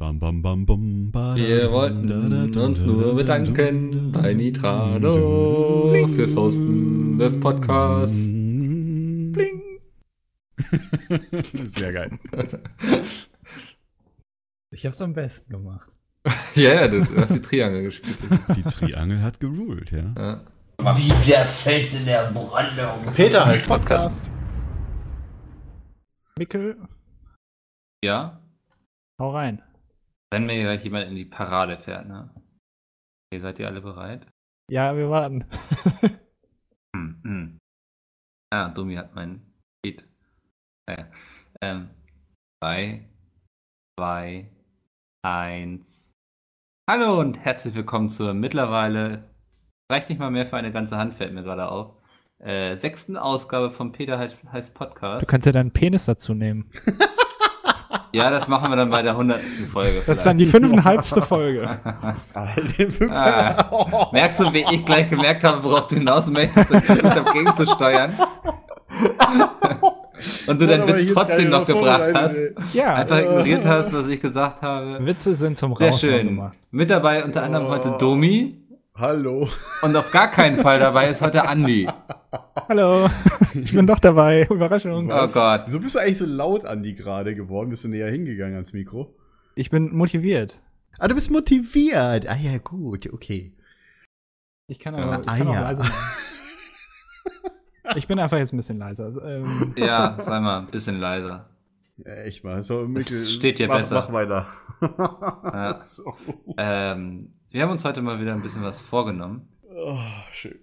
Bam, bam, bam, bam, ba, Wir wollten da, da, da, uns nur da, bedanken da, bei Nitrado Bling. fürs Hosten des Podcasts. Bling. Sehr geil. Ich hab's am besten gemacht. Ja, ja, du hast die Triangel gespielt. Die Triangel hat geruled, ja. ja. Wie der Fels in der Brandung. Peter heißt Podcast. Mickel, ja, hau rein. Wenn mir gleich jemand in die Parade fährt, ne? Okay, seid ihr alle bereit? Ja, wir warten. Hm, hm. Ah, Domi hat mein Beat. Ja. Ähm, drei, zwei, eins. Hallo und herzlich willkommen zur mittlerweile, reicht nicht mal mehr für eine ganze Hand, fällt mir gerade auf, äh, sechsten Ausgabe vom Peter heißt, heißt Du Podcast. kannst ja deinen Penis dazu nehmen. Ja, das machen wir dann bei der hundertsten Folge. Das ist dann die fünfeinhalbste Folge. Ah, merkst du, wie ich gleich gemerkt habe, worauf du hinaus möchtest habe, gegenzusteuern? Und du deinen Witz trotzdem noch gebracht hast. Ja, Einfach ignoriert hast, was ich gesagt habe. Witze sind zum Sehr Rauschen schön. gemacht. Mit dabei unter anderem heute Domi Hallo. und auf gar keinen Fall dabei ist heute Andi. Hallo, ich bin doch dabei. Überraschung. Oh Gott. Wieso bist du eigentlich so laut, Andi, gerade geworden? Bist du näher hingegangen ans Mikro? Ich bin motiviert. Ah, du bist motiviert. Ah ja, gut, okay. Ich kann, aber, ich Ah, kann auch ja. leise machen. Ich bin einfach jetzt ein bisschen leiser. Also, ähm, Ja, sei mal ein bisschen leiser. Ja, echt mal. So, Mikkel, steht dir mach, besser. Mach weiter. Ja. so. Ähm, wir haben uns heute mal wieder ein bisschen was vorgenommen. oh, schön.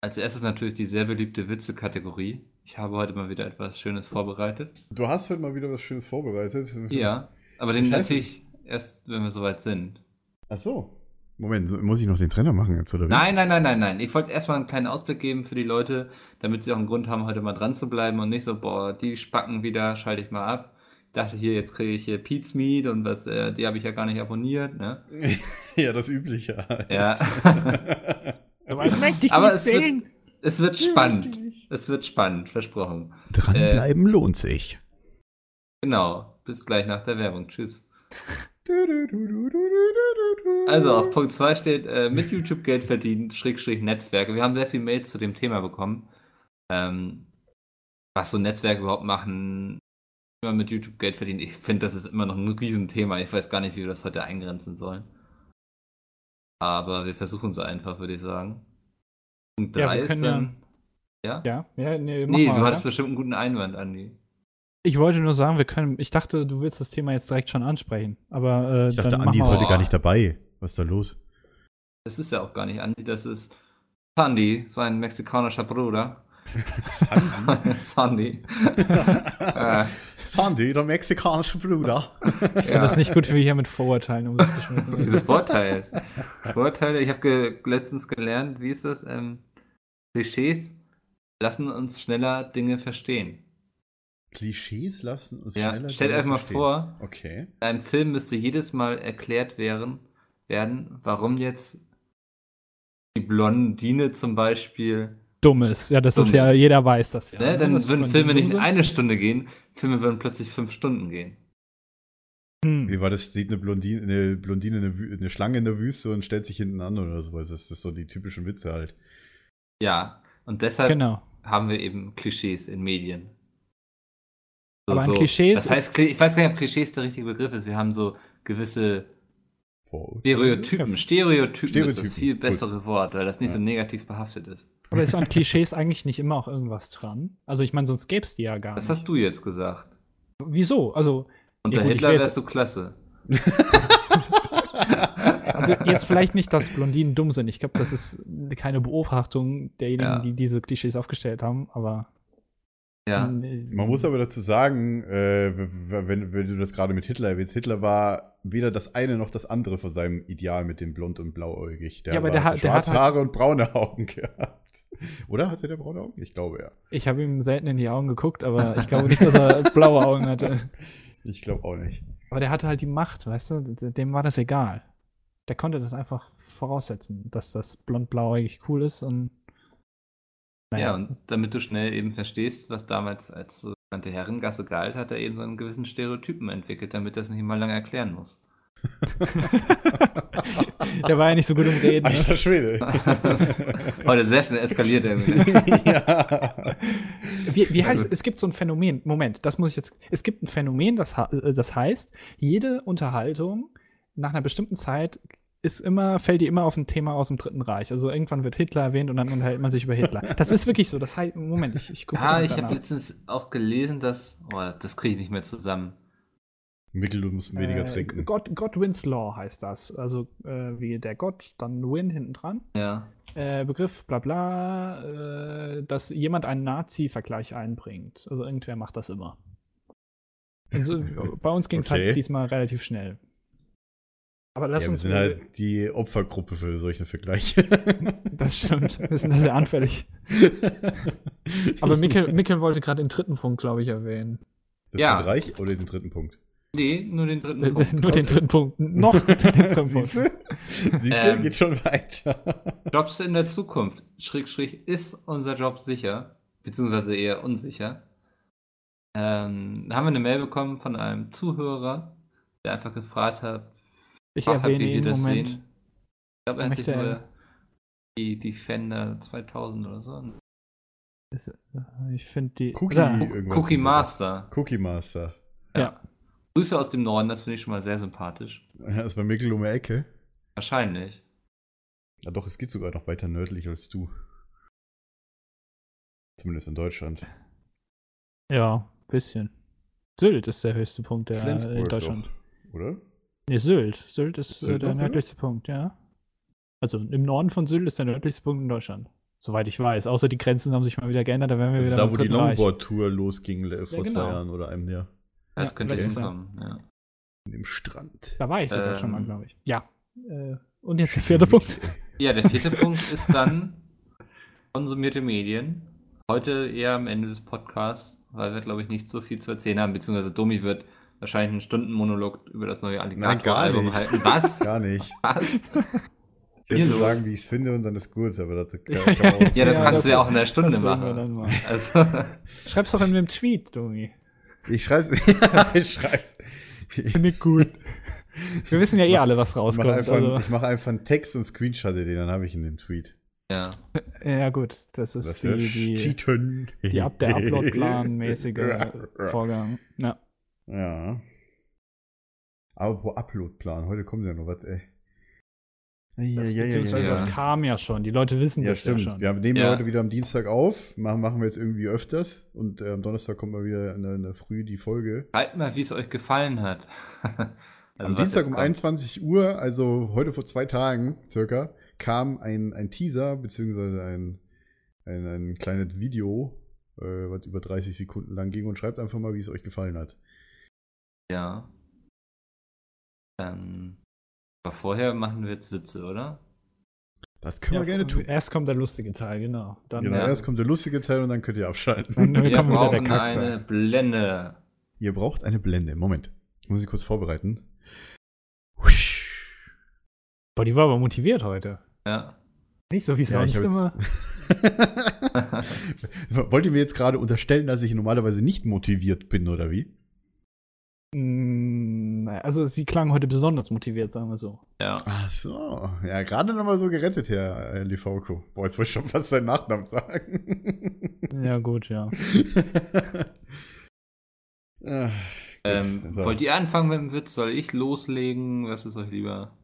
Als erstes natürlich die sehr beliebte Witze-Kategorie. Ich habe heute mal wieder etwas Schönes vorbereitet. Du hast heute mal wieder was Schönes vorbereitet. Ja, aber den erzähle ich erst, wenn wir soweit sind. Ach so. Moment, muss ich noch den Trainer machen jetzt, oder wie? Nein, nein, nein, nein, nein. Ich wollte erstmal einen kleinen Ausblick geben für die Leute, damit sie auch einen Grund haben, heute mal dran zu bleiben und nicht so, boah, die spacken wieder, schalte ich mal ab. Ich dachte hier, jetzt kriege ich hier Pete's Meat und was, äh, die habe ich ja gar nicht abonniert, ne? ja, das Übliche halt. Ja. aber Aber nicht es wird, es wird spannend. Es wird spannend, versprochen. Dranbleiben lohnt sich. Genau. Bis gleich nach der Werbung. Tschüss. Also auf Punkt 2 steht, äh, mit YouTube Geld verdienen, Schrägstrich Netzwerke. Wir haben sehr viel Mails zu dem Thema bekommen. Ähm, was so Netzwerke überhaupt machen, wie man mit YouTube Geld verdient. Ich finde, das ist immer noch ein Riesenthema. Ich weiß gar nicht, wie wir das heute eingrenzen sollen. Aber wir versuchen es einfach, würde ich sagen. Punkt Ja, 3 wir ist können ja- dann. Ja? Ja, ja, nee, mach Nee, mal, du oder? hattest bestimmt einen guten Einwand, Andi. Ich wollte nur sagen, wir können. Ich dachte, du willst das Thema jetzt direkt schon ansprechen. Aber äh, Ich dachte, dann Andi ist heute gar nicht dabei. Was ist da los? Das ist ja auch gar nicht Andi, das ist Sandy, sein mexikanischer Bruder. Sandy? Sandy. äh, Sandy, der mexikanische Bruder. Ich finde das nicht gut, wie hier mit Vorurteilen um sich geschmissen Diese. Vorteile. Vorteile, ich habe ge letztens gelernt, wie ist das? Ähm, Klischees lassen uns schneller Dinge verstehen. Klischees lassen uns Ja, schneller stellt Dinge euch mal verstehen. vor, Okay. in einem Film müsste jedes Mal erklärt werden, werden, warum jetzt die Blondine zum Beispiel Dummes. Ja, das Dumm ist ja, ist. jeder weiß das ja. Ne, dann dass würden Filme dumm nicht sind. eine Stunde gehen, Filme würden plötzlich fünf Stunden gehen. Hm. Wie war das? Sieht eine Blondine, eine, Blondine eine, eine Schlange in der Wüste und stellt sich hinten an oder sowas. Das ist so die typischen Witze halt. Ja, und deshalb Genau. haben wir eben Klischees in Medien. Aber an Klischees Das heißt, ich weiß gar nicht, ob Klischees der richtige Begriff ist. Wir haben so gewisse Vorurteile. Stereotypen. Stereotypen, ist das Stereotypen, viel gut. bessere Wort, weil das nicht Ja. so negativ behaftet ist. Aber ist an Klischees eigentlich nicht immer auch irgendwas dran? Also ich meine, sonst gäbe es die ja gar Das nicht. hast du jetzt gesagt. Wieso? Also, Unter Ja, gut, Hitler wärst du klasse. also jetzt vielleicht nicht, dass Blondinen dumm sind. Ich glaube, das ist keine Beobachtung derjenigen, Ja. die diese Klischees aufgestellt haben, aber Ja. äh, Man muss aber dazu sagen, äh, wenn, wenn du das gerade mit Hitler erwähnst, Hitler war weder das eine noch das andere vor seinem Ideal mit dem blond und blauäugig. Der Ja, aber der hat- der hat schwarze Haare und braune Augen gehabt. Oder hatte der braune Augen? Ich glaube ja. ich habe ihm selten in die Augen geguckt, aber ich glaube nicht, dass er blaue Augen hatte. Ich glaube auch nicht. Aber der hatte halt die Macht, weißt du? Dem war das egal. Der konnte das einfach voraussetzen, dass das blond-blauäugig cool ist und Ja, und damit du schnell eben verstehst, was damals als so Tante Herrengasse galt, hat er eben so einen gewissen Stereotypen entwickelt, damit er es nicht mal lange erklären muss. Der war ja nicht so gut im Reden. Ne? Alter Schwede. Heute sehr schnell eskaliert er. ja. Wie, wie heißt, es gibt so ein Phänomen, Moment, das muss ich jetzt, es gibt ein Phänomen, das, äh, das heißt, jede Unterhaltung nach einer bestimmten Zeit ist immer, fällt die immer auf ein Thema aus dem Dritten Reich. Also irgendwann wird Hitler erwähnt und dann unterhält man sich über Hitler. Das ist wirklich so. Das heißt, Moment, ich, ich gucke Ah, ich habe letztens auch gelesen, dass. Oh, das kriege ich nicht mehr zusammen. Mikkel, du musst weniger äh, trinken. God, Godwin's Law heißt das. Also äh, wie der Gott, dann Win hinten dran. Ja. Äh, Begriff, bla bla, äh, dass jemand einen Nazi-Vergleich einbringt. Also irgendwer macht das immer. Also, bei uns ging es Okay. halt diesmal relativ schnell. Aber lass ja, wir uns sind mal- halt die Opfergruppe für solche Vergleiche. Das stimmt. Wir sind da sehr anfällig. Aber Mikkel, Mikkel wollte gerade den dritten Punkt, glaube ich, erwähnen. Das Ja. Reich oder den dritten Punkt? Nee, nur den dritten Äh, Punkt. Nur den dritten Punkt. Noch den dritten Punkt. Siehst du? Siehst du? Ähm. Geht schon weiter. Jobs in der Zukunft. Schrägstrich, ist unser Job sicher? Beziehungsweise eher unsicher. Ähm, da haben wir eine Mail bekommen von einem Zuhörer, der einfach gefragt hat, Ich hat, erwähne wie wir das Moment. sehen. Ich glaube, er hat sich nur die Defender 2000 oder so. Ist, äh, Ich finde die. Cookie, Cookie. Master. Cookie Master. Ja. Grüße aus dem Norden, das finde ich schon mal sehr sympathisch. Ja, ist bei Mikkel um die Ecke. Wahrscheinlich. Ja, doch, es geht sogar noch weiter nördlich als du. Zumindest in Deutschland. Ja, bisschen. Sylt ist der höchste Punkt der, Flensburg in Deutschland. doch, oder? Nee, Sylt. Sylt ist Sylt äh, der noch, oder? nördlichste Punkt, ja. Also im Norden von Sylt ist der nördlichste Punkt in Deutschland. Soweit ich weiß. Außer die Grenzen haben sich mal wieder geändert, da wären wir Also wieder da, im wo die. Longboard-Tour losging le- vor genau. zwei Jahren oder einem Jahr. Das Ja, könnte hinkommen. Ja. Dem Strand. Da war ich sogar Ähm. schon mal, glaube ich. Ja. Äh, und jetzt der vierte Punkt. ja, der vierte Punkt ist dann konsumierte Medien. Heute eher am Ende des Podcasts, weil wir, glaube ich, nicht so viel zu erzählen haben, beziehungsweise Domi wird wahrscheinlich einen Stundenmonolog über das neue Alligator-Album halten. Was? Gar nicht. Was? Ich los. sagen, wie ich es finde und dann ist gut, aber das kann, kann auch Ja, das Ja, kannst das- du ja auch in der Stunde machen. machen. Also, Schreib's doch in dem Tweet, Domi. Ich schreib's. ich schreib's. Finde ich gut. Wir wissen ja eh alle, was mache rauskommt. einfach, Also, ich mach einfach einen Text und screenshotte den, dann habe ich in den Tweet. ja. ja, gut. Das ist Das die, die, Cheaten. die Up der Upload-Plan-mäßige Vorgang. Ja. Ja. Aber pro Uploadplan, heute kommt ja noch was, ey. Ja, Das, ja, ja, beziehungsweise ja, das ja. kam ja schon. Die Leute wissen Ja, das stimmt. ja schon. Wir nehmen Ja. heute wieder am Dienstag auf. Machen, machen wir jetzt irgendwie öfters. Und äh, am Donnerstag kommt mal wieder in der, in der Früh die Folge. Schreibt mal, wie es euch gefallen hat. am was Dienstag um kommt. 21 Uhr, also heute vor zwei Tagen circa, kam ein, ein Teaser, beziehungsweise ein, ein, ein kleines Video, äh, was über 30 Sekunden lang ging. Und schreibt einfach mal, wie es euch gefallen hat. Ja. Ähm, aber vorher machen wir jetzt Witze, oder? Das können Ja, wir gerne tun. Erst kommt der lustige Teil, genau. Dann, Genau, Ja. erst kommt der lustige Teil und dann könnt ihr abschalten. dann Wir kommt wieder der brauchen Kackteil. eine Blende. Ihr braucht eine Blende. Moment. Ich muss ich kurz vorbereiten. Husch. Boah, die war aber motiviert heute. Ja. Nicht so wie Ja, sonst immer. Wollt ihr mir jetzt gerade unterstellen, dass ich normalerweise nicht motiviert bin, oder wie? Naja, Also sie klang heute besonders motiviert, sagen wir so. ja. Ach so. Ja, gerade nochmal so gerettet, Herr äh, Livauko. Boah, jetzt wollte ich schon fast seinen Nachnamen sagen. Ja, gut, ja. Ah, Ähm, so. Wollt ihr anfangen mit dem Witz? Soll ich loslegen? Was ist euch lieber?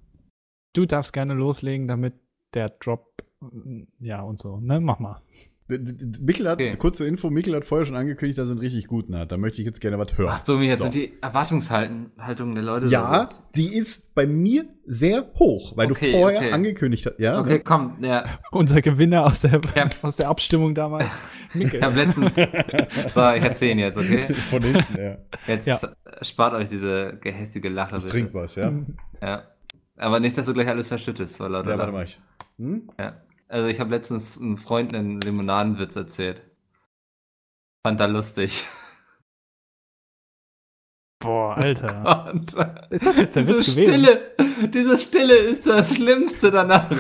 Du darfst gerne loslegen, damit der Drop, ja und so, ne? Mach mal. D- Mikkel hat, Okay. kurze Info, Mikkel hat vorher schon angekündigt, dass er einen richtig guten hat. Da möchte ich jetzt gerne was hören. Ach du, jetzt So. sind die Erwartungshaltung der Leute Ja, so. die ist bei mir sehr hoch, weil Okay, du vorher okay. angekündigt hast. Ja, Okay, komm, ja. Unser Gewinner aus der, Ja. aus der Abstimmung damals. Ich Mikkel. habe letztens. so, ich erzähle jetzt, okay? von hinten, ja. Jetzt Ja. spart euch diese gehässige Lache. Ich bitte. trink was, ja. Ja. Aber nicht, dass du gleich alles verschüttest vor lauter Ja, warte mal. Ich. Hm? Ja. Also ich habe letztens einem Freund einen Limonadenwitz erzählt. Fand er lustig. Boah, Alter. Und Ist das jetzt der diese Witz gewesen? Stille, diese Stille ist das Schlimmste danach.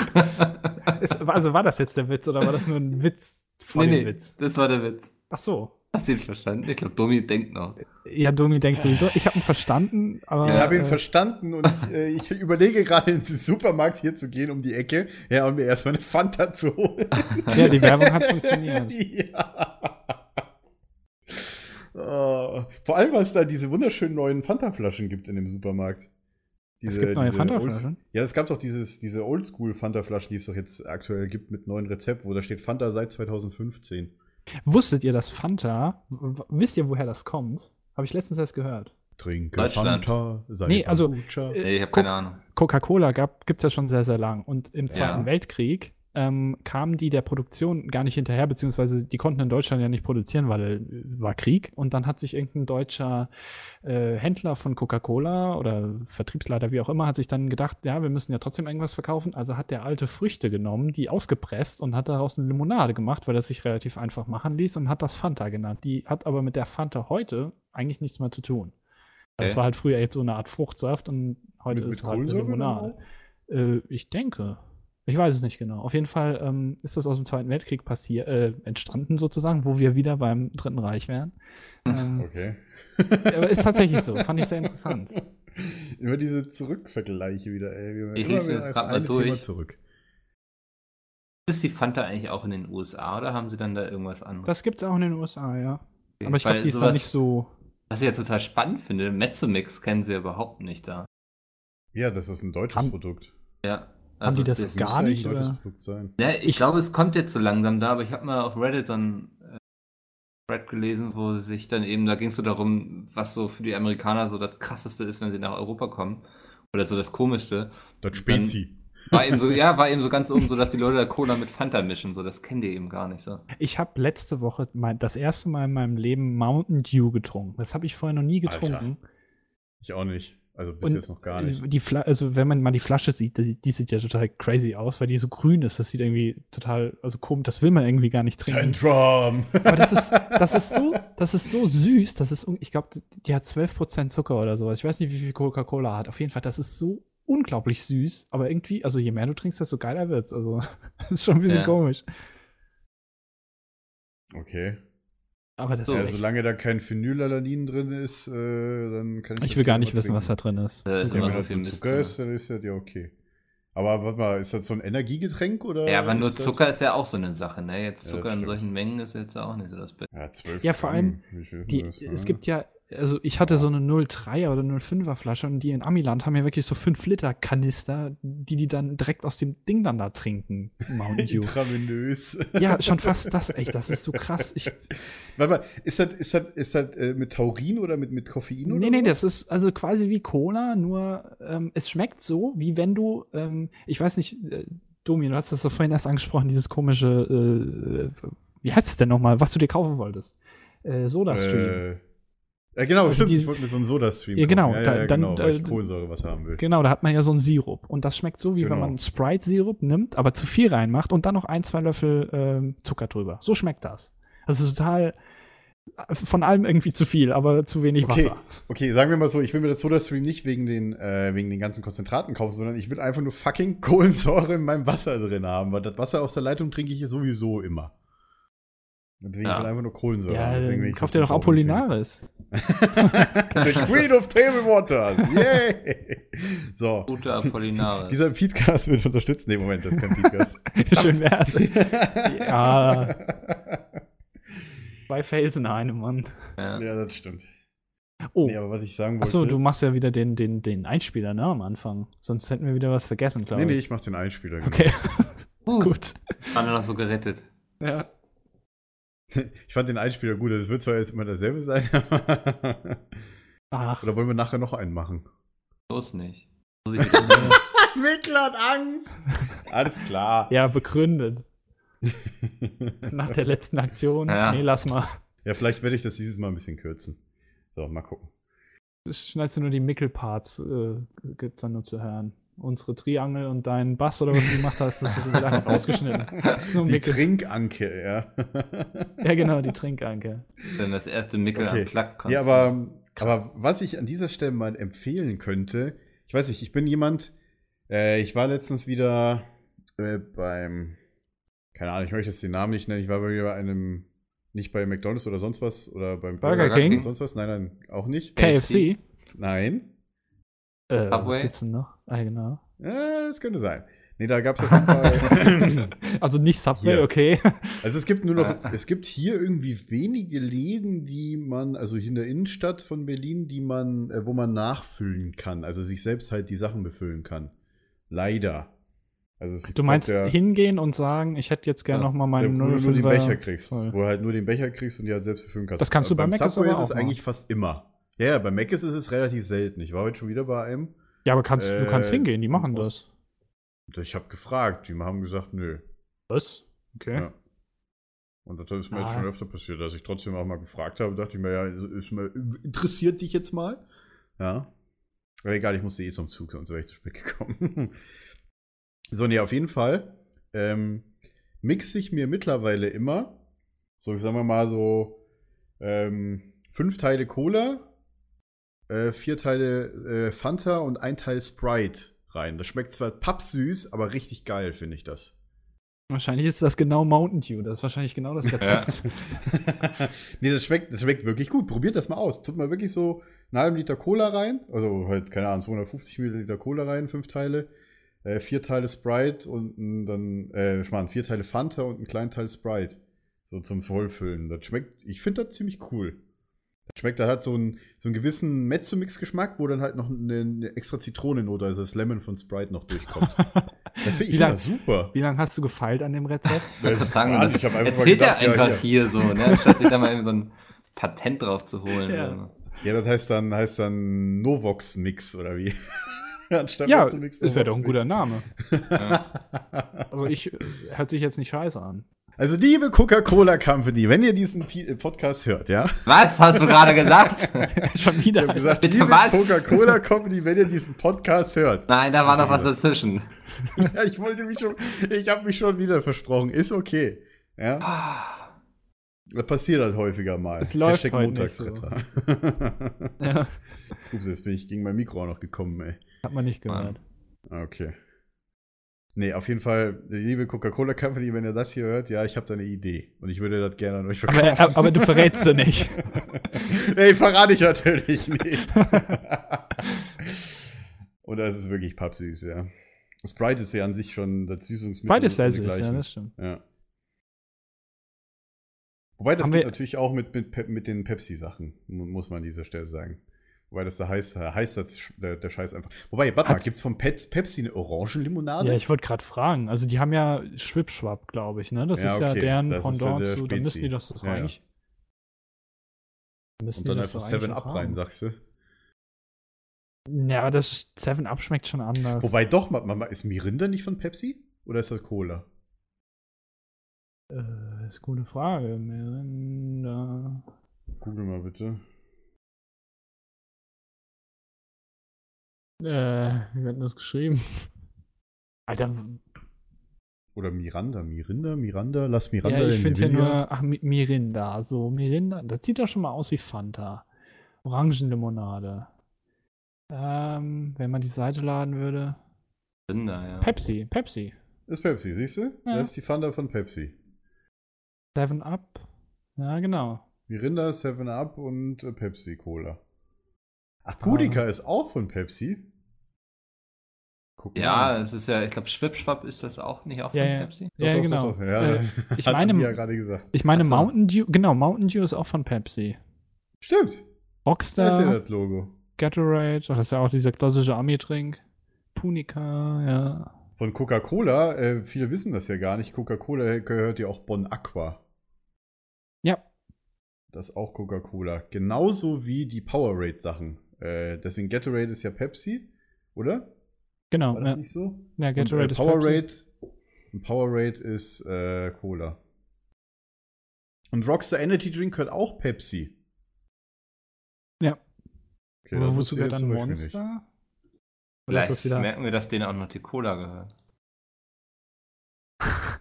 Ist, also war das jetzt der Witz oder war das nur ein Witz vor nee, dem nee, Witz? das war der Witz. Ach so. Hast du ihn verstanden? Ich glaube, Domi denkt noch. Ja, Domi denkt sowieso. Ich habe ihn verstanden, aber. Ich habe ihn äh, verstanden und ich, äh, ich überlege gerade ins Supermarkt hier zu gehen um die Ecke, ja, und mir erstmal eine Fanta zu holen. Ja, die Werbung hat funktioniert. ja. Oh, vor allem, weil es da diese wunderschönen neuen Fanta-Flaschen gibt in dem Supermarkt. Es gibt neue diese Fanta-Flaschen? Ja, es gab doch dieses, diese Oldschool-Fanta-Flaschen, die es doch jetzt aktuell gibt mit neuen Rezept, wo da steht Fanta seit 2015. Wusstet ihr, dass Fanta, wisst ihr, woher das kommt? Habe ich letztens erst gehört. Trinke Deutschland. Fanta, sei Nee, also, äh, Nee, ich habe keine Ahnung. Coca-Cola gibt es ja schon sehr, sehr lang. Und im Zweiten Ja. Weltkrieg ähm, kamen die der Produktion gar nicht hinterher, beziehungsweise die konnten in Deutschland ja nicht produzieren, weil äh, war Krieg. Und dann hat sich irgendein deutscher äh, Händler von Coca-Cola oder Vertriebsleiter, wie auch immer, hat sich dann gedacht, ja, wir müssen ja trotzdem irgendwas verkaufen. Also hat der alte Früchte genommen, die ausgepresst und hat daraus eine Limonade gemacht, weil das sich relativ einfach machen ließ und hat das Fanta genannt. Die hat aber mit der Fanta heute eigentlich nichts mehr zu tun. Das Okay. war halt früher jetzt so eine Art Fruchtsaft und heute Mit- ist mit halt eine Limonade. Äh, ich denke. Ich weiß es nicht genau. Auf jeden Fall ähm, ist das aus dem Zweiten Weltkrieg passiert, äh, entstanden sozusagen, wo wir wieder beim Dritten Reich wären. Ähm, Okay. aber ist tatsächlich so. Fand ich sehr interessant. Immer diese Zurückvergleiche wieder, ey. Wir- Ich lese mir das das grad mal durch. Zurück. Ist die Fanta eigentlich auch in den USA oder haben sie dann da irgendwas anderes? Das gibt's auch in den USA, ja. Okay, Aber ich glaube, die ist da nicht so. Was ich ja total spannend finde, Mezzomix kennen sie ja überhaupt nicht da. Ja, das ist ein deutsches Produkt. Ja. Haben die das Das Gar nicht, oder? Ja, ich, Ich- glaube, es kommt jetzt so langsam da, aber ich habe mal auf Reddit so ein äh, Thread gelesen, wo sich dann eben, da ging es so darum, was so für die Amerikaner so das krasseste ist, wenn sie nach Europa kommen. Oder so das komischste. Das Spezi. War eben so, ja, war eben so ganz oben so, dass die Leute da Cola mit Fanta mischen. So, das kennen die eben gar nicht so. Ich habe letzte Woche mein, das erste Mal in meinem Leben Mountain Dew getrunken. Das habe ich vorher noch nie getrunken. Ich auch nicht. Also bis Und jetzt noch gar nicht. Die Fla also wenn man mal die Flasche sieht, die, die sieht ja total crazy aus, weil die so grün ist. Das sieht irgendwie total, also komisch, das will man irgendwie gar nicht trinken. Tantrum! Aber das ist, das ist so, das ist so süß, das ist, ich glaube, die hat 12% Zucker oder sowas. Ich weiß nicht, wie viel Coca-Cola hat. Auf jeden Fall, das ist so unglaublich süß, aber irgendwie, also je mehr du trinkst, desto geiler wird's. Also, das ist schon ein bisschen Ja. komisch. Okay. Aber das So, ist Ja, solange da kein Phenylalanin drin ist, äh, dann kann ich ich das will gar nicht wissen, was da drin ist. Ja, immer wenn so das viel Zucker drin. ist, dann ist ja ja okay. Aber warte mal, ist das so ein Energiegetränk oder? Ja, aber nur ist das- Zucker ist ja auch so eine Sache, ne? Jetzt Ja, Zucker das in solchen Mengen ist jetzt auch nicht so das Beste. Ja, 12 Ja, vor allem, Die, das, es ja? gibt ja, also ich hatte so eine 03er oder 05er Flasche und die in Amiland haben ja wirklich so 5 Liter Kanister, die die dann direkt aus dem Ding dann da trinken. Mountain Dew. Intravenös. ja, schon fast das, echt, das ist so krass. Ich, Warte mal, ist das, ist das, ist das äh, mit Taurin oder mit, mit Koffein oder nee, nee, was? das ist also quasi wie Cola, nur ähm, es schmeckt so, wie wenn du, ähm, ich weiß nicht, äh, Domi, du hast das doch vorhin erst angesprochen, dieses komische, äh, äh, wie heißt es denn nochmal, was du dir kaufen wolltest? Äh, Soda-Stream. Äh, ja, genau, Also stimmt. die- ich wollte mir so einen Soda-Stream Ja, genau. Ja, da- ja, dann, genau, weil ich äh, Kohlensäure haben will. Genau, da hat man ja so einen Sirup. Und das schmeckt so, wie wenn Genau. man Sprite-Sirup nimmt, aber zu viel reinmacht und dann noch ein, zwei Löffel ähm, Zucker drüber. So schmeckt das. Also total äh, von allem irgendwie zu viel, aber zu wenig Okay, Wasser. okay, sagen wir mal so, ich will mir das Soda-Stream nicht wegen den, äh, wegen den ganzen Konzentraten kaufen, sondern ich will einfach nur fucking Kohlensäure in meinem Wasser drin haben, weil das Wasser aus der Leitung trinke ich sowieso immer. Deswegen Ja. will ich einfach nur Kohlensäure. Ja, Deswegen dann kauft ihr doch Apollinaris. The Queen of Table Waters. Yay! So. Gute Apollinaris. Dieser Podcast wird unterstützt. Nee, Moment, das ist kein Podcast. Schön wär's. ja, zwei Fails in einem, Mann. ja. ja, das stimmt. Oh, Nee, aber was ich sagen wollte. achso, du machst ja wieder den, den, den Einspieler, ne, am Anfang. Sonst hätten wir wieder was vergessen, glaube Nee, ich. nee, ich mach den Einspieler. genau. Okay, Uh, gut. Waren wir noch so gerettet. Ja. Ich fand den Einspieler gut. Das wird zwar jetzt immer derselbe sein, aber. Ach, Oder wollen wir nachher noch einen machen? Los nicht. Muss ich. Mikkel hat Angst. Alles klar. ja, begründet. Nach der letzten Aktion. Ja. Nee, lass mal. Ja, vielleicht werde ich das dieses Mal ein bisschen kürzen. So, mal gucken. Schneidest du nur die Mickel-Parts, äh, gibt's dann nur zu hören. Unsere Triangel und dein Bass oder was du gemacht hast, das ist einfach ausgeschnitten. Das ist nur Die Mickel. Trinkanke, ja. Ja, genau, die Trinkanke. Dann das erste Mickel Okay. am Plug Ja, aber, aber was ich an dieser Stelle mal empfehlen könnte, ich weiß nicht, ich bin jemand, äh, ich war letztens wieder äh, beim, keine Ahnung, ich möchte jetzt den Namen nicht nennen, ich war wieder bei einem Nicht bei McDonalds oder sonst was oder beim Burger King? oder sonst was? Nein, nein, auch nicht. KFC. Nein. Äh, was gibt's denn noch? Ah, genau. Ja, das könnte sein. Nee, da gab es Fall. Also nicht Subway, Hier. okay. Also es gibt nur noch, Ah. es gibt hier irgendwie wenige Läden, die man, also hier in der Innenstadt von Berlin, die man, äh, wo man nachfüllen kann, also sich selbst halt die Sachen befüllen kann. Leider. Also Du meinst der, hingehen und sagen, ich hätte jetzt gerne Ja, noch mal meinen wo du nur den 05er Becher kriegst, voll. wo du halt nur den Becher kriegst und die halt selbst befüllen kannst. Das kannst du Aber bei Mc's Subway ist es eigentlich fast immer. Ja, ja, bei Mc's ist es relativ selten. Ich war heute schon wieder bei einem. Ja, aber kannst, du kannst Äh, hingehen, die machen das. Ich habe gefragt, die haben gesagt, nö. Was? Okay. Ja. Und das ist mir jetzt Ah. schon öfter passiert, dass ich trotzdem auch mal gefragt habe. Dachte ich mir, ja, ist mir, interessiert dich jetzt mal? Ja. Aber egal, ich musste eh zum Zug, sonst wäre ich zu spät gekommen. so, nee, auf jeden Fall ähm, mixe ich mir mittlerweile immer, so sagen wir mal so, ähm, fünf Teile Cola, äh, vier Teile äh, Fanta und ein Teil Sprite rein. Das schmeckt zwar pappsüß, aber richtig geil, finde ich das. Wahrscheinlich ist das genau Mountain Dew. Das ist wahrscheinlich genau das Rezept. nee, das schmeckt, das schmeckt wirklich gut. Probiert das mal aus. Tut mal wirklich so einen halben Liter Cola rein. Also halt, keine Ahnung, 250 Milliliter Cola rein, fünf Teile. Äh, vier Teile Sprite und ein, dann, äh, ich meine, vier Teile Fanta und einen kleinen Teil Sprite. So zum Vollfüllen. Das schmeckt, ich finde das ziemlich cool. Das schmeckt, das hat so einen, so einen gewissen Mezzo-Mix-Geschmack, wo dann halt noch eine, eine extra Zitronennote, also das Lemon von Sprite noch durchkommt. Das find, Wie ich lang- finde super. Wie lange hast du gefeilt an dem Rezept? Ich sagen, das ich einfach erzählt gedacht, er ja, einfach hier so, ne? Statt sich da mal eben so ein Patent drauf zu holen. Ja. oder. Ja, das heißt dann, heißt dann Novox-Mix oder wie? Anstatt ja, das wäre doch ein guter. Name. Ja. Also ich hört sich jetzt nicht scheiße an. Also, liebe Coca-Cola Company, wenn ihr diesen äh, Podcast hört, ja? Was hast du gerade gesagt? Schon Ich wieder. habe gesagt, Bitte liebe was? Coca-Cola Company, wenn ihr diesen Podcast hört. Nein, da war noch was dazwischen. Ja, ich wollte mich schon, ich habe mich schon wieder versprochen. Ist okay. Ja? Das passiert halt häufiger mal. Es läuft Hashtag heute nicht so. Montagsretter. ja, Ups, jetzt bin ich gegen mein Mikro auch noch gekommen, ey. hat man nicht gehört. Okay. Nee, auf jeden Fall, liebe Coca-Cola Company, wenn ihr das hier hört, ja, ich habe da eine Idee. Und ich würde das gerne an euch verkaufen. aber, aber du verrätst sie nicht. nee, verrate ich natürlich nicht. Und das ist wirklich pappsüß, ja. Sprite ist ja an sich schon das Süßungsmittel. Beide ist sehr süß, ja, das stimmt. Ja. Wobei das Haben geht natürlich auch mit, mit, mit den Pepsi-Sachen, mu- muss man an dieser Stelle sagen. Wobei das da heißt, heißt das, der, der Scheiß einfach. Wobei, warte gibt es von Pet, Pepsi eine Orangenlimonade? Ja, ich wollte gerade fragen. Also die haben ja Schwipschwap, glaube ich, ne? Das Ja, ist ja okay. deren Das ja Pendant der zu. Dann müssen die das, das Ja, ja. eigentlich. Müssen Und dann die das einfach doch eigentlich 7 auch Up rein, haben. sagst du? Ja, das 7 Up schmeckt schon anders. Wobei doch, ma- ma- ist Mirinda nicht von Pepsi? Oder ist das Cola? Äh, ist eine gute Frage. Mirinda. Google mal bitte. Äh, wie wird denn das geschrieben? Alter, Oder Miranda, Mirinda, Miranda, lass Miranda ja, ich in finde ja nur, ach, Mi- Mirinda, so, Mirinda, das sieht doch schon mal aus wie Fanta. Orangenlimonade. Ähm, wenn man die Seite laden würde. Rinder, ja. Pepsi, Pepsi. Ist Pepsi, siehst du? Ja. Das ist die Fanta von Pepsi. 7 Up. Ja, genau. Mirinda, 7 Up und äh, Pepsi Cola. Ach, Pudica ist auch von Pepsi. Guck Ja, mal. es ist ja, ich glaube, Schwipschwapp ist das auch nicht auch von Ja, ja. Pepsi? Doch, Ja, doch, genau. doch, doch. Ja, Äh, ich meine- ja gerade gesagt. Ich meine so. Mountain Dew, genau, Mountain Dew ist auch von Pepsi. Stimmt. Da ist ja Rockstar, das Logo. Gatorade, ach, das ist ja auch dieser klassische Ami-Trink. Punica, ja. Von Coca-Cola, äh, viele wissen das ja gar nicht. Coca-Cola gehört ja auch Bon Aqua. Ja. Das ist auch Coca-Cola. Genauso wie die Powerade-Sachen. Äh, deswegen Gatorade ist ja Pepsi, oder? Genau. War das Ja, nicht so? ja Gatorade und, äh, ist. Powerade, und Powerade ist äh, Cola. Und Rockstar Energy Drink gehört auch Pepsi. Ja. Okay, Wo- das Wozu gehört dann. Monster? Oder ist Vielleicht das wieder. merken wir, dass denen auch noch die Cola gehört.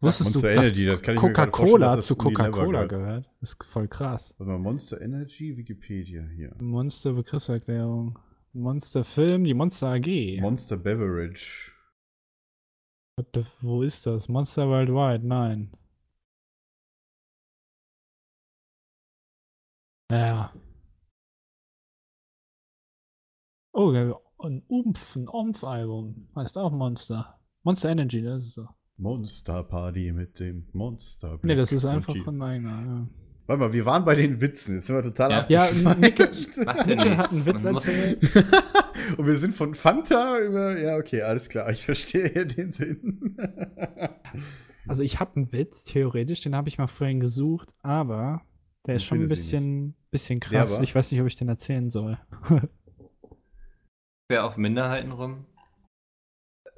Wusstest Monster du, dass Energy, das kann ich mir gerade vorstellen, Coca-Cola dass zu das Coca-Cola gehört. gehört? Das ist voll krass. Warte mal, Monster Energy, Wikipedia hier. Monster Begriffserklärung. Monster Film, die Monster AG. Monster Beverage. The- Wo ist das? Monster Worldwide? Nein. Ja. Oh, ja, ein Umf, ein Umf-Album. Heißt auch Monster. Monster Energy, das ist so. Monster Party mit dem Monster. Nee, das ist einfach Monkey. ein eigener. Warte mal, wir waren bei den Witzen. Jetzt sind wir total Ja. Ja. Nicke, Nicke hat einen Witz erzählt. Und wir sind von Fanta über. Ja, okay, alles klar. Ich verstehe den Sinn. Also ich habe einen Witz, theoretisch, den habe ich mal vorhin gesucht, aber der ist Ich schon ein bisschen, bisschen krass. Ich weiß nicht, ob ich den erzählen soll. Wer auf Minderheiten rum?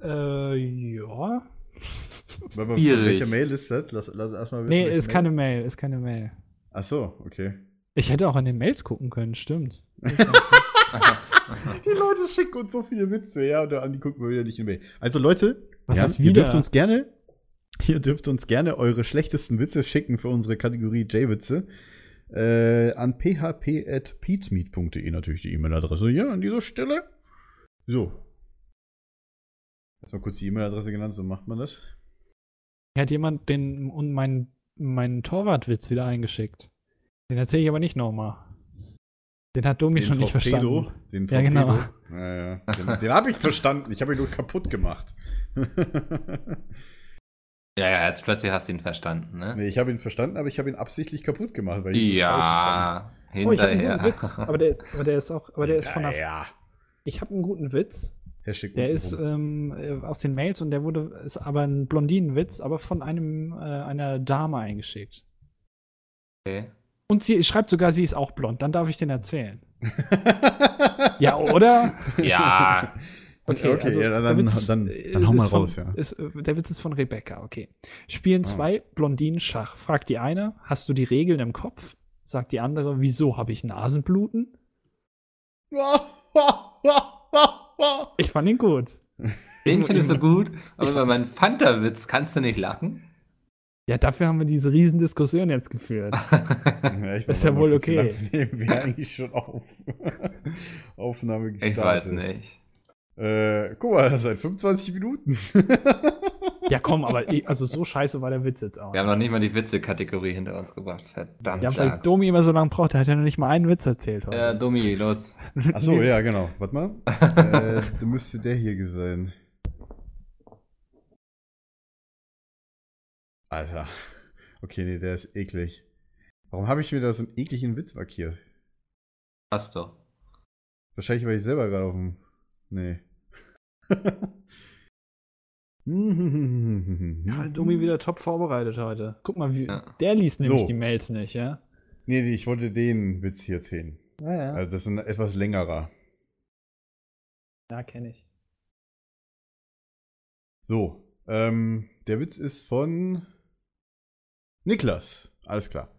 äh, ja. Warte mal, Schwierig. welche Mail ist das? Lass, lass erstmal wissen. Nee, ist keine Mail, ist keine Mail. Ach so, okay. Ich hätte auch in den Mails gucken können, stimmt. Die Leute schicken uns so viele Witze, ja, und dann die gucken wir wieder nicht in Mail. Also Leute, Was ja, ihr dürft uns gerne, ihr dürft uns gerne eure schlechtesten Witze schicken für unsere Kategorie J-Witze. Äh, an php.peatsmeet.de natürlich die E-Mail-Adresse hier an dieser Stelle. So. Erstmal kurz die E-Mail-Adresse genannt, so macht man das. Hat jemand den und meinen meinen Torwartwitz wieder eingeschickt. Den erzähle ich aber nicht nochmal. Den hat Domi schon nicht verstanden. Den Ja, genau. Torpedo. Ja, ja. Den, den habe ich verstanden. Ich habe ihn nur kaputt gemacht. Ja, ja, jetzt plötzlich hast du ihn verstanden, ne? nee, ich habe ihn verstanden, aber ich habe ihn absichtlich kaputt gemacht, weil ich ihn so scheiße Ja, Oh, ich habe einen hinterher. guten Witz. Aber der, aber der ist auch, aber der ist von fand. der. Ja. Ich habe einen guten Witz. Schick Der ist ähm, äh, aus den Mails und der wurde, ist aber ein Blondinenwitz, aber von einem, äh, einer Dame eingeschickt. okay. Und sie schreibt sogar, sie ist auch blond. Dann darf ich den erzählen. Ja, oder? Ja, Okay, okay, ja, dann- Witz dann- ist- dann hau mal ist von, raus, ja. Ist, äh, der Witz ist von Rebecca, okay. Spielen Ah. zwei Blondinen Schach. Fragt die eine, hast du die Regeln im Kopf? Sagt die andere, wieso habe ich Nasenbluten? Ich fand ihn gut. den findest du gut, aber über meinen Fanta-Witz kannst du nicht lachen. Ja, dafür haben wir diese Riesendiskussion jetzt geführt. Ja, ich Ist ja wohl okay. Nehmen wir eigentlich schon auf. Aufnahme gestartet. Ich weiß nicht. Äh, guck mal, seit 25 Minuten. Ja, komm, aber ich, also so scheiße war der Witz jetzt auch. Wir haben noch nicht mal die Witze-Kategorie hinter uns gebracht. Verdammt. Ja, weil Lachs. Domi immer so lange braucht, der hat ja noch nicht mal einen Witz erzählt heute. Ja, Domi, los. Achso, ja, genau. Warte mal. äh, da müsste der hier sein. Alter. Okay, nee, der ist eklig. Warum habe ich mir da so einen ekligen Witz markiert? Hast du. Wahrscheinlich, weil ich selber gerade auf dem. Nee. Ja, Domi wieder top vorbereitet heute. Guck mal, wie, Ja. der liest nämlich So. die Mails nicht, ja? Nee, nee, ich wollte den Witz hier erzählen. Ja, ja. Also, das ist ein etwas längerer. Ja, kenne ich. So, ähm, der Witz ist von Niklas. Alles klar.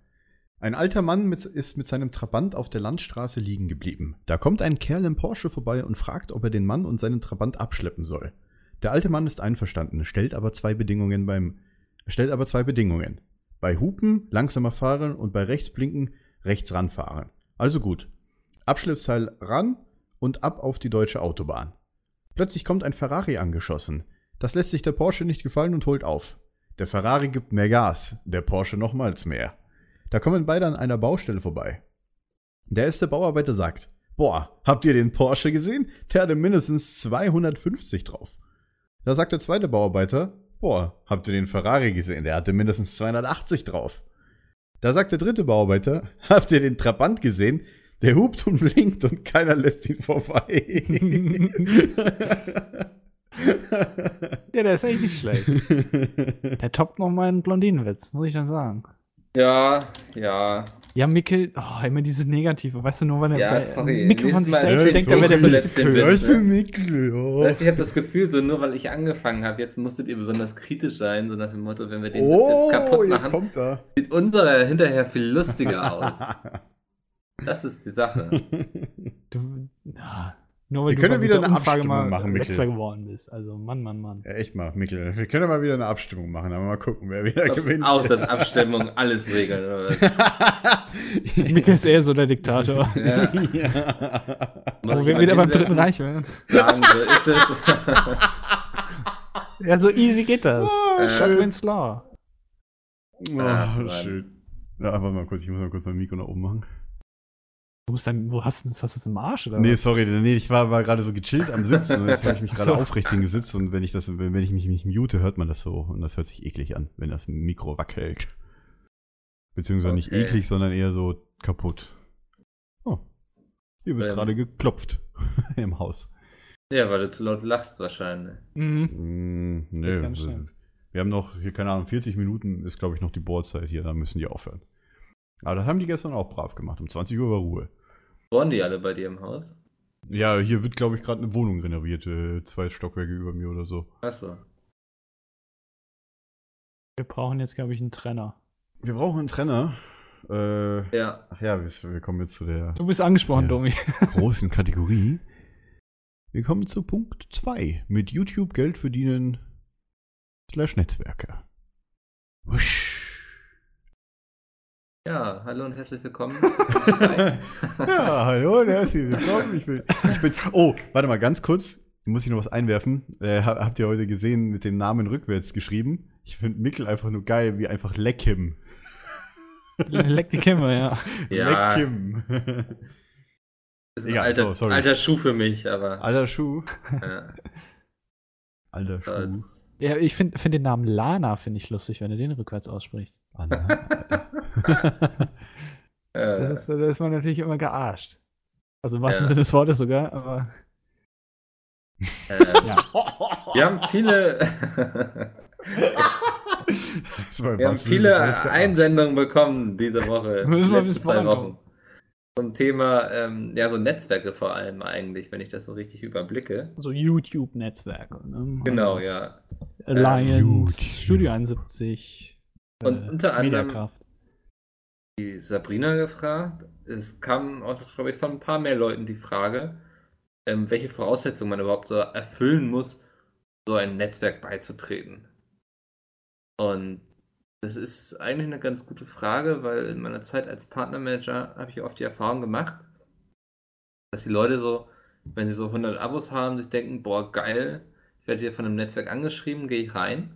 Ein alter Mann mit, ist mit seinem Trabant auf der Landstraße liegen geblieben. Da kommt ein Kerl im Porsche vorbei und fragt, ob er den Mann und seinen Trabant abschleppen soll. Der alte Mann ist einverstanden, stellt aber zwei Bedingungen beim stellt aber zwei Bedingungen. Bei Hupen langsamer fahren und bei Rechtsblinken rechts ranfahren. Also gut. Abschleppseil ran und ab auf die deutsche Autobahn. Plötzlich kommt ein Ferrari angeschossen. Das lässt sich der Porsche nicht gefallen und holt auf. Der Ferrari gibt mehr Gas, der Porsche nochmals mehr. Da kommen beide an einer Baustelle vorbei. Der erste Bauarbeiter sagt, Boah, habt ihr den Porsche gesehen? Der hatte mindestens 250 drauf. Da sagt der zweite Bauarbeiter, Boah, habt ihr den Ferrari gesehen? Der hatte mindestens 280 drauf. Da sagt der dritte Bauarbeiter, habt ihr den Trabant gesehen? Der hupt und blinkt und keiner lässt ihn vorbei. Ja, der ist echt nicht schlecht. Der toppt noch meinen Blondinenwitz, muss ich dann sagen. Ja, ja. Ja, Mikkel, oh, immer dieses Negative, weißt du, nur weil er Ja, sorry. Mikkel von sich selbst denkt, ich er wäre der ne? Mikkel, oh. Weißt du, ich habe das Gefühl, so nur weil ich angefangen habe, jetzt musstet ihr besonders kritisch sein, so nach dem Motto, wenn wir den Oh, jetzt kaputt jetzt machen, kommt er. sieht unserer hinterher viel lustiger aus. Das ist die Sache. Du, ja, nur weil Wir du können wieder eine Umfrage Abstimmung mal machen, Mikkel. letzter geworden bist. Also, Mann, Mann, Mann. Ja, echt mal, Mikkel. Wir können mal wieder eine Abstimmung machen, aber mal gucken, wer wieder Glaubst gewinnt. auch, dass Abstimmung alles regeln, oder was? Mikkel ist eher so der Diktator. Ja. ja. Wo wir wieder beim Dritten Reich wären. Sagen, so ist es. Ja, so easy geht das. Oh, Shotman's Law. Oh, Ach, schön. Ja, warte mal kurz, ich muss mal kurz mein Mikro nach oben machen. Du musst dann, wo hast du das? Hast du das im Arsch oder Nee, was? sorry, nee, ich war, war gerade so gechillt am Sitzen und jetzt habe ich mich gerade So. aufrecht hingesetzt und wenn ich das, wenn, wenn ich mich nicht mute, hört man das so und das hört sich eklig an, wenn das Mikro wackelt. Beziehungsweise nicht Okay. eklig, sondern eher so kaputt. Oh. Hier wird Ähm. gerade geklopft im Haus. Ja, weil du zu laut lachst wahrscheinlich. Mhm. Mm, nö, schnell. wir haben noch, hier, keine Ahnung, 40 Minuten ist, glaube ich, noch die Bohrzeit hier, dann müssen die aufhören. Aber das haben die gestern auch brav gemacht. Um 20 Uhr war Ruhe. Wohnen die alle bei dir im Haus? Ja, hier wird, glaube ich, gerade eine Wohnung renoviert, äh, zwei Stockwerke über mir oder so. Achso. Wir brauchen jetzt, glaube ich, einen Trenner. Wir brauchen einen Trenner. Äh, Ja. ach ja, wir, wir kommen jetzt zu der Du bist angesprochen. Domi. großen Kategorie. Wir kommen zu Punkt 2. Mit YouTube Geld verdienen slash Netzwerke. Wusch. Ja, hallo und herzlich willkommen. ja, hallo und herzlich willkommen. Ich bin, ich bin, oh, warte mal, ganz kurz. Muss ich noch was einwerfen? Äh, ha- habt ihr heute gesehen, mit dem Namen rückwärts geschrieben? Ich finde Mickel einfach nur geil, wie einfach Leckim. Leck die Kimme, ja. Ja. Leckim. ist ein Egal, alter, so, sorry. alter Schuh für mich, aber. Alter Schuh. Ja, Alter Schuh. Ja, ich finde find den Namen Lana finde ich lustig, wenn du den rückwärts aussprichst. Äh, Das ist, da ist man natürlich immer gearscht. Also im wahrsten Ja. Sinne des Wortes sogar, aber äh, ja. Wir haben viele, wir haben viele Einsendungen bekommen diese Woche, Müssen die wir letzten bis zwei Wochen. Zum Thema, ähm, ja, so Netzwerke vor allem eigentlich, wenn ich das so richtig überblicke. so YouTube-Netzwerke. Ne? Genau, ja. Alliance, Gut. Studio 71. Und unter anderem- Mediakraft. Die Sabrina gefragt. Es kam auch, glaube ich, von ein paar mehr Leuten die Frage, ähm, welche Voraussetzungen man überhaupt so erfüllen muss, so ein Netzwerk beizutreten. Und das ist eigentlich eine ganz gute Frage, weil in meiner Zeit als Partnermanager habe ich oft die Erfahrung gemacht, dass die Leute so, wenn sie so 100 Abos haben, sich denken, boah, geil, werde hier von einem Netzwerk angeschrieben, gehe ich rein.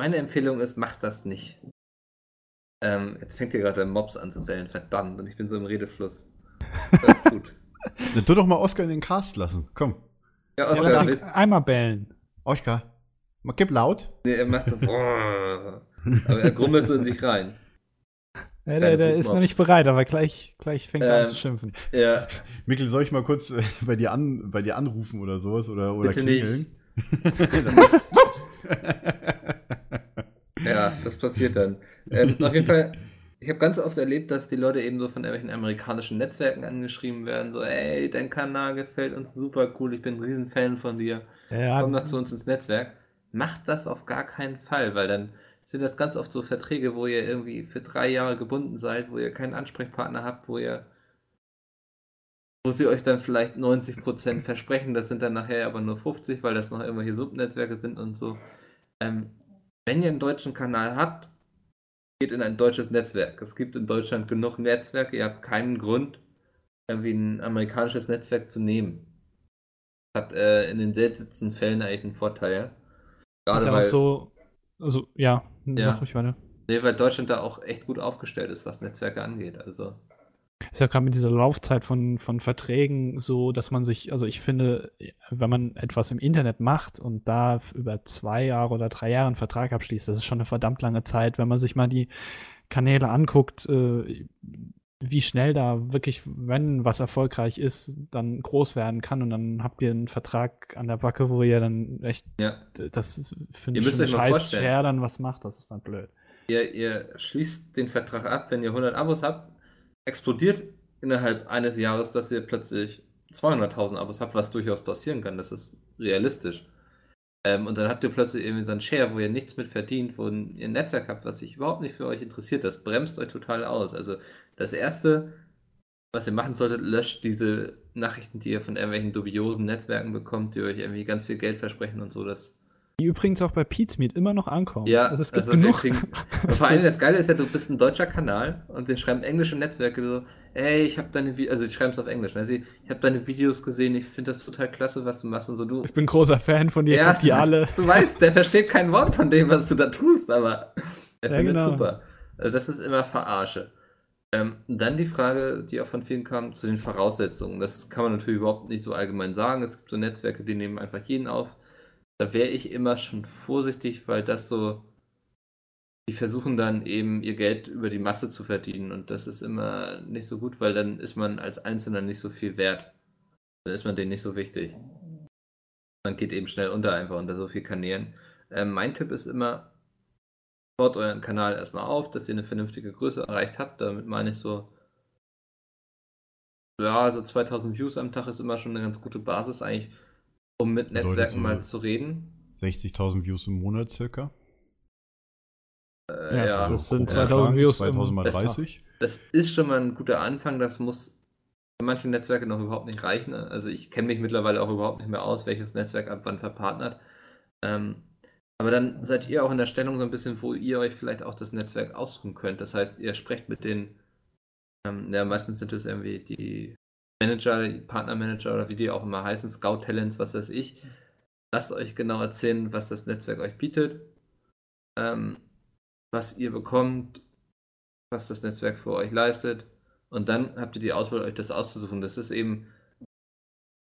Meine Empfehlung ist, macht das nicht. Ähm, jetzt fängt hier gerade Mops an zu bellen, verdammt, und ich bin so im Redefluss. Das ist gut. Dann tu doch mal Oscar in den Cast lassen. Komm. Ja, Ja, Oskar, ihn einmal bellen. Oskar. Gib laut. nee, er macht so, aber er grummelt so in sich rein. Ja, der, der ist noch nicht bereit, aber gleich, gleich fängt er Ähm, an zu schimpfen. Ja, Mikkel, soll ich mal kurz äh, bei dir, an, bei dir anrufen oder sowas? Oder, oder Bitte klingeln? ja, das passiert dann. Ähm, auf jeden Fall, ich habe ganz oft erlebt, dass die Leute eben so von irgendwelchen amerikanischen Netzwerken angeschrieben werden, so, ey, dein Kanal gefällt uns super cool, ich bin ein Riesenfan von dir. Ja, komm doch zu uns ins Netzwerk. Macht das auf gar keinen Fall, weil dann sind das ganz oft so Verträge, wo ihr irgendwie für drei Jahre gebunden seid, wo ihr keinen Ansprechpartner habt, wo ihr wo sie euch dann vielleicht 90% versprechen, das sind dann nachher aber nur 50, weil das noch irgendwelche Subnetzwerke sind und so. Ähm, wenn ihr einen deutschen Kanal habt, geht in ein deutsches Netzwerk. Es gibt in Deutschland genug Netzwerke, ihr habt keinen Grund, irgendwie ein amerikanisches Netzwerk zu nehmen hat äh, in den seltensten Fällen eigentlich einen Vorteil. Gerade ist ja auch so, also ja, Ja. sag ruhig weiter. nee, weil Deutschland da auch echt gut aufgestellt ist, was Netzwerke angeht. Also, Ist ja gerade mit dieser Laufzeit von, von Verträgen so, dass man sich, also ich finde, wenn man etwas im Internet macht und da über zwei Jahre oder drei Jahre einen Vertrag abschließt, das ist schon eine verdammt lange Zeit. Wenn man sich mal die Kanäle anguckt, äh, wie schnell da wirklich, wenn was erfolgreich ist, dann groß werden kann und dann habt ihr einen Vertrag an der Backe, wo ihr dann echt, ja. das finde ich, scheiß schwer dann was macht, das ist dann blöd. Ihr, ihr schließt den Vertrag ab, wenn ihr 100 Abos habt, explodiert innerhalb eines Jahres, dass ihr plötzlich 200.000 Abos habt, was durchaus passieren kann. Das ist realistisch. Ähm, und dann habt ihr plötzlich irgendwie so einen Share, wo ihr nichts mit verdient, wo ihr ein Netzwerk habt, was sich überhaupt nicht für euch interessiert. Das bremst euch total aus. Also das Erste, was ihr machen solltet, löscht diese Nachrichten, die ihr von irgendwelchen dubiosen Netzwerken bekommt, die euch irgendwie ganz viel Geld versprechen und so. Das Die übrigens auch bei Pizmeet immer noch ankommen. ja, also es gibt also wir genug. kriegen- vor allem das Geile ist ja, du bist ein deutscher Kanal und die schreiben englische Netzwerke so, ey, ich habe deine Vi also die schreiben es auf Englisch, ne? Sie, ich habe deine Videos gesehen, ich finde das total klasse, was du machst und so du. Ich bin großer Fan von dir, guck die alle. du weißt, der versteht kein Wort von dem, was du da tust, aber er Ja, findet genau. super. Also das ist immer Verarsche. Ähm, dann die Frage, die auch von vielen kam, zu den Voraussetzungen. Das kann man natürlich überhaupt nicht so allgemein sagen. Es gibt so Netzwerke, die nehmen einfach jeden auf. Da wäre ich immer schon vorsichtig, weil das so, die versuchen dann eben ihr Geld über die Masse zu verdienen und das ist immer nicht so gut, weil dann ist man als Einzelner nicht so viel wert. Dann ist man denen nicht so wichtig. Man geht eben schnell unter einfach unter so vielen Kanälen. Ähm, mein Tipp ist immer, baut euren Kanal erstmal auf, dass ihr eine vernünftige Größe erreicht habt. Damit meine ich so, ja, so 2000 Views am Tag ist immer schon eine ganz gute Basis eigentlich, um mit Netzwerken so mal zu reden. 60.000 Views im Monat circa. Äh, Ja, ja, das sind Ja, 2000 Views im 2000 mal das- 30. das ist schon mal ein guter Anfang. Das muss für manche Netzwerke noch überhaupt nicht reichen. Also ich kenne mich mittlerweile auch überhaupt nicht mehr aus, welches Netzwerk ab wann verpartnert. Ähm, aber dann seid ihr auch in der Stellung so ein bisschen, wo ihr euch vielleicht auch das Netzwerk aussuchen könnt. Das heißt, ihr sprecht mit den, ähm, ja, meistens sind es irgendwie die Manager, Partnermanager oder wie die auch immer heißen, Scout Talents, was weiß ich. Lasst euch genau erzählen, was das Netzwerk euch bietet, ähm, was ihr bekommt, was das Netzwerk für euch leistet. Und dann habt ihr die Auswahl, euch das auszusuchen. Das ist eben,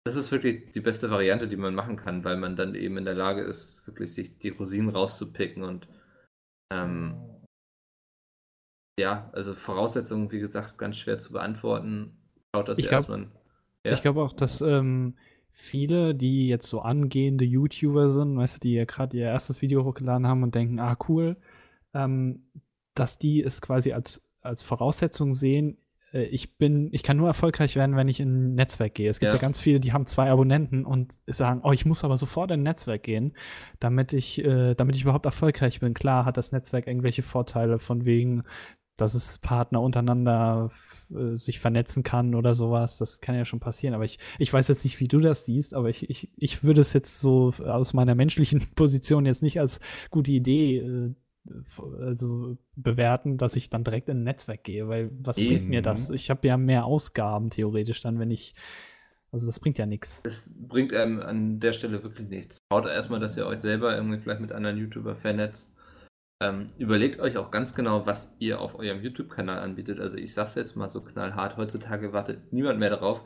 das ist wirklich die beste Variante, die man machen kann, weil man dann eben in der Lage ist, wirklich sich die Rosinen rauszupicken und ähm, ja, also Voraussetzungen, wie gesagt, ganz schwer zu beantworten. Schaut, dass Ich glaub- erstmal. Ja? Ich glaube auch, dass ähm, viele, die jetzt so angehende YouTuber sind, weißt du, die ja gerade ihr erstes Video hochgeladen haben und denken, ah, cool, ähm, dass die es quasi als, als Voraussetzung sehen, äh, ich bin, ich kann nur erfolgreich werden, wenn ich in ein Netzwerk gehe. Es gibt ja, Ja. ganz viele, die haben zwei Abonnenten und sagen, oh, ich muss aber sofort in ein Netzwerk gehen, damit ich, äh, damit ich überhaupt erfolgreich bin. Klar hat das Netzwerk irgendwelche Vorteile von wegen, dass es Partner untereinander äh, sich vernetzen kann oder sowas. Das kann ja schon passieren. Aber ich, ich weiß jetzt nicht, wie du das siehst, aber ich, ich, ich würde es jetzt so aus meiner menschlichen Position jetzt nicht als gute Idee äh, also bewerten, dass ich dann direkt in ein Netzwerk gehe, weil was Eh. bringt mir das? Ich habe ja mehr Ausgaben theoretisch dann, wenn ich, also das bringt ja nichts. Das bringt einem an der Stelle wirklich nichts. Schaut erstmal, dass ihr euch selber irgendwie vielleicht mit anderen YouTuber vernetzt. Ähm, überlegt euch auch ganz genau, was ihr auf eurem YouTube-Kanal anbietet. Also ich sag's jetzt mal so knallhart, heutzutage wartet niemand mehr darauf,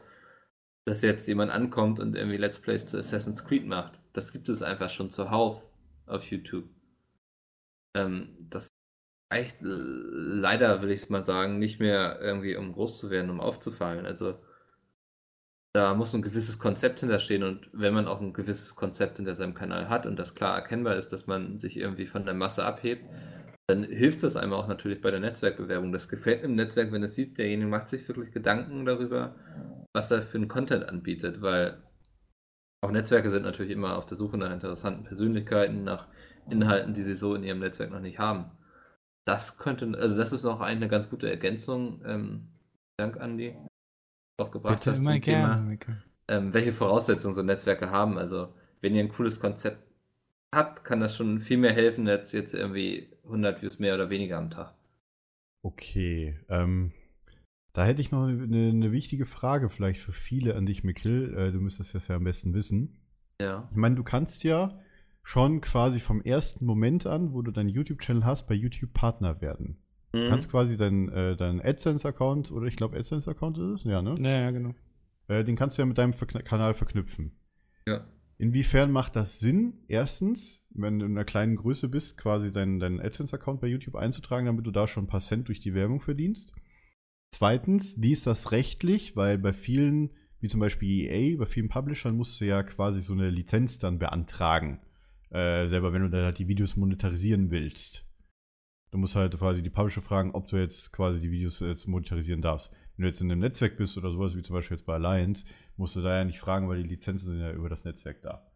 dass jetzt jemand ankommt und irgendwie Let's Plays zu Assassin's Creed macht. Das gibt es einfach schon zuhauf auf YouTube. Ähm, das reicht leider, will ich mal sagen, nicht mehr irgendwie, um groß zu werden, um aufzufallen. Also da muss ein gewisses Konzept hinterstehen und wenn man auch ein gewisses Konzept hinter seinem Kanal hat und das klar erkennbar ist, dass man sich irgendwie von der Masse abhebt, dann hilft das einem auch natürlich bei der Netzwerkbewerbung. Das gefällt im Netzwerk, wenn es sieht, derjenige macht sich wirklich Gedanken darüber, was er für einen Content anbietet, weil auch Netzwerke sind natürlich immer auf der Suche nach interessanten Persönlichkeiten, nach Inhalten, die sie so in ihrem Netzwerk noch nicht haben. Das könnte, also das ist noch eine ganz gute Ergänzung. Ähm, Dank, Andi. Auch gebracht hast zum Thema ähm, welche Voraussetzungen so Netzwerke haben. Also, wenn ihr ein cooles Konzept habt, kann das schon viel mehr helfen, als jetzt irgendwie 100 Views mehr oder weniger am Tag. Okay, ähm, da hätte ich noch eine, eine wichtige Frage vielleicht für viele an dich, Mikkel. Äh, du müsstest das ja am besten wissen. Ja. Ich meine, du kannst ja schon quasi vom ersten Moment an, wo du deinen YouTube-Channel hast, bei YouTube Partner werden. Du Mhm. kannst quasi deinen äh, deinen AdSense-Account, oder ich glaube AdSense-Account ist es, ja, ne? Ja, ja, genau. Äh, den kannst du ja mit deinem Verkn Kanal verknüpfen. Ja. Inwiefern macht das Sinn, erstens, wenn du in einer kleinen Größe bist, quasi deinen, deinen AdSense-Account bei YouTube einzutragen, damit du da schon ein paar Cent durch die Werbung verdienst? Zweitens, wie ist das rechtlich? Weil bei vielen, wie zum Beispiel EA, bei vielen Publishern musst du ja quasi so eine Lizenz dann beantragen. Äh, selber, wenn du da halt die Videos monetarisieren willst. Du musst halt quasi die Publisher fragen, ob du jetzt quasi die Videos jetzt monetarisieren darfst. Wenn du jetzt in einem Netzwerk bist oder sowas, wie zum Beispiel jetzt bei Alliance, musst du da ja nicht fragen, weil die Lizenzen sind ja über das Netzwerk da.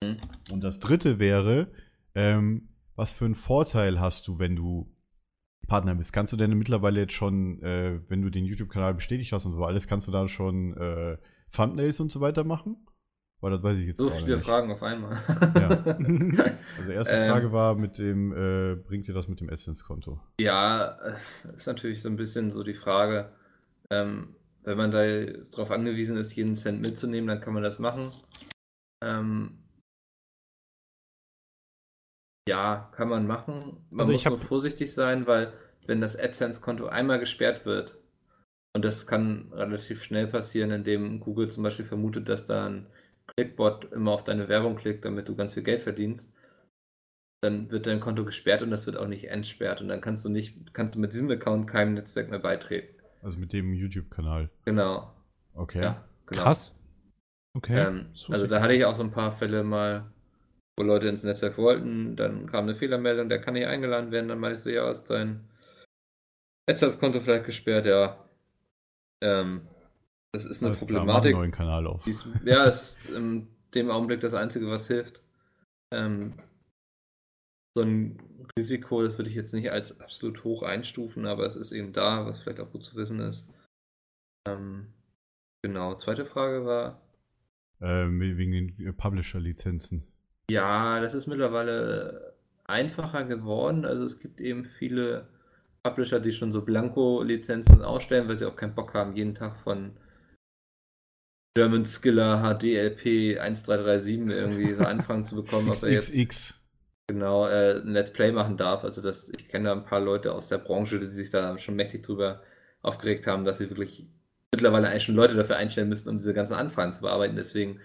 Mhm. Und das dritte wäre, ähm, was für einen Vorteil hast du, wenn du Partner bist? Kannst du denn mittlerweile jetzt schon, äh, wenn du den YouTube-Kanal bestätigt hast und so alles, kannst du da schon äh, Thumbnails und so weiter machen? Weil das weiß ich jetzt So viele nicht. Fragen auf einmal. Ja. Also erste Ähm. Frage war mit dem, äh, bringt dir das mit dem AdSense-Konto? Ja, äh, ist natürlich so ein bisschen so die Frage, ähm, wenn man da darauf angewiesen ist, jeden Cent mitzunehmen, dann kann man das machen. Ähm, ja, kann man machen. Man Also muss nur vorsichtig sein, weil wenn das AdSense-Konto einmal gesperrt wird, Und das kann relativ schnell passieren, indem Google zum Beispiel vermutet, dass da ein Clickbot immer auf deine Werbung klickt, damit du ganz viel Geld verdienst. Dann wird dein Konto gesperrt und das wird auch nicht entsperrt. Und dann kannst du nicht, kannst du mit diesem Account keinem Netzwerk mehr beitreten. Also mit dem YouTube-Kanal. Genau. Okay. Ja, genau. Krass. Okay. Ähm, So also da hatte ich auch so ein paar Fälle mal, wo Leute ins Netzwerk wollten, dann kam eine Fehlermeldung, der kann nicht eingeladen werden, dann meinte ich so, ja, ist dein Netzwerkskonto vielleicht gesperrt, ja. Ähm, das ist eine Alles klar, mach einen Problematik. neuen Kanal auf. Ist, ja, ist in dem Augenblick das Einzige, was hilft. Ähm, so ein Risiko, das würde ich jetzt nicht als absolut hoch einstufen, aber es ist eben da, was vielleicht auch gut zu wissen ist. Ähm, genau, zweite Frage war, Ähm, wegen den äh, Publisher-Lizenzen. ja, das ist mittlerweile einfacher geworden. Also es gibt eben viele Publisher, die schon so Blanko-Lizenzen ausstellen, weil sie auch keinen Bock haben, jeden Tag von German Skiller HDLP 1337 irgendwie so Anfragen zu bekommen, ob er jetzt genau äh, ein Let's Play machen darf. Also das, ich kenne da ein paar Leute aus der Branche, die sich da schon mächtig drüber aufgeregt haben, dass sie wirklich mittlerweile eigentlich schon Leute dafür einstellen müssen, um diese ganzen Anfragen zu bearbeiten. Deswegen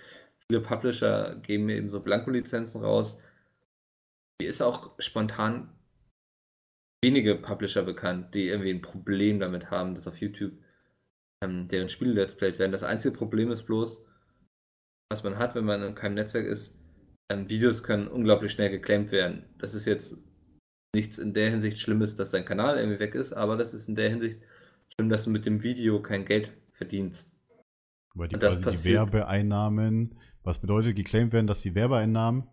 viele Publisher geben eben so Blanko-Lizenzen raus. Mir ist auch spontan wenige Publisher bekannt, die irgendwie ein Problem damit haben, dass auf YouTube ähm, deren Spiele Let's Played werden. Das einzige Problem ist bloß, was man hat, wenn man in keinem Netzwerk ist, ähm, Videos können unglaublich schnell geclaimt werden. Das ist jetzt nichts in der Hinsicht Schlimmes, dass dein Kanal irgendwie weg ist, aber das ist in der Hinsicht schlimm, dass du mit dem Video kein Geld verdienst. Weil die quasi die Werbeeinnahmen, was bedeutet, geclaimt werden, dass die Werbeeinnahmen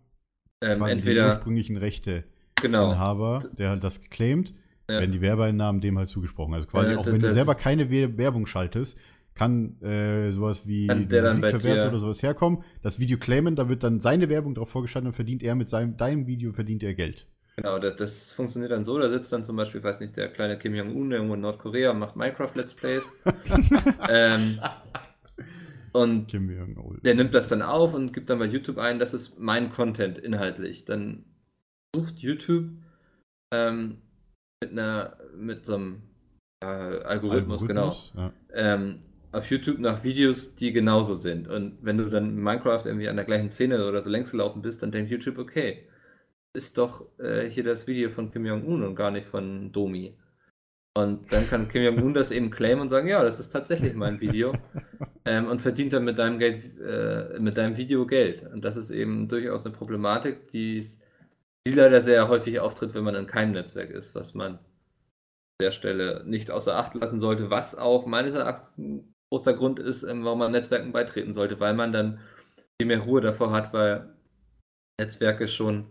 Ähm, quasi entweder, ursprünglichen genau, Rechteinhaber, der halt das geclaimt, Ja. werden die Werbeeinnahmen dem halt zugesprochen. Also quasi Ja, auch wenn du selber keine We- Werbung schaltest, kann äh, sowas wie Musikverwerter oder sowas herkommen, das Video claimen, da wird dann seine Werbung drauf vorgeschaltet und verdient er mit seinem, deinem Video verdient er Geld. genau, das, das funktioniert dann so, da sitzt dann zum Beispiel, weiß nicht, der kleine Kim Jong-un irgendwo in Nordkorea und macht Minecraft Let's Plays. ähm, und. Der nimmt das dann auf und gibt dann bei YouTube ein, das ist mein Content inhaltlich. Dann sucht YouTube ähm, mit einer mit so einem äh, Algorithmus, genau, Ja. ähm, auf YouTube nach Videos, die genauso sind. Und wenn du dann in Minecraft irgendwie an der gleichen Szene oder so längs gelaufen bist, dann denkt YouTube, okay, ist doch äh, hier das Video von Kim Jong-un und gar nicht von Domi. Und dann kann Kim Jong-un das eben claimen und sagen, ja, das ist tatsächlich mein Video. ähm, und verdient dann mit deinem Geld, äh, mit deinem Video Geld. Und das ist eben durchaus eine Problematik, die, die leider sehr häufig auftritt, wenn man in keinem Netzwerk ist, was man an der Stelle nicht außer Acht lassen sollte, was auch meines Erachtens ein großer Grund ist, ähm, warum man Netzwerken beitreten sollte, weil man dann viel mehr Ruhe davor hat, weil Netzwerke schon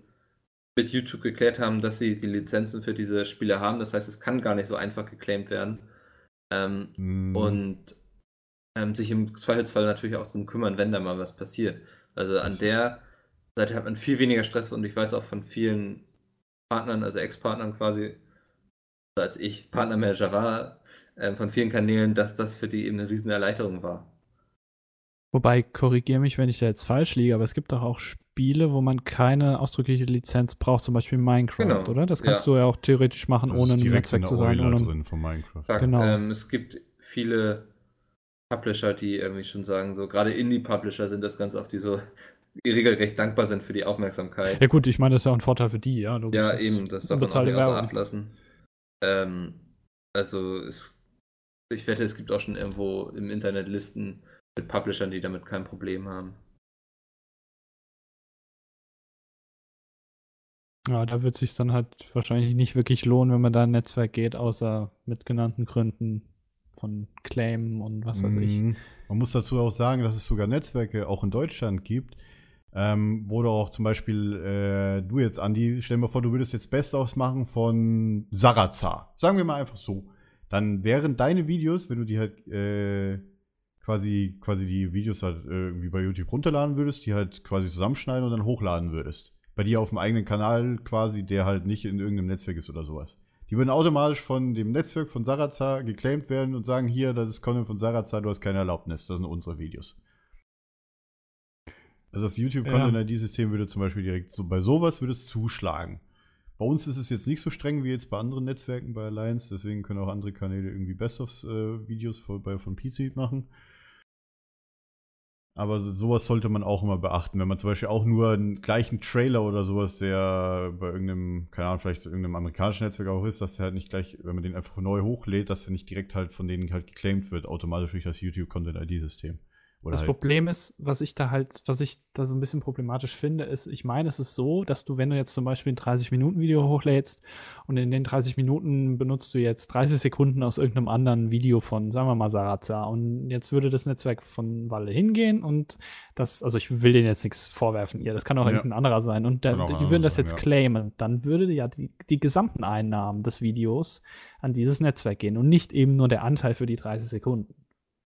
mit YouTube geklärt haben, dass sie die Lizenzen für diese Spiele haben. Das heißt, es kann gar nicht so einfach geclaimt werden. Ähm, Mm, und ähm, sich im Zweifelsfall natürlich auch darum kümmern, wenn da mal was passiert. Also an Das- der Seite hat man viel weniger Stress und ich weiß auch von vielen Partnern, also Ex-Partnern quasi, als ich Partnermanager war, ähm, von vielen Kanälen, dass das für die eben eine riesen Erleichterung war. Wobei, korrigiere mich, wenn ich da jetzt falsch liege, aber es gibt doch auch Spiele, wo man keine ausdrückliche Lizenz braucht, zum Beispiel Minecraft, Genau, oder? Das kannst ja. du ja auch theoretisch machen, das ohne ein direkt Netzwerk zu sein. Ohne, drin von Minecraft. Sag, Genau. ähm, es gibt viele Publisher, die irgendwie schon sagen, so gerade Indie-Publisher sind das ganz oft, die so regelrecht dankbar sind für die Aufmerksamkeit. ja gut, ich meine, das ist ja auch ein Vorteil für die, ja. logisch. Ja, eben, das darf man auch nicht außer. Acht lassen. Ähm, also, es, ich wette, es gibt auch schon irgendwo im Internet Listen mit Publishern, die damit kein Problem haben. Ja, da wird es sich dann halt wahrscheinlich nicht wirklich lohnen, wenn man da in ein Netzwerk geht, außer mit genannten Gründen von Claim und was weiß ich. Mhm. Man muss dazu auch sagen, dass es sogar Netzwerke auch in Deutschland gibt, ähm, wo du auch zum Beispiel, äh, du jetzt, Andi, stell dir mal vor, du würdest jetzt Best-ofs machen von Sarazar. Sagen wir mal einfach so. Dann wären deine Videos, wenn du die halt äh, quasi, quasi die Videos halt äh, irgendwie bei YouTube runterladen würdest, die halt quasi zusammenschneiden und dann hochladen würdest. Bei dir auf dem eigenen Kanal quasi, der halt nicht in irgendeinem Netzwerk ist oder sowas. Die würden automatisch von dem Netzwerk von Sarazar geclaimed werden und sagen, hier, das ist Content von Sarazar, du hast keine Erlaubnis, das sind unsere Videos. Also das YouTube-Content-ID-System würde zum Beispiel direkt so bei sowas würde es zuschlagen. bei uns ist es jetzt nicht so streng wie jetzt bei anderen Netzwerken bei Alliance, deswegen können auch andere Kanäle irgendwie Best-of-Videos von, bei- von PC machen. Aber so- sowas sollte man auch immer beachten. Wenn man zum Beispiel auch nur einen gleichen Trailer oder sowas, der bei irgendeinem, keine Ahnung, vielleicht irgendeinem amerikanischen Netzwerk auch ist, dass der halt nicht gleich, wenn man den einfach neu hochlädt, dass der nicht direkt halt von denen halt geclaimed wird, automatisch durch das YouTube Content ID-System. Oder Das halt, Problem ist, was ich da halt, was ich da so ein bisschen problematisch finde, ist, ich meine, es ist so, dass du, wenn du jetzt zum Beispiel ein 30-Minuten-Video hochlädst und in den 30 Minuten benutzt du jetzt 30 Sekunden aus irgendeinem anderen Video von, sagen wir mal, Sarazza und jetzt würde das Netzwerk von Walle hingehen und das, also ich will denen jetzt nichts vorwerfen, ihr, das kann auch Ja. irgendein anderer sein und der, die würden das sein, jetzt ja. claimen, dann würde ja die, die gesamten Einnahmen des Videos an dieses Netzwerk gehen und nicht eben nur der Anteil für die 30 Sekunden.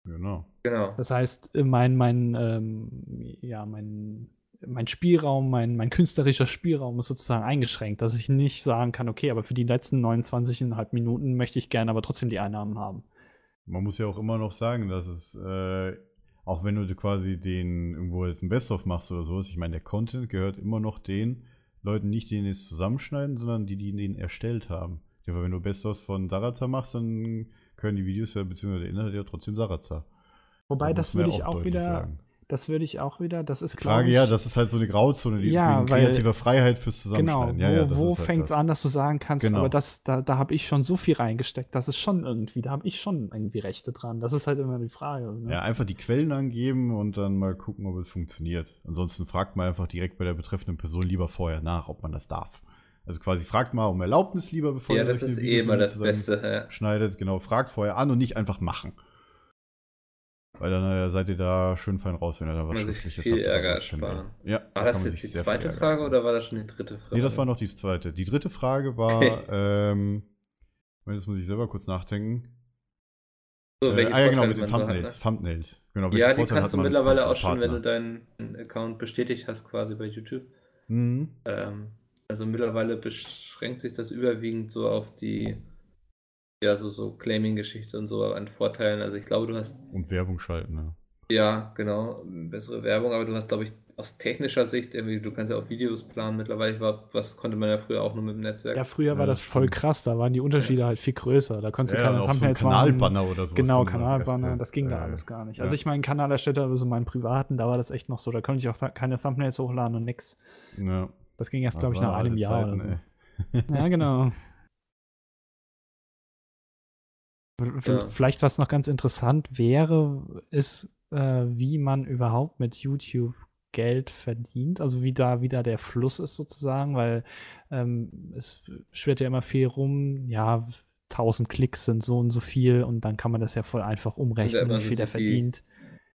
Genau. Genau. Das heißt, mein, mein, ähm, ja, mein, mein Spielraum, mein, mein künstlerischer Spielraum ist sozusagen eingeschränkt, dass ich nicht sagen kann, okay, aber für die letzten 29,5 Minuten möchte ich gerne aber trotzdem die Einnahmen haben. Man muss ja auch immer noch sagen, dass es, äh, auch wenn du quasi den irgendwo jetzt ein Best-of machst oder sowas, ich meine, der Content gehört immer noch den Leuten nicht, die jetzt zusammenschneiden, sondern die, die den erstellt haben. Ja, weil wenn du Best-ofs von Sarazar machst, dann können die Videos ja, beziehungsweise der Inhalt ja trotzdem Sarazar. Wobei, muss das würde ja ich auch wieder, sagen. das würde ich auch wieder, das ist Die Frage, ja, das ist halt so eine Grauzone, die Ja, kreativer Freiheit fürs Genau, Zusammenschneiden. ja, ja, wo, wo ist halt fängt es das. an, dass du sagen kannst, Genau. aber das, da, da habe ich schon so viel reingesteckt, das ist schon irgendwie, da habe ich schon irgendwie Rechte dran. Das ist halt immer die Frage. Ne? Ja, einfach die Quellen angeben und dann mal gucken, ob es funktioniert. Ansonsten fragt man einfach direkt bei der betreffenden Person lieber vorher nach, ob man das darf. Also quasi fragt mal um Erlaubnis lieber, bevor Ja, ihr das ist eh immer das Beste. Ja. Schneidet, genau, fragt vorher an und nicht einfach machen. Weil dann äh, seid ihr da schön fein raus, wenn ihr da was man sich Schriftliches viel habt Ärger will. Ja, War da das jetzt die zweite Frage oder war das schon die dritte Frage? Nee, das war noch die zweite. Die dritte Frage war, Okay. ähm, jetzt muss ich selber kurz nachdenken. so, Äh, ah ja, genau, mit den man so hat, Thumbnails. ne? Thumbnails. Genau, Ja, die kannst du mittlerweile auch schon, wenn du deinen Account bestätigt hast, quasi bei YouTube. Mhm. Ähm, also mittlerweile beschränkt sich das überwiegend so auf die, ja, so, so Claiming-Geschichte und so an Vorteilen. Also ich glaube, du hast, Und Werbung schalten, ne? ja, genau, bessere Werbung, aber du hast, glaube ich, aus technischer Sicht, irgendwie, du kannst ja auch Videos planen mittlerweile, war, was konnte man ja früher auch nur mit dem Netzwerk. Ja, früher Ja, war das voll krass, da waren die Unterschiede halt viel größer. Da konntest du Ja, keine so ein Thumbnails machen. Kanalbanner oder sowas. Genau, Kanalbanner, das ging da äh, alles gar nicht. ja. Also ich meinen Kanal erstellt habe, so meinen privaten, da war das echt noch so. Da konnte ich auch keine Thumbnails hochladen und nix. Ja. Das ging erst, glaube ich, nach einem Jahr Zeiten, so. Ja, genau. Ja. Vielleicht was noch ganz interessant wäre, ist, äh, wie man überhaupt mit YouTube Geld verdient, also wie da wieder der Fluss ist sozusagen, weil ähm, es schwirrt ja immer viel rum, ja, 1000 Klicks sind so und so viel und dann kann man das ja voll einfach umrechnen, wie viel der die- verdient.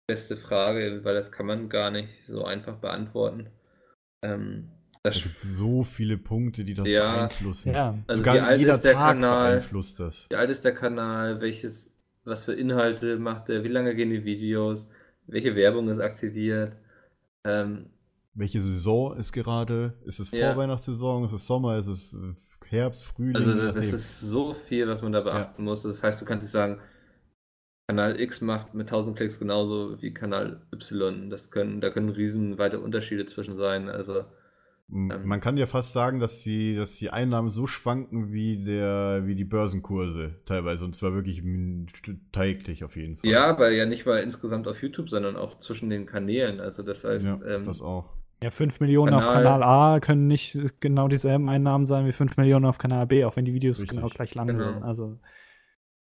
Beste Frage, weil das kann man gar nicht so einfach beantworten. Ähm, Da das, gibt so viele Punkte, die das Ja. beeinflussen. Ja, also Sogar wie alt jeder ist der Tag Kanal? beeinflusst das. Wie alt ist der Kanal? Welches, was für Inhalte macht er? Wie lange gehen die Videos? Welche Werbung ist aktiviert? Ähm, Welche Saison ist gerade? Ist es Ja. Vorweihnachtssaison? Ist es Sommer? Ist es Herbst, Frühling? also Je das nachdem. ist so viel, was man da beachten muss. Das heißt, du kannst nicht sagen, Kanal X macht mit 1000 Klicks genauso wie Kanal Y. Das können, da können riesenweite Unterschiede zwischen sein. Also Man kann ja fast sagen, dass die, dass die Einnahmen so schwanken wie, der, wie die Börsenkurse teilweise. Und zwar wirklich täglich auf jeden Fall. ja, aber ja nicht mal insgesamt auf YouTube, sondern auch zwischen den Kanälen. Also das heißt, Ja, ähm, das auch. Ja, 5 Millionen auf Kanal- Kanal A können nicht genau dieselben Einnahmen sein wie 5 Millionen auf Kanal B, auch wenn die Videos Richtig. genau gleich lang Genau. sind. Also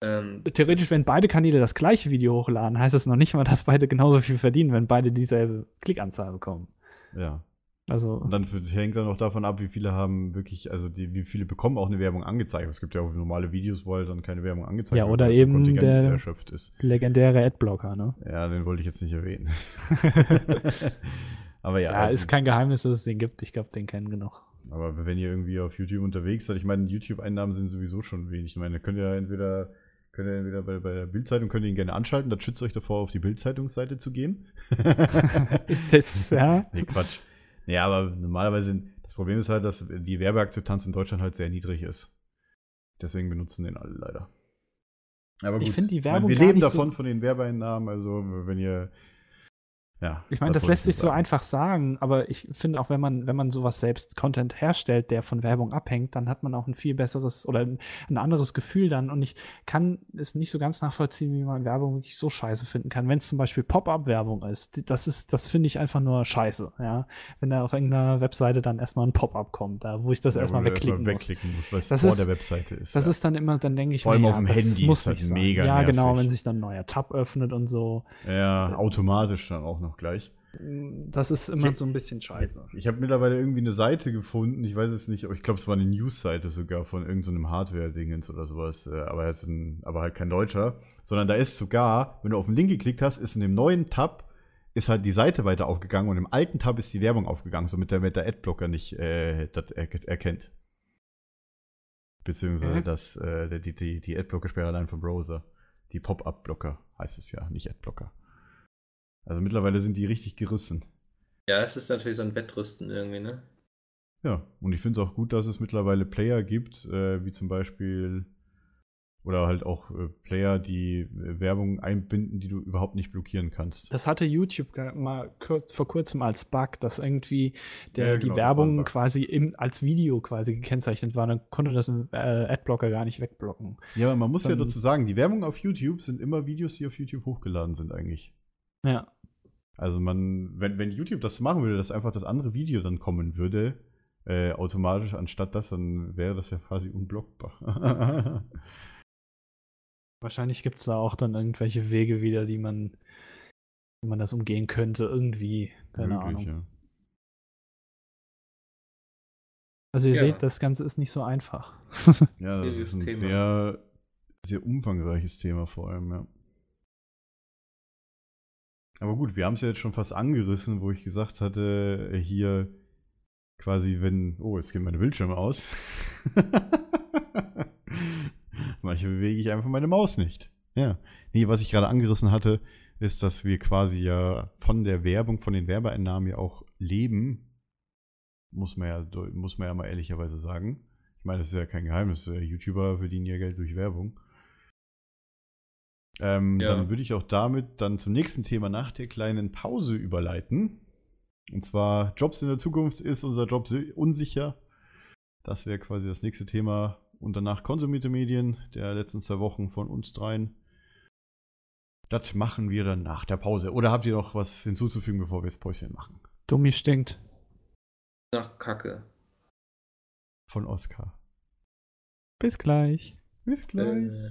ähm, theoretisch, wenn beide Kanäle das gleiche Video hochladen, heißt es noch nicht mal, dass beide genauso viel verdienen, wenn beide dieselbe Klickanzahl bekommen. Ja. Also Und dann hängt dann auch davon ab, wie viele haben wirklich, also die, wie viele bekommen auch eine Werbung angezeigt. Es gibt ja auch normale Videos, wo halt dann keine Werbung angezeigt Ja, wird, oder weil so eben Kontingent der- erschöpft ist. legendäre Adblocker, ne? Ja, den wollte ich jetzt nicht erwähnen. aber ja, Ja, ist kein Geheimnis, dass es den gibt. Ich glaube, den kennen genug. aber wenn ihr irgendwie auf YouTube unterwegs seid, ich meine, YouTube-Einnahmen sind sowieso schon wenig. Ich meine, könnt ihr entweder, könnt ihr entweder bei, bei der Bildzeitung könnt ihr ihn gerne anschalten, das schützt euch davor, auf die Bildzeitungsseite zu gehen. Ist das, ja? Nee, Quatsch. Ja, aber normalerweise, das Problem ist halt, dass die Werbeakzeptanz in Deutschland halt sehr niedrig ist. Deswegen benutzen den alle leider. Aber Ich gut. finde die Ich meine, Werbung Wir gar leben nicht so- davon, von den Werbeeinnahmen. Also, wenn ihr, Ja. Ich meine, das wollte lässt sich ich so einfach sagen, aber ich finde auch, wenn man, wenn man sowas selbst Content herstellt, der von Werbung abhängt, dann hat man auch ein viel besseres oder ein, anderes Gefühl dann. Und ich kann es nicht so ganz nachvollziehen, wie man Werbung wirklich so scheiße finden kann. Wenn es zum Beispiel Pop-up-Werbung ist, das ist, das finde ich einfach nur scheiße, ja. Wenn da auf irgendeiner Webseite dann erstmal ein Pop-up kommt, da wo ich das Ja, erstmal wegklicken muss. wegklicken muss, weil es Das vor ist- der Webseite ist. Das ja. ist dann immer, dann denke ich Vor allem mir, auf dem das Handy muss ist halt mega Ja, genau, nervig. wenn sich dann ein neuer Tab öffnet und so. ja, automatisch dann auch noch gleich. Das ist immer Ich- so ein bisschen scheiße. Ich habe mittlerweile irgendwie eine Seite gefunden, ich weiß es nicht, aber ich glaube, es war eine News-Seite sogar von irgendeinem Hardware-Dingens oder sowas, äh, aber, jetzt ein, aber halt kein Deutscher, sondern da ist sogar, wenn du auf den Link geklickt hast, ist in dem neuen Tab ist halt die Seite weiter aufgegangen und im alten Tab ist die Werbung aufgegangen, somit der, der Adblocker nicht äh, das er, erkennt. Beziehungsweise Mhm. das, äh, die, die, die Adblocker-Sperre allein vom Browser. Die Pop-Up-Blocker heißt es ja, nicht Adblocker. Also mittlerweile sind die richtig gerissen. Ja, das ist natürlich so ein Wettrüsten irgendwie, ne? Ja, und ich finde es auch gut, dass es mittlerweile Player gibt, äh, wie zum Beispiel, oder halt auch äh, Player, die äh, Werbung einbinden, die du überhaupt nicht blockieren kannst. Das hatte YouTube mal kurz, vor kurzem als Bug, dass irgendwie der, Ja, genau, die Werbung quasi im, als Video quasi gekennzeichnet war. Dann konnte das ein äh, Adblocker gar nicht wegblocken. Ja, aber man muss So ja dazu sagen, die Werbung auf YouTube sind immer Videos, die auf YouTube hochgeladen sind eigentlich. Ja. Also man, wenn, wenn YouTube das machen würde, dass einfach das andere Video dann kommen würde, äh, automatisch anstatt das, dann wäre das ja quasi unblockbar. Wahrscheinlich gibt es da auch dann irgendwelche Wege wieder, die man, wie man das umgehen könnte, irgendwie. Keine Möglich, Ahnung. ja. Also ihr Ja. seht, das Ganze ist nicht so einfach. Ja, das Dieses ist ein Thema. sehr, sehr umfangreiches Thema vor allem, ja. Aber gut, wir haben es ja jetzt schon fast angerissen, wo ich gesagt hatte, äh, hier quasi, wenn. Oh, jetzt gehen meine Bildschirme aus. Manchmal bewege ich einfach meine Maus nicht. Ja. Nee, was ich gerade angerissen hatte, ist, dass wir quasi ja von der Werbung, von den Werbeeinnahmen ja auch leben. Muss man ja, muss man ja mal ehrlicherweise sagen. Ich meine, das ist ja kein Geheimnis. YouTuber verdienen ja Geld durch Werbung. Ähm, Ja. Dann würde ich auch damit dann zum nächsten Thema nach der kleinen Pause überleiten. Und zwar Jobs in der Zukunft. Ist unser Job si- unsicher? Das wäre quasi das nächste Thema. Und danach konsumierte Medien der letzten zwei Wochen von uns dreien. Das machen wir dann nach der Pause. Oder habt ihr noch was hinzuzufügen, bevor wir das Päuschen machen? Dummi stinkt. Nach Kacke. Von Oskar. Bis gleich. Bis Äh, Hey,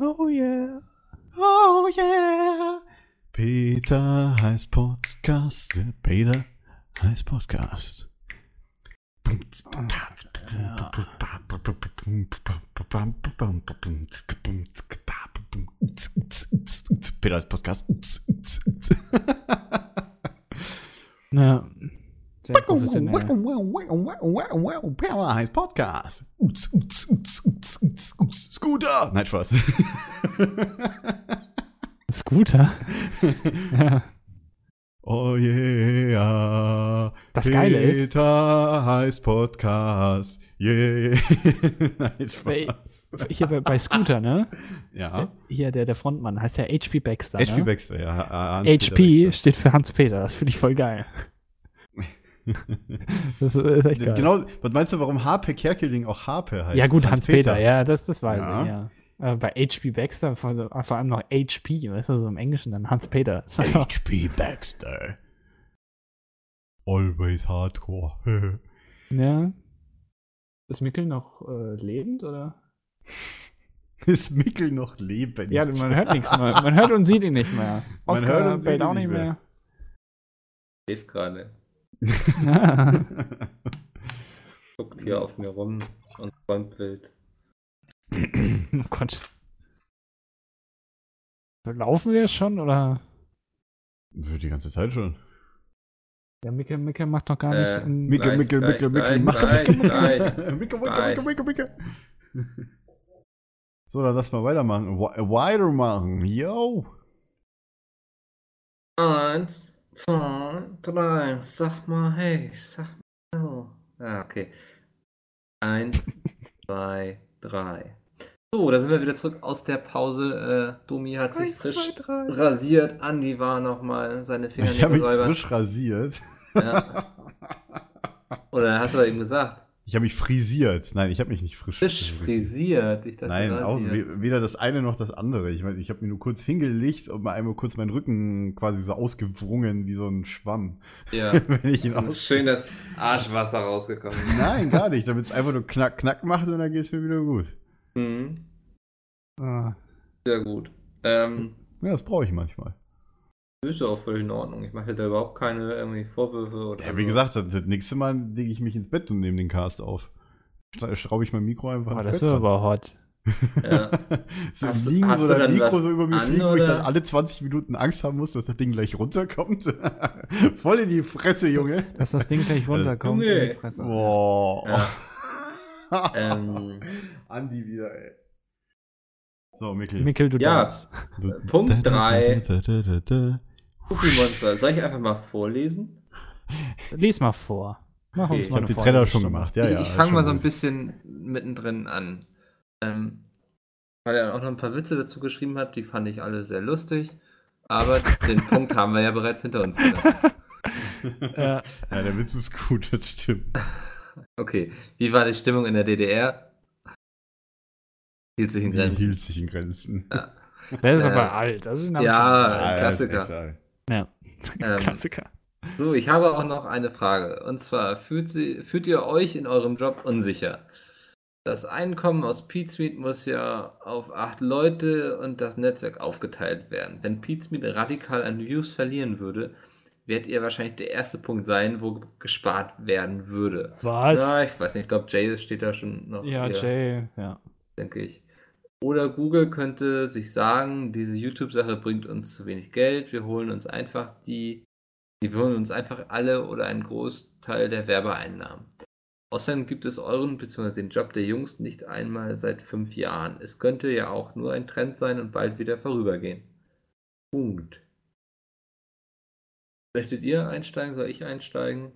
Oh yeah. Oh yeah. Peter heißt Podcast. Peter heißt Podcast. Peter heißt Podcast. Ja. Sehr professionell. Heißt Podcast. Scooter. Nein, Spaß. Scooter. ja. Oh yeah. Das Geile ist- Peter heißt Podcast. Yeah. Nein, Spaß. Hier bei, bei Scooter, ne? Ja. Hier, der, der Frontmann heißt ja HP Baxter. HP ne? Baxter, ja. Hans HP Baxter. steht für Hans-Peter. Das finde ich voll geil. Das ist echt geil. Genau, was meinst du, warum Harpe Kerkeling auch Harpe heißt? ja, gut, Hans-Peter, ja, das, das weiß Ja. ja. Äh, bei HP Baxter, vor, vor allem noch HP, weißt du, so im Englischen dann Hans-Peter. HP Baxter. always hardcore. Ja. Ist Mickel noch äh, lebend oder? Ist Mickel noch lebend? Ja, man hört nichts mehr. Man hört und sieht ihn nicht mehr. Man Oscar hört und sieht ihn auch nicht nicht mehr. Schläft gerade. Guckt hier auf mir rum und träumt wild. oh Gott. Laufen wir schon oder? Für die ganze Zeit schon. Ja, Mickel, Mickel macht doch gar nicht. Äh, in- Mickel, Gleich, Mickel, gleich, Mickel, gleich, mach gleich. Mickel, Mickel, Gleich. Mickel, Mickel, Mickel. So, dann lass mal weitermachen. Weitermachen. Yo. Eins, zwei, drei. Sag mal, hey, sag mal. hallo. Ah, okay. Eins, zwei, drei. So, da sind wir wieder zurück aus der Pause. Äh, Domi hat sich Eins, frisch zwei, rasiert. Andi war nochmal seine Finger Ich habe mich frisch rasiert. Ja. Oder hast du eben gesagt? Ich habe mich frisiert. Nein, ich habe mich nicht frisch Frisch frisiert. Ich dachte, Nein, auch, weder das eine noch das andere. Ich meine, ich habe mir nur kurz hingelegt und mal einmal kurz meinen Rücken quasi so ausgewrungen wie so ein Schwamm. Ja. Wenn ich ihn Es ist schön das Arschwasser rausgekommen. Nein, gar nicht. Damit es einfach nur knack, knack macht und dann geht es mir wieder gut. Mhm. Ah, Sehr gut. Ähm, Ja, das brauche ich manchmal. Böse auch voll in Ordnung. Ich mache da überhaupt keine irgendwie Vorwürfe oder. Ja, wie gesagt, das, das nächste Mal lege ich mich ins Bett und nehme den Cast auf. Schraube ich mein Mikro einfach. Oh, das wäre aber hot. Ja. so hast, liegen hast so dein Mikro so über mich an, fliegen, oder? wo ich dann alle 20 Minuten Angst haben muss, dass das Ding gleich runterkommt. Voll in die Fresse, Junge. Dass das Ding gleich runterkommt. Junge. In die Fresse. Boah. Ja. ähm, Andi wieder, ey. So, Mikkel. Mikkel, du ja, darfst. Punkt 3. Cookie-Monster. Soll ich einfach mal vorlesen? Lies mal vor. Mach uns mal ich hab die Trailer schon gemacht, ja, ich, ja. Ich fange mal so ein bisschen mittendrin an. Ähm, weil er auch noch ein paar Witze dazu geschrieben hat, die fand ich alle sehr lustig. Aber den Punkt haben wir ja bereits hinter uns ja. der Witz ist gut, das stimmt. Okay, wie war die Stimmung in der DDR? Hielt sich in Grenzen. Hielt sich in Grenzen. Ja. Der ist äh, aber alt. Also ah, ja, Klassiker ja. Ähm, Klassiker. So, ich habe auch noch eine Frage. Und zwar, fühlt, sie, fühlt ihr euch in eurem Job unsicher? Das Einkommen aus Pizmeet muss ja auf acht Leute und das Netzwerk aufgeteilt werden. Wenn Pizmeet radikal an Views verlieren würde, werdet ihr wahrscheinlich der erste Punkt sein, wo gespart werden würde. Was? Na, ich weiß nicht, ich glaube, Jay steht da schon noch. ja, hier, Jay, ja. denke ich. Oder Google könnte sich sagen, diese YouTube-Sache bringt uns zu wenig Geld, wir holen uns einfach die, die holen uns einfach alle oder einen Großteil der Werbeeinnahmen. Außerdem gibt es euren bzw. den Job der Jungs nicht einmal seit fünf Jahren. Es könnte ja auch nur ein Trend sein und bald wieder vorübergehen. Punkt. Möchtet ihr einsteigen? Soll ich einsteigen?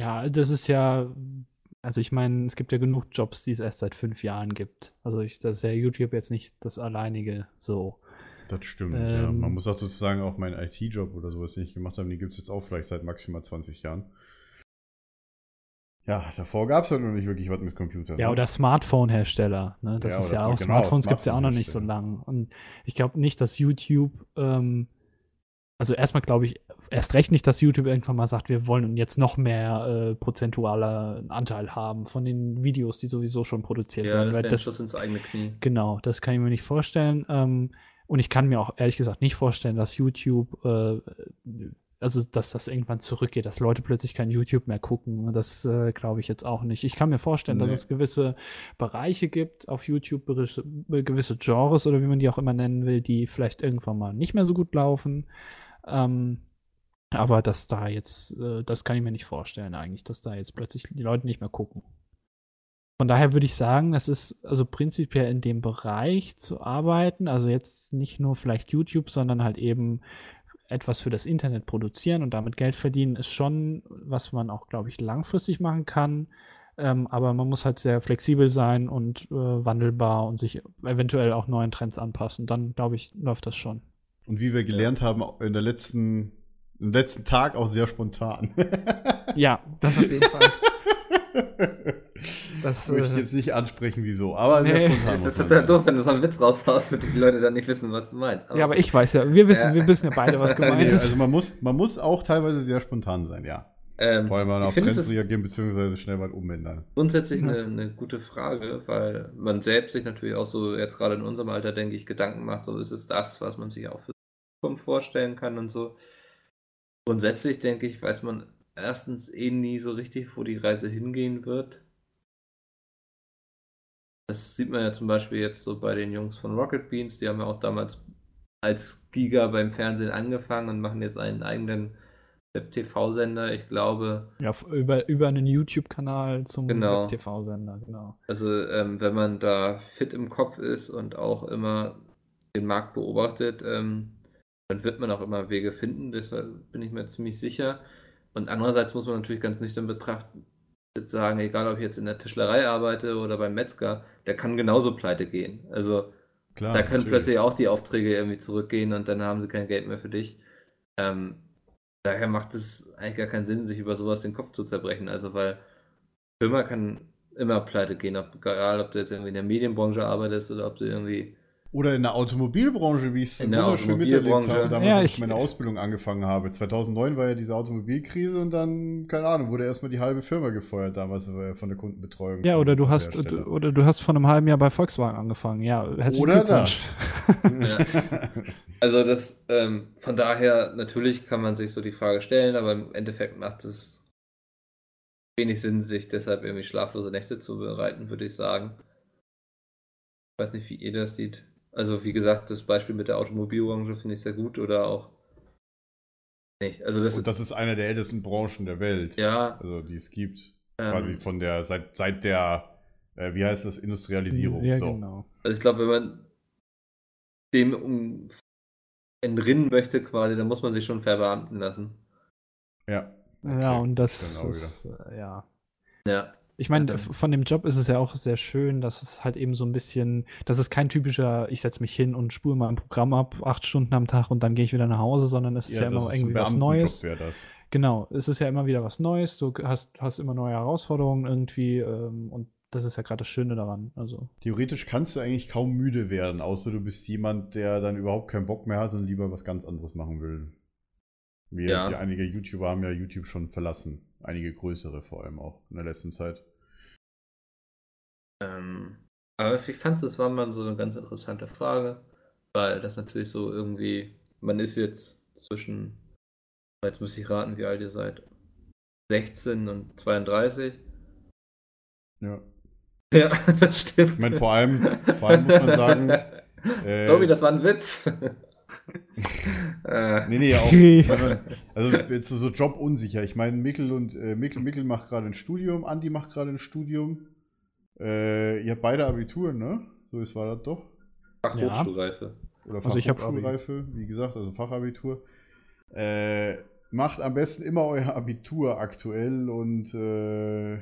Ja, das ist ja, also ich meine, es gibt ja genug Jobs, die es erst seit fünf Jahren gibt. Also ich, das ist ja YouTube jetzt nicht das alleinige so. Das stimmt, ja. Ähm. Man muss auch sozusagen auch meinen IT-Job oder sowas, den ich gemacht habe, den gibt es jetzt auch vielleicht seit maximal 20 Jahren. Ja, davor gab es ja noch nicht wirklich was mit Computern. Ja, ne? oder Smartphone-Hersteller. Ne? Das Ja, ist ja auch, genau, Smartphones gibt es ja auch noch nicht so Smartphone-Hersteller. lang. Und ich glaube nicht, dass YouTube, ähm, also erstmal glaube ich, erst recht nicht, dass YouTube irgendwann mal sagt, wir wollen jetzt noch mehr äh, prozentualer Anteil haben von den Videos, die sowieso schon produziert Ja, werden. das wäre ein Schuss ins eigene Knie. Genau, das kann ich mir nicht vorstellen. Ähm, und ich kann mir auch ehrlich gesagt nicht vorstellen, dass YouTube, äh, also dass das irgendwann zurückgeht, dass Leute plötzlich kein YouTube mehr gucken. Das äh, glaube ich jetzt auch nicht. Ich kann mir vorstellen, dass Nee. es gewisse Bereiche gibt auf YouTube, gewisse Genres oder wie man die auch immer nennen will, die vielleicht irgendwann mal nicht mehr so gut laufen. Ähm, aber dass da jetzt, äh, das kann ich mir nicht vorstellen eigentlich, dass da jetzt plötzlich die Leute nicht mehr gucken. Von daher würde ich sagen, das ist also prinzipiell in dem Bereich zu arbeiten, also jetzt nicht nur vielleicht YouTube, sondern halt eben etwas für das Internet produzieren und damit Geld verdienen, ist schon, was man auch, glaube ich, langfristig machen kann. Ähm, aber man muss halt sehr flexibel sein und äh, wandelbar und sich eventuell auch neuen Trends anpassen. Dann, glaube ich, läuft das schon. Und wie wir gelernt haben, in der letzten, im letzten Tag auch sehr spontan. Ja, das auf jeden Fall. Das, Möchte ich äh, jetzt nicht ansprechen, wieso. Aber sehr Nee. spontan. Das ist total doof, wenn du so einen Witz raushaust und die Leute dann nicht wissen, was du meinst. ja, aber ich weiß ja, wir wissen, Ja. wir wissen ja beide, was Nee, gemeint ist. also man muss, man muss auch teilweise sehr spontan sein, ja. ähm, Vor allem mal auf Trends reagieren, beziehungsweise schnell was umändern. grundsätzlich Ja. eine, eine gute Frage, weil man selbst sich natürlich auch so jetzt gerade in unserem Alter, denke ich, Gedanken macht, so ist es das, was man sich auch für die Zukunft vorstellen kann und so. Grundsätzlich denke ich, weiß man erstens eh nie so richtig, wo die Reise hingehen wird. Das sieht man ja zum Beispiel jetzt so bei den Jungs von Rocket Beans, die haben ja auch damals als Giga beim Fernsehen angefangen und machen jetzt einen eigenen Web-TV-Sender. Ich glaube, Ja, über, über einen YouTube-Kanal zum Genau. TV-Sender, genau. Also, ähm, wenn man da fit im Kopf ist und auch immer den Markt beobachtet, ähm, dann wird man auch immer Wege finden. Deshalb bin ich mir ziemlich sicher. Und andererseits muss man natürlich ganz nüchtern betrachten, sagen, egal ob ich jetzt in der Tischlerei arbeite oder beim Metzger, der kann genauso pleite gehen. Also, Klar. da können natürlich. plötzlich auch die Aufträge irgendwie zurückgehen und dann haben sie kein Geld mehr für dich. Ähm, daher macht es eigentlich gar keinen Sinn, sich über sowas den Kopf zu zerbrechen. Also, weil Firma kann immer pleite gehen, ob, egal ob du jetzt irgendwie in der Medienbranche arbeitest oder ob du irgendwie. Oder in der Automobilbranche, wie ich es wunderschön miterlebt habe, damals, Ja, als ich- ich meine Ausbildung angefangen habe. 2009 war ja diese Automobilkrise und dann, keine Ahnung, wurde erstmal die halbe Firma gefeuert damals äh, von der Kundenbetreuung. Ja, oder du hast Hersteller. oder du hast vor einem halben Jahr bei Volkswagen angefangen. Ja, herzlichen Oder Glückwunsch. Ja. Also, das, ähm, von daher, natürlich kann man sich so die Frage stellen, aber im Endeffekt macht es wenig Sinn, sich deshalb irgendwie schlaflose Nächte zu bereiten, würde ich sagen. Ich weiß nicht, wie ihr das sieht. Also, wie gesagt, das Beispiel mit der Automobilbranche finde ich sehr gut oder auch. Nicht. Also, das, Und das ist eine der ältesten Branchen der Welt. ja. Also, die es gibt. ähm, Quasi von der, seit, seit der, äh, wie heißt das, Industrialisierung. Ja, so. genau. Also ich glaube, wenn man dem um entrinnen möchte quasi, dann muss man sich schon verbeamten lassen. Ja. Ja, Okay, und das auch ist, äh, ja. Ja. Ich meine, f- von dem Job ist es ja auch sehr schön, dass es halt eben so ein bisschen, das ist kein typischer, ich setze mich hin und spule mal ein Programm ab, acht Stunden am Tag und dann gehe ich wieder nach Hause, sondern es ist ja, immer irgendwie was Neues. das. Genau, es ist ja immer wieder was Neues, du hast, hast immer neue Herausforderungen irgendwie ähm, und das ist ja gerade das Schöne daran. Also, Theoretisch kannst du eigentlich kaum müde werden, außer du bist jemand, der dann überhaupt keinen Bock mehr hat und lieber was ganz anderes machen will. Wie Ja. einige YouTuber haben ja YouTube schon verlassen. Einige größere vor allem auch in der letzten Zeit. Ähm, aber ich fand es war mal so eine ganz interessante Frage, weil das natürlich so irgendwie, man ist jetzt zwischen, jetzt muss ich raten, wie alt ihr seid, 16 und 32. Ja. Ja, das stimmt. Ich meine, vor allem, vor allem muss man sagen, äh, Tobi, das war ein Witz. äh, Nee, nee, auch. also jetzt so jobunsicher. Ich meine, Mikkel und äh, Mikkel, Mikkel macht gerade ein Studium, Andi macht gerade ein Studium. Äh, ihr habt beide Abitur, ne? So ist war das doch. Fachhochschulreife. Oder Also ich hab Fachhochschulreife, wie gesagt, also Fachabitur. Äh, macht am besten immer euer Abitur aktuell und äh,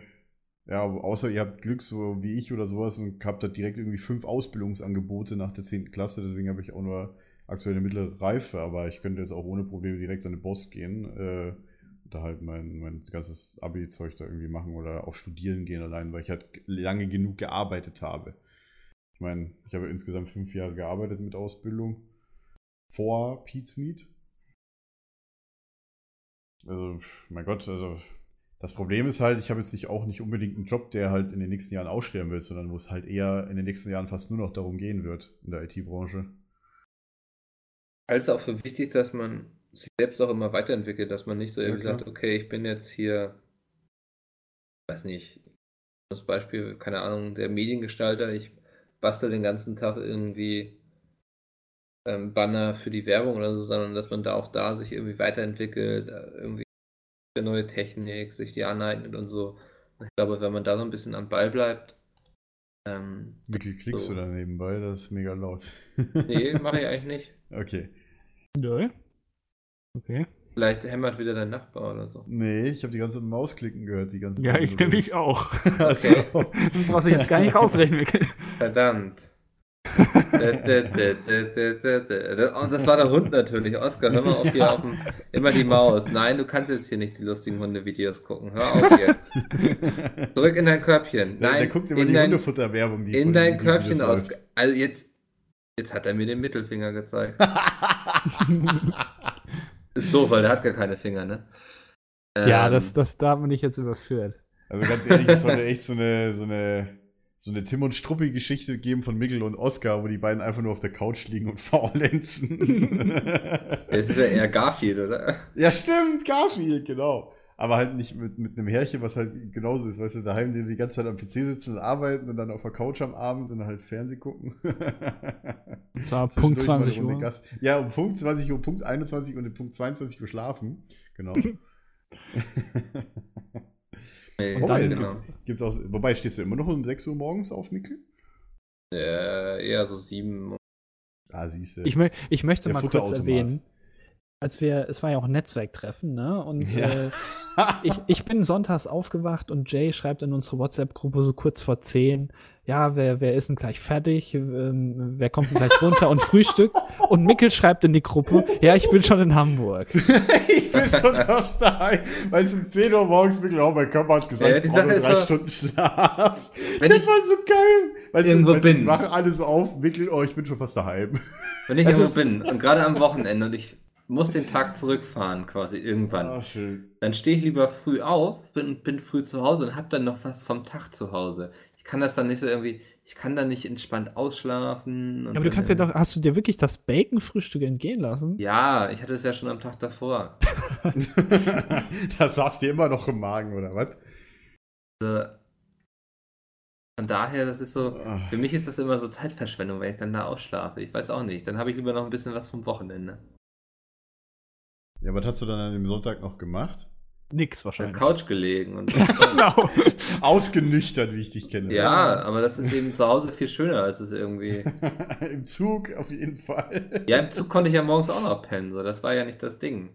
ja, außer ihr habt Glück, so wie ich oder sowas, und habt da direkt irgendwie fünf Ausbildungsangebote nach der 10. Klasse, deswegen habe ich auch nur aktuelle mittlere Reife, aber ich könnte jetzt auch ohne Probleme direkt an den Boss gehen, äh, da halt mein, mein ganzes Abi-Zeug da irgendwie machen oder auch studieren gehen allein, weil ich halt lange genug gearbeitet habe. Ich meine, ich habe insgesamt fünf Jahre gearbeitet mit Ausbildung vor Pete's Meat. Also, mein Gott, also das Problem ist halt, ich habe jetzt nicht auch nicht unbedingt einen Job, der halt in den nächsten Jahren aussterben wird, sondern wo es halt eher in den nächsten Jahren fast nur noch darum gehen wird in der IT-Branche. es auch für wichtig, dass man sich selbst auch immer weiterentwickelt, dass man nicht so Ja, irgendwie klar. sagt, okay, ich bin jetzt hier, weiß nicht, das Beispiel, keine Ahnung, der Mediengestalter, ich bastel den ganzen Tag irgendwie ähm, Banner für die Werbung oder so, sondern dass man da auch da sich irgendwie weiterentwickelt, äh, irgendwie eine neue Technik, sich die aneignet und so. Ich glaube, wenn man da so ein bisschen am Ball bleibt, ähm, Wie viel klickst So. du da nebenbei? Das ist mega laut. nee, mache ich eigentlich nicht. Okay. Nö. Okay. Vielleicht hämmert wieder dein Nachbar oder so. Nee, ich habe die ganze Mausklicken gehört, die ganze Ja, Zeit. ich nämlich auch. Ach so. Okay. Du brauchst dich jetzt gar nicht rausrechnen. Verdammt. Und das war der Hund natürlich. Oskar, hör mal auf hier auf dem, immer die Maus. Nein, du kannst jetzt hier nicht die lustigen Hundevideos gucken. Hör auf jetzt. Zurück in dein Körbchen. Der, Nein, der guckt immer in die dein, Hundefutterwerbung. die in dein Körbchen aus. läuft. Also jetzt, jetzt hat er mir den Mittelfinger gezeigt. Ist doof, weil der hat gar keine Finger, ne? ja, Ähm, das, das, da bin ich jetzt überführt. Also ganz ehrlich, es sollte echt so eine, so eine, so eine Tim und Struppi-Geschichte geben von Mickel und Oscar, wo die beiden einfach nur auf der Couch liegen und faulenzen. Das ist ja eher Garfield, oder? ja, stimmt, Garfield, genau. Aber halt nicht mit, mit einem Härchen, was halt genauso ist, weißt du, daheim, die die ganze Zeit am PC sitzen und arbeiten und dann auf der Couch am Abend und dann halt Fernsehen gucken. Und zwar Punkt Zwischendurch mal eine 20 Runde Uhr. Gast. Ja, um Punkt 20 Uhr, Punkt 21 und um Punkt 22 Uhr schlafen. Genau. Nee, Und dann- genau. gibt's, gibt's auch, wobei, stehst du immer noch um 6 Uhr morgens auf, Mikkel? Äh, eher so sieben. Ah, siehst du. Ich, mö ich möchte Der mal kurz erwähnen, als wir, es war ja auch ein Netzwerktreffen, ne? Und Ja. äh, ich, ich bin sonntags aufgewacht und Jay schreibt in unsere WhatsApp-Gruppe so kurz vor 10, ja, wer, wer ist denn gleich fertig? Ähm, wer kommt denn gleich runter und frühstückt? Und Mikkel schreibt in die Gruppe, ja, ich bin schon in Hamburg. ich bin schon fast daheim, weil es um 10 Uhr morgens Mikkel auch mein Körper hat gesagt, Ja, die Sache ist drei so, Stunden Schlaf. Wenn das ich, war so geil. Weißt irgendwo du, bin. die machen alles auf, Mikkel, oh, ich bin schon fast daheim. wenn ich Also irgendwo bin und gerade am Wochenende und ich muss den Tag zurückfahren, quasi irgendwann, Ah, schön. dann stehe ich lieber früh auf, bin, bin früh zu Hause und hab dann noch was vom Tag zu Hause. Ich kann das dann nicht so irgendwie, ich kann dann nicht entspannt ausschlafen. und Aber du kannst ja doch, hast du dir wirklich das Bacon-Frühstück entgehen lassen? Ja, ich hatte es ja schon am Tag davor. das saß dir immer noch im Magen, oder was? Also, von daher, das ist so, Ah. für mich ist das immer so Zeitverschwendung, wenn ich dann da ausschlafe. Ich weiß auch nicht. Dann habe ich lieber noch ein bisschen was vom Wochenende. Ja, was hast du dann an dem Sonntag noch gemacht? Nix Auf der wahrscheinlich. Couch gelegen und Genau. Ausgenüchtert, wie ich dich kenne. Ja, aber das ist eben zu Hause viel schöner, als es irgendwie. Im Zug auf jeden Fall. Ja, im Zug konnte ich ja morgens auch noch pennen, so. das war ja nicht das Ding.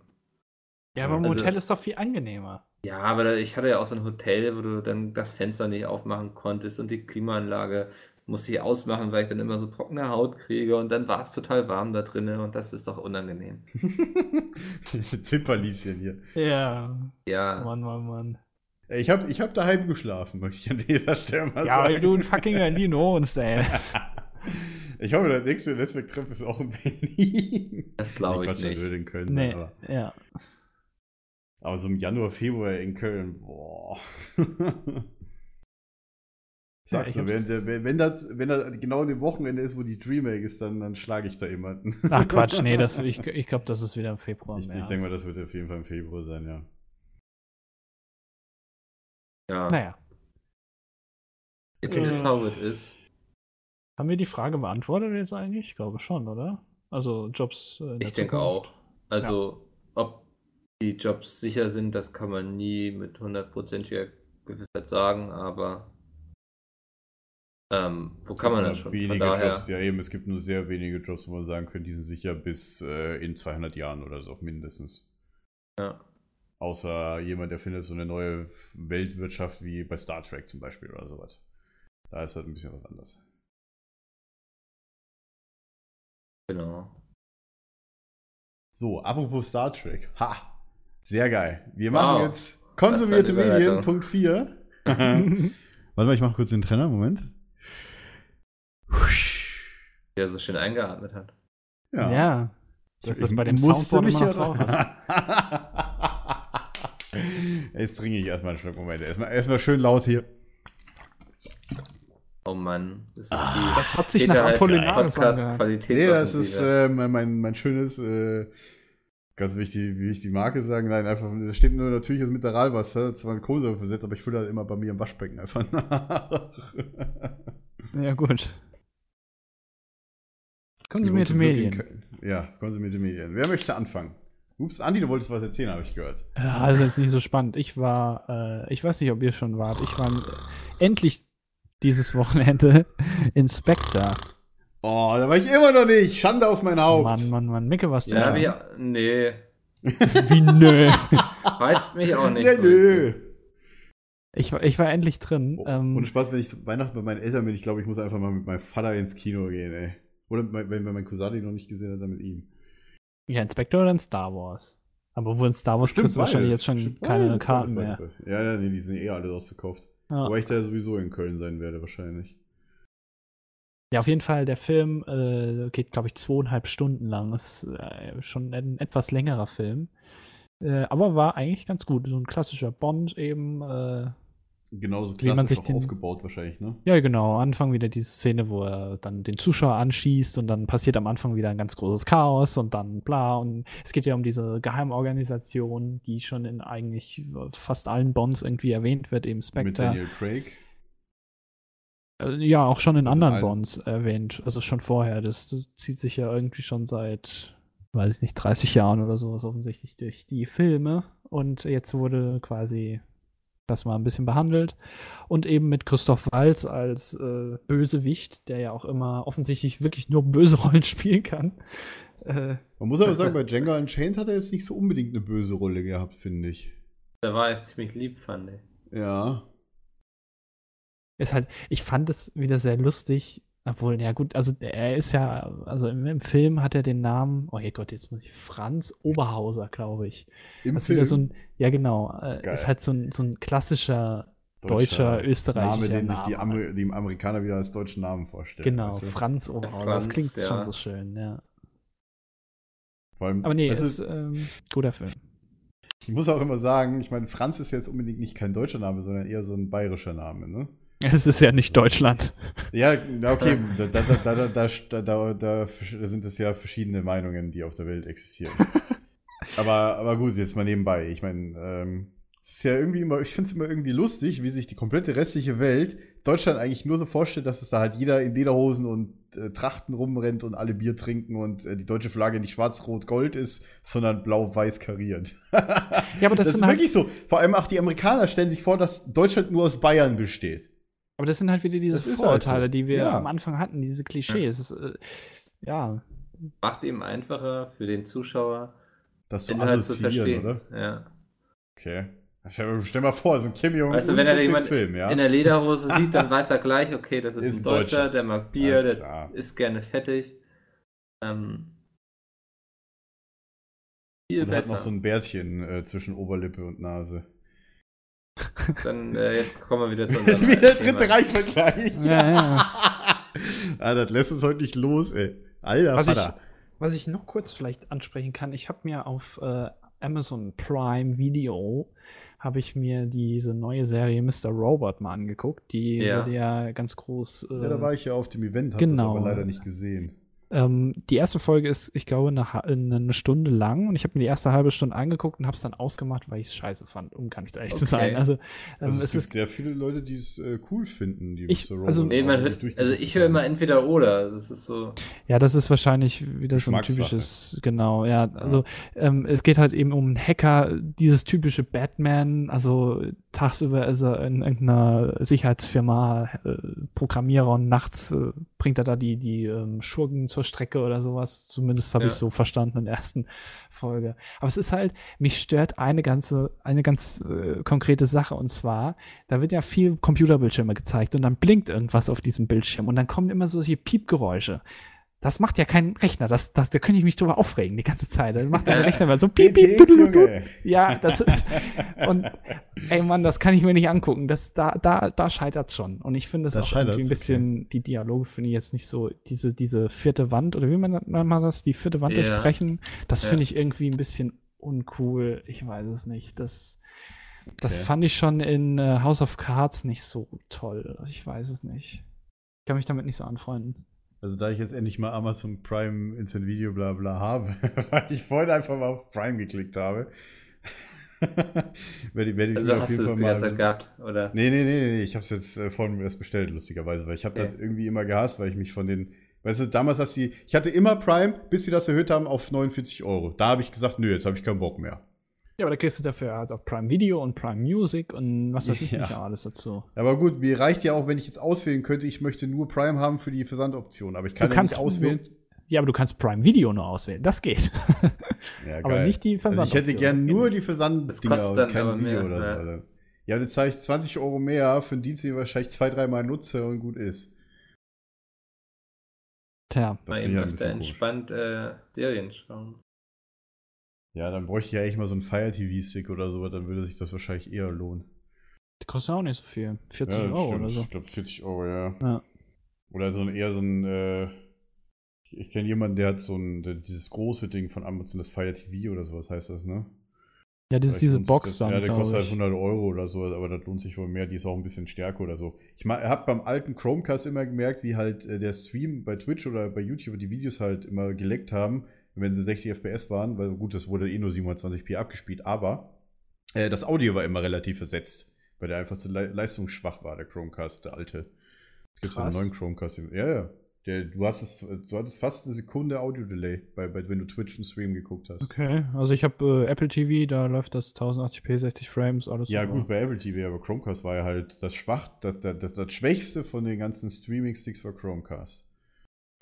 Ja, aber im Also- Hotel ist doch viel angenehmer. Ja, aber da- ich hatte ja auch so ein Hotel, wo du dann das Fenster nicht aufmachen konntest und die Klimaanlage musste ich ausmachen, weil ich dann immer so trockene Haut kriege und dann war es total warm da drinnen und das ist doch unangenehm. Diese Zipperlieschen hier. Ja, Ja, Mann, Mann, Mann. Ich habe ich hab daheim geschlafen, möchte ich an dieser Stelle mal Ja, sagen. weil du ein fucking Berlin wohnst, ey. Ich hoffe, das nächste Netzwerktreffen ist auch in Berlin. das glaube ich Quatsch, das nicht. würde in Köln Nee, aber, ja. aber so im Januar, Februar in Köln, boah. Ja, Sagst ich du, wenn, der- wenn, das, wenn das genau dem Wochenende ist, wo die Dreamhack ist, dann, dann schlage ich da jemanden. Ach Quatsch, nee, das, ich, ich glaube, das ist wieder im Februar. Ich, ich denke mal, das wird auf jeden Fall im Februar sein, ja. Ja, Naja, it is how it is. haben wir die Frage beantwortet jetzt eigentlich? Ich glaube schon, oder? Also Jobs. äh, Ich denke auch. Also, ob die Jobs sicher sind, das kann man nie mit hundertprozentiger Gewissheit sagen, aber ähm, wo kann man das schon? Wenige Von daher, Jobs, ja eben, es gibt nur sehr wenige Jobs, wo man sagen könnte, die sind sicher bis äh, in 200 Jahren oder so mindestens. ja. Außer jemand erfindet so eine neue Weltwirtschaft wie bei Star Trek zum Beispiel oder sowas. Da ist halt ein bisschen was anderes. genau. So, apropos Star Trek. Ha! Sehr geil. Wir machen Wow. jetzt konsumierte Medien. Punkt 4. Warte mal, ich mache kurz den Trenner, Moment. Der so schön eingeatmet hat. Ja. Dass das bei dem Soundboard immer noch ja drauf ist. Jetzt trinke ich erstmal einen Schluck. Moment. Erstmal, erstmal schön laut hier. Oh Mann, das ist Ah, die Das hat sich Peter nach Apollinaris angehört. Nee, das ist äh, mein, mein, mein schönes, äh, ganz wichtig, wie ich die Marke sagen. Nein, einfach, da steht nur natürliches Mineralwasser, zwar ein Kohlensäure versetzt, aber ich fülle halt immer bei mir im Waschbecken einfach nach. Ja, gut. Konsumierte Medien. Köln. Ja, konsumierte Medien. Wer möchte anfangen? Ups, Andi, du wolltest was erzählen, habe ich gehört. Ja, also jetzt nicht so spannend. Ich war, äh, ich weiß nicht, ob ihr schon wart. Ich war endlich dieses Wochenende in Spectre. Oh, da war ich immer noch nicht. Schande auf mein Haupt. Mann, Mann, Mann. Micke, warst du Ja, schon? wie, nee, Wie nö. reizt mich auch nicht Ja, so. nö. Ich, war- ich war endlich drin. Oh, ähm, Ohne Spaß, wenn ich Weihnachten bei meinen Eltern bin, ich glaube, ich muss einfach mal mit meinem Vater ins Kino gehen, ey. Oder wenn mein Cousin den noch nicht gesehen hat, dann mit ihm. ja, Inspector oder in Star Wars? Aber wo in Star Wars Stimmt, kriegst du wahrscheinlich jetzt schon Stimmt, keine beides, Karten beides, mehr. Ja, ja, nee, die sind eh alle ausverkauft. Ja. Wobei ich da sowieso in Köln sein werde, wahrscheinlich. Ja, auf jeden Fall, der Film äh, geht, glaube ich, zweieinhalb Stunden lang. Ist äh, schon ein etwas längerer Film. Äh, aber war eigentlich ganz gut. So ein klassischer Bond eben. Genauso Wie man sich auch den- aufgebaut wahrscheinlich, ne? ja, genau. Anfang wieder diese Szene, wo er dann den Zuschauer anschießt und dann passiert am Anfang wieder ein ganz großes Chaos und dann bla. Und es geht ja um diese Geheimorganisation, die schon in eigentlich fast allen Bonds irgendwie erwähnt wird, eben Mit Spectre. Daniel Craig. Äh, Ja, auch schon in Also anderen Bonds erwähnt. Also schon vorher. Das, das zieht sich ja irgendwie schon seit, weiß ich nicht, 30 Jahren oder sowas offensichtlich durch die Filme. Und jetzt wurde quasi das mal ein bisschen behandelt. Und eben mit Christoph Waltz als äh, Bösewicht, der ja auch immer offensichtlich wirklich nur böse Rollen spielen kann. Äh, Man muss aber sagen, bei Django Unchained hat er jetzt nicht so unbedingt eine böse Rolle gehabt, finde ich. Da war ich ziemlich lieb, fand ich. Ja. ist halt, ich fand es wieder sehr lustig. Obwohl, ja gut, also er ist ja, also im, im Film hat er den Namen, oh je Gott, jetzt muss ich, Franz Oberhauser, glaube ich. Im Das ist wieder so ein, ja genau, äh, Geil. ist halt so ein, so ein klassischer deutscher, österreichischer Name, den sich die. Amer die Amerikaner wieder als deutschen Namen vorstellen. Genau, weißt du? Franz Oberhauser. Franz, das klingt ja. schon so schön, ja. Vor allem, Aber nee, weißt ist ähm, guter Film. ich muss auch immer sagen, ich meine, Franz ist jetzt unbedingt nicht kein deutscher Name, sondern eher so ein bayerischer Name, ne? Es ist ja nicht Deutschland. Ja, okay, ähm. da, da, da, da, sind es ja verschiedene Meinungen, die auf der Welt existieren. aber, aber gut, jetzt mal nebenbei. Ich meine, ähm, es ist ja irgendwie immer, ich finde es immer irgendwie lustig, wie sich die komplette restliche Welt Deutschland eigentlich nur so vorstellt, dass es da halt jeder in Lederhosen und äh, Trachten rumrennt und alle Bier trinken und äh, die deutsche Flagge nicht schwarz-rot-gold ist, sondern blau-weiß kariert. ja, aber das, das ist halt wirklich so. Vor allem auch die Amerikaner stellen sich vor, dass Deutschland nur aus Bayern besteht aber das sind halt wieder diese ist halt Vorurteile, so. die wir Ja. am Anfang hatten, diese Klischees. Es ist, äh, ja, Macht eben einfacher für den Zuschauer, Das zu Inhalt zu assoziieren, verstehen. oder? Ja. Okay. Stell, stell mal vor, so ein Kim Jong Weißt du, wenn er jemand Film, ja? in der Lederhose sieht, dann weiß er gleich, okay, das ist, Ist ein Deutscher, Deutscher. der mag Bier, Alles der klar. isst gerne fettig. Ähm, viel Und hat besser. noch so ein Bärtchen äh, zwischen Oberlippe und Nase. Dann äh, jetzt kommen wir wieder zu Das ist unserem wie der dritte Reichsvergleich. Ja, ja. ah, das lässt uns heute nicht los, ey. Alter Was ich, Vater. was ich noch kurz vielleicht ansprechen kann, ich habe mir auf äh, Amazon Prime Video habe ich mir diese neue Serie Mr. Robot mal angeguckt. Die Ja. wurde ja ganz groß. Äh, Ja, da war ich ja auf dem Event, hab genau. das aber leider nicht gesehen. Ähm, die erste Folge ist, ich glaube, eine, ha- eine Stunde lang und ich habe mir die erste halbe Stunde angeguckt und habe es dann ausgemacht, weil ich es scheiße fand, um ganz ehrlich zu Okay. sein. Also, ähm, Also es, es gibt ist sehr viele Leute, die es äh, cool finden, die Ich- Mr. also- Robot Nee, man hört, also ich höre immer entweder oder. Das ist so. Ja, das ist wahrscheinlich wieder so ein typisches, genau, ja. Also ähm, es geht halt eben um einen Hacker, dieses typische Batman, also tagsüber ist er in irgendeiner Sicherheitsfirma äh, Programmierer und nachts äh, bringt er da die, die ähm, Schurken zur Strecke oder sowas. Zumindest habe Ja. ich so verstanden in der ersten Folge. Aber es ist halt, mich stört eine ganze, eine ganz äh, konkrete Sache und zwar, da wird ja viel Computerbildschirme gezeigt und dann blinkt irgendwas auf diesem Bildschirm und dann kommen immer solche Piepgeräusche. Das macht ja kein Rechner. Das, das, da könnte ich mich drüber aufregen die ganze Zeit. Das macht der Rechner mal so piep, piep, du, du, du. Ja, das ist. Und ey Mann, das kann ich mir nicht angucken. Das, da, da, da scheitert's schon. Und ich finde es auch irgendwie ein bisschen, die Dialoge finde ich jetzt nicht so, diese, diese vierte Wand, oder wie man nennt man das, die vierte Wand Ja. durchbrechen, das finde ich irgendwie ein bisschen uncool. Ich weiß es nicht. Das, das Okay. fand ich schon in äh, House of Cards nicht so toll. Ich weiß es nicht. Ich kann mich damit nicht so anfreunden. Also da ich jetzt endlich mal Amazon Prime Instant Video bla bla habe, weil ich vorhin einfach mal auf Prime geklickt habe. werde, ich- werde ich Also hast du es die ganze Zeit gehabt, oder? Nee, nee, nee, nee. Ich habe es jetzt äh, vorhin erst bestellt, lustigerweise, weil ich habe Okay. das irgendwie immer gehasst, weil ich mich von den, weißt du, damals hast die, ich hatte immer Prime, bis sie das erhöht haben auf 49 Euro. Da habe ich gesagt, nö, jetzt habe ich keinen Bock mehr. Ja, aber da kriegst du dafür halt auch Prime Video und Prime Music und was weiß ich Ja. nicht alles dazu. Aber gut, mir reicht ja auch, wenn ich jetzt auswählen könnte, ich möchte nur Prime haben für die Versandoption, aber ich kann Du ja nicht kannst auswählen. Ja, aber du kannst Prime Video nur auswählen. Das geht. Ja, aber nicht die Also ich hätte Versandoption, gern nur die Versanddinger Das kostet und kein aber Video mehr, oder so. ja. Alter. Ja, dann zahle ich 20 Euro mehr für einen Dienst, den ich wahrscheinlich zwei, dreimal nutze und gut ist. Tja, Das Mal eben öfter entspannt äh, Serien schauen. Ja, dann bräuchte ich ja echt mal so einen Fire TV-Stick oder so, dann würde sich das wahrscheinlich eher lohnen. die kostet auch nicht so viel. 40 ja, Euro stimmt. oder so. Ich glaube 40 Euro, ja. Ja. Oder so ein, eher so ein, äh, ich, ich kenne jemanden, der hat so ein, der, dieses große Ding von Amazon, das Fire TV oder sowas heißt das, ne? Ja, das ist diese Box dann. Ja, der kostet halt ich. 100 Euro oder so, aber das lohnt sich wohl mehr. Die ist auch ein bisschen stärker oder so. Ich habe beim alten Chromecast immer gemerkt, wie halt äh, der Stream bei Twitch oder bei YouTube die Videos halt immer geleckt haben, wenn sie 60 FPS waren, weil gut, das wurde eh nur 720p abgespielt, aber äh, das Audio war immer relativ versetzt, weil der einfach zu le leistungsschwach war, der Chromecast, der alte. Es gibt einen neuen Chromecast. Ja, ja. Der, du, hast es, du hattest fast eine Sekunde Audio-Delay, bei, bei, wenn du Twitch einen Stream geguckt hast. Okay, also ich habe äh, Apple TV, da läuft das 1080p, 60 Frames, alles Ja, super. gut, bei Apple TV, aber Chromecast war ja halt das schwach, das, das, das, das Schwächste von den ganzen Streaming-Sticks war Chromecast.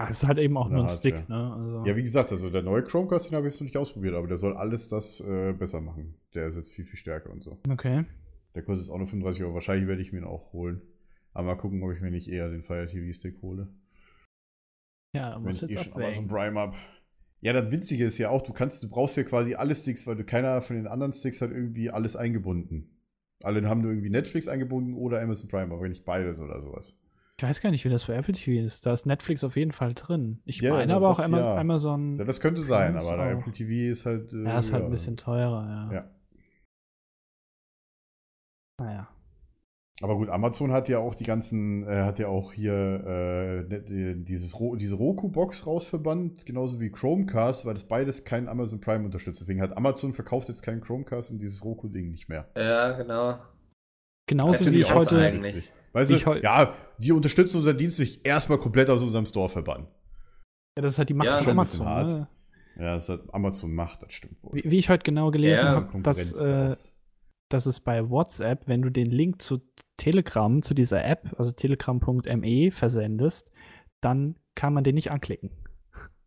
Es ist halt eben auch nur ein Stick, Hardware. ne? Also, Ja, wie gesagt, also der neue Chromecast, den habe ich jetzt noch nicht ausprobiert, aber der soll alles das äh, besser machen. Der ist jetzt viel, viel stärker und so. okay. Der kostet jetzt auch nur 35 Euro. Wahrscheinlich werde ich mir ihn auch holen. Aber mal gucken, ob ich mir nicht eher den Fire TV Stick hole. Ja, Wenn muss jetzt eh schon Amazon abwägen. Prime habe. Ja, das Witzige ist ja auch, du kannst, du brauchst ja quasi alle Sticks, weil du keiner von den anderen Sticks hat irgendwie alles eingebunden. Alle haben nur irgendwie Netflix eingebunden oder Amazon Prime, aber nicht beides oder sowas. Ich weiß gar nicht, wie das bei Apple TV ist. Da ist Netflix auf jeden Fall drin. Ich Ja, meine ja, aber auch das Ama ja. Amazon. Ja, das könnte sein, aber auch- Apple TV ist halt. äh, ja, ist halt ja. ein bisschen teurer, ja. Ja. Naja. Aber gut, Amazon hat ja auch die ganzen, äh, hat ja auch hier äh, ne- die- dieses Ro diese Roku-Box rausverbannt, genauso wie Chromecast, weil das beides kein Amazon Prime unterstützt. Deswegen hat Amazon verkauft jetzt keinen Chromecast und dieses Roku-Ding nicht mehr. Ja, genau. Genauso wie ich heute. eigentlich. Weißt du, ich heu- ja, die unterstützen unseren Dienst nicht erstmal komplett aus unserem Store verbannen. Ja, das ist halt die Macht Ja, von Amazon. Ne? Ja, das hat Amazon macht, das stimmt wohl. Wie, wie ich heute genau gelesen Ja, habe, dass, äh, dass es bei WhatsApp, wenn du den Link zu Telegram, zu dieser App, also telegram.me versendest, dann kann man den nicht anklicken.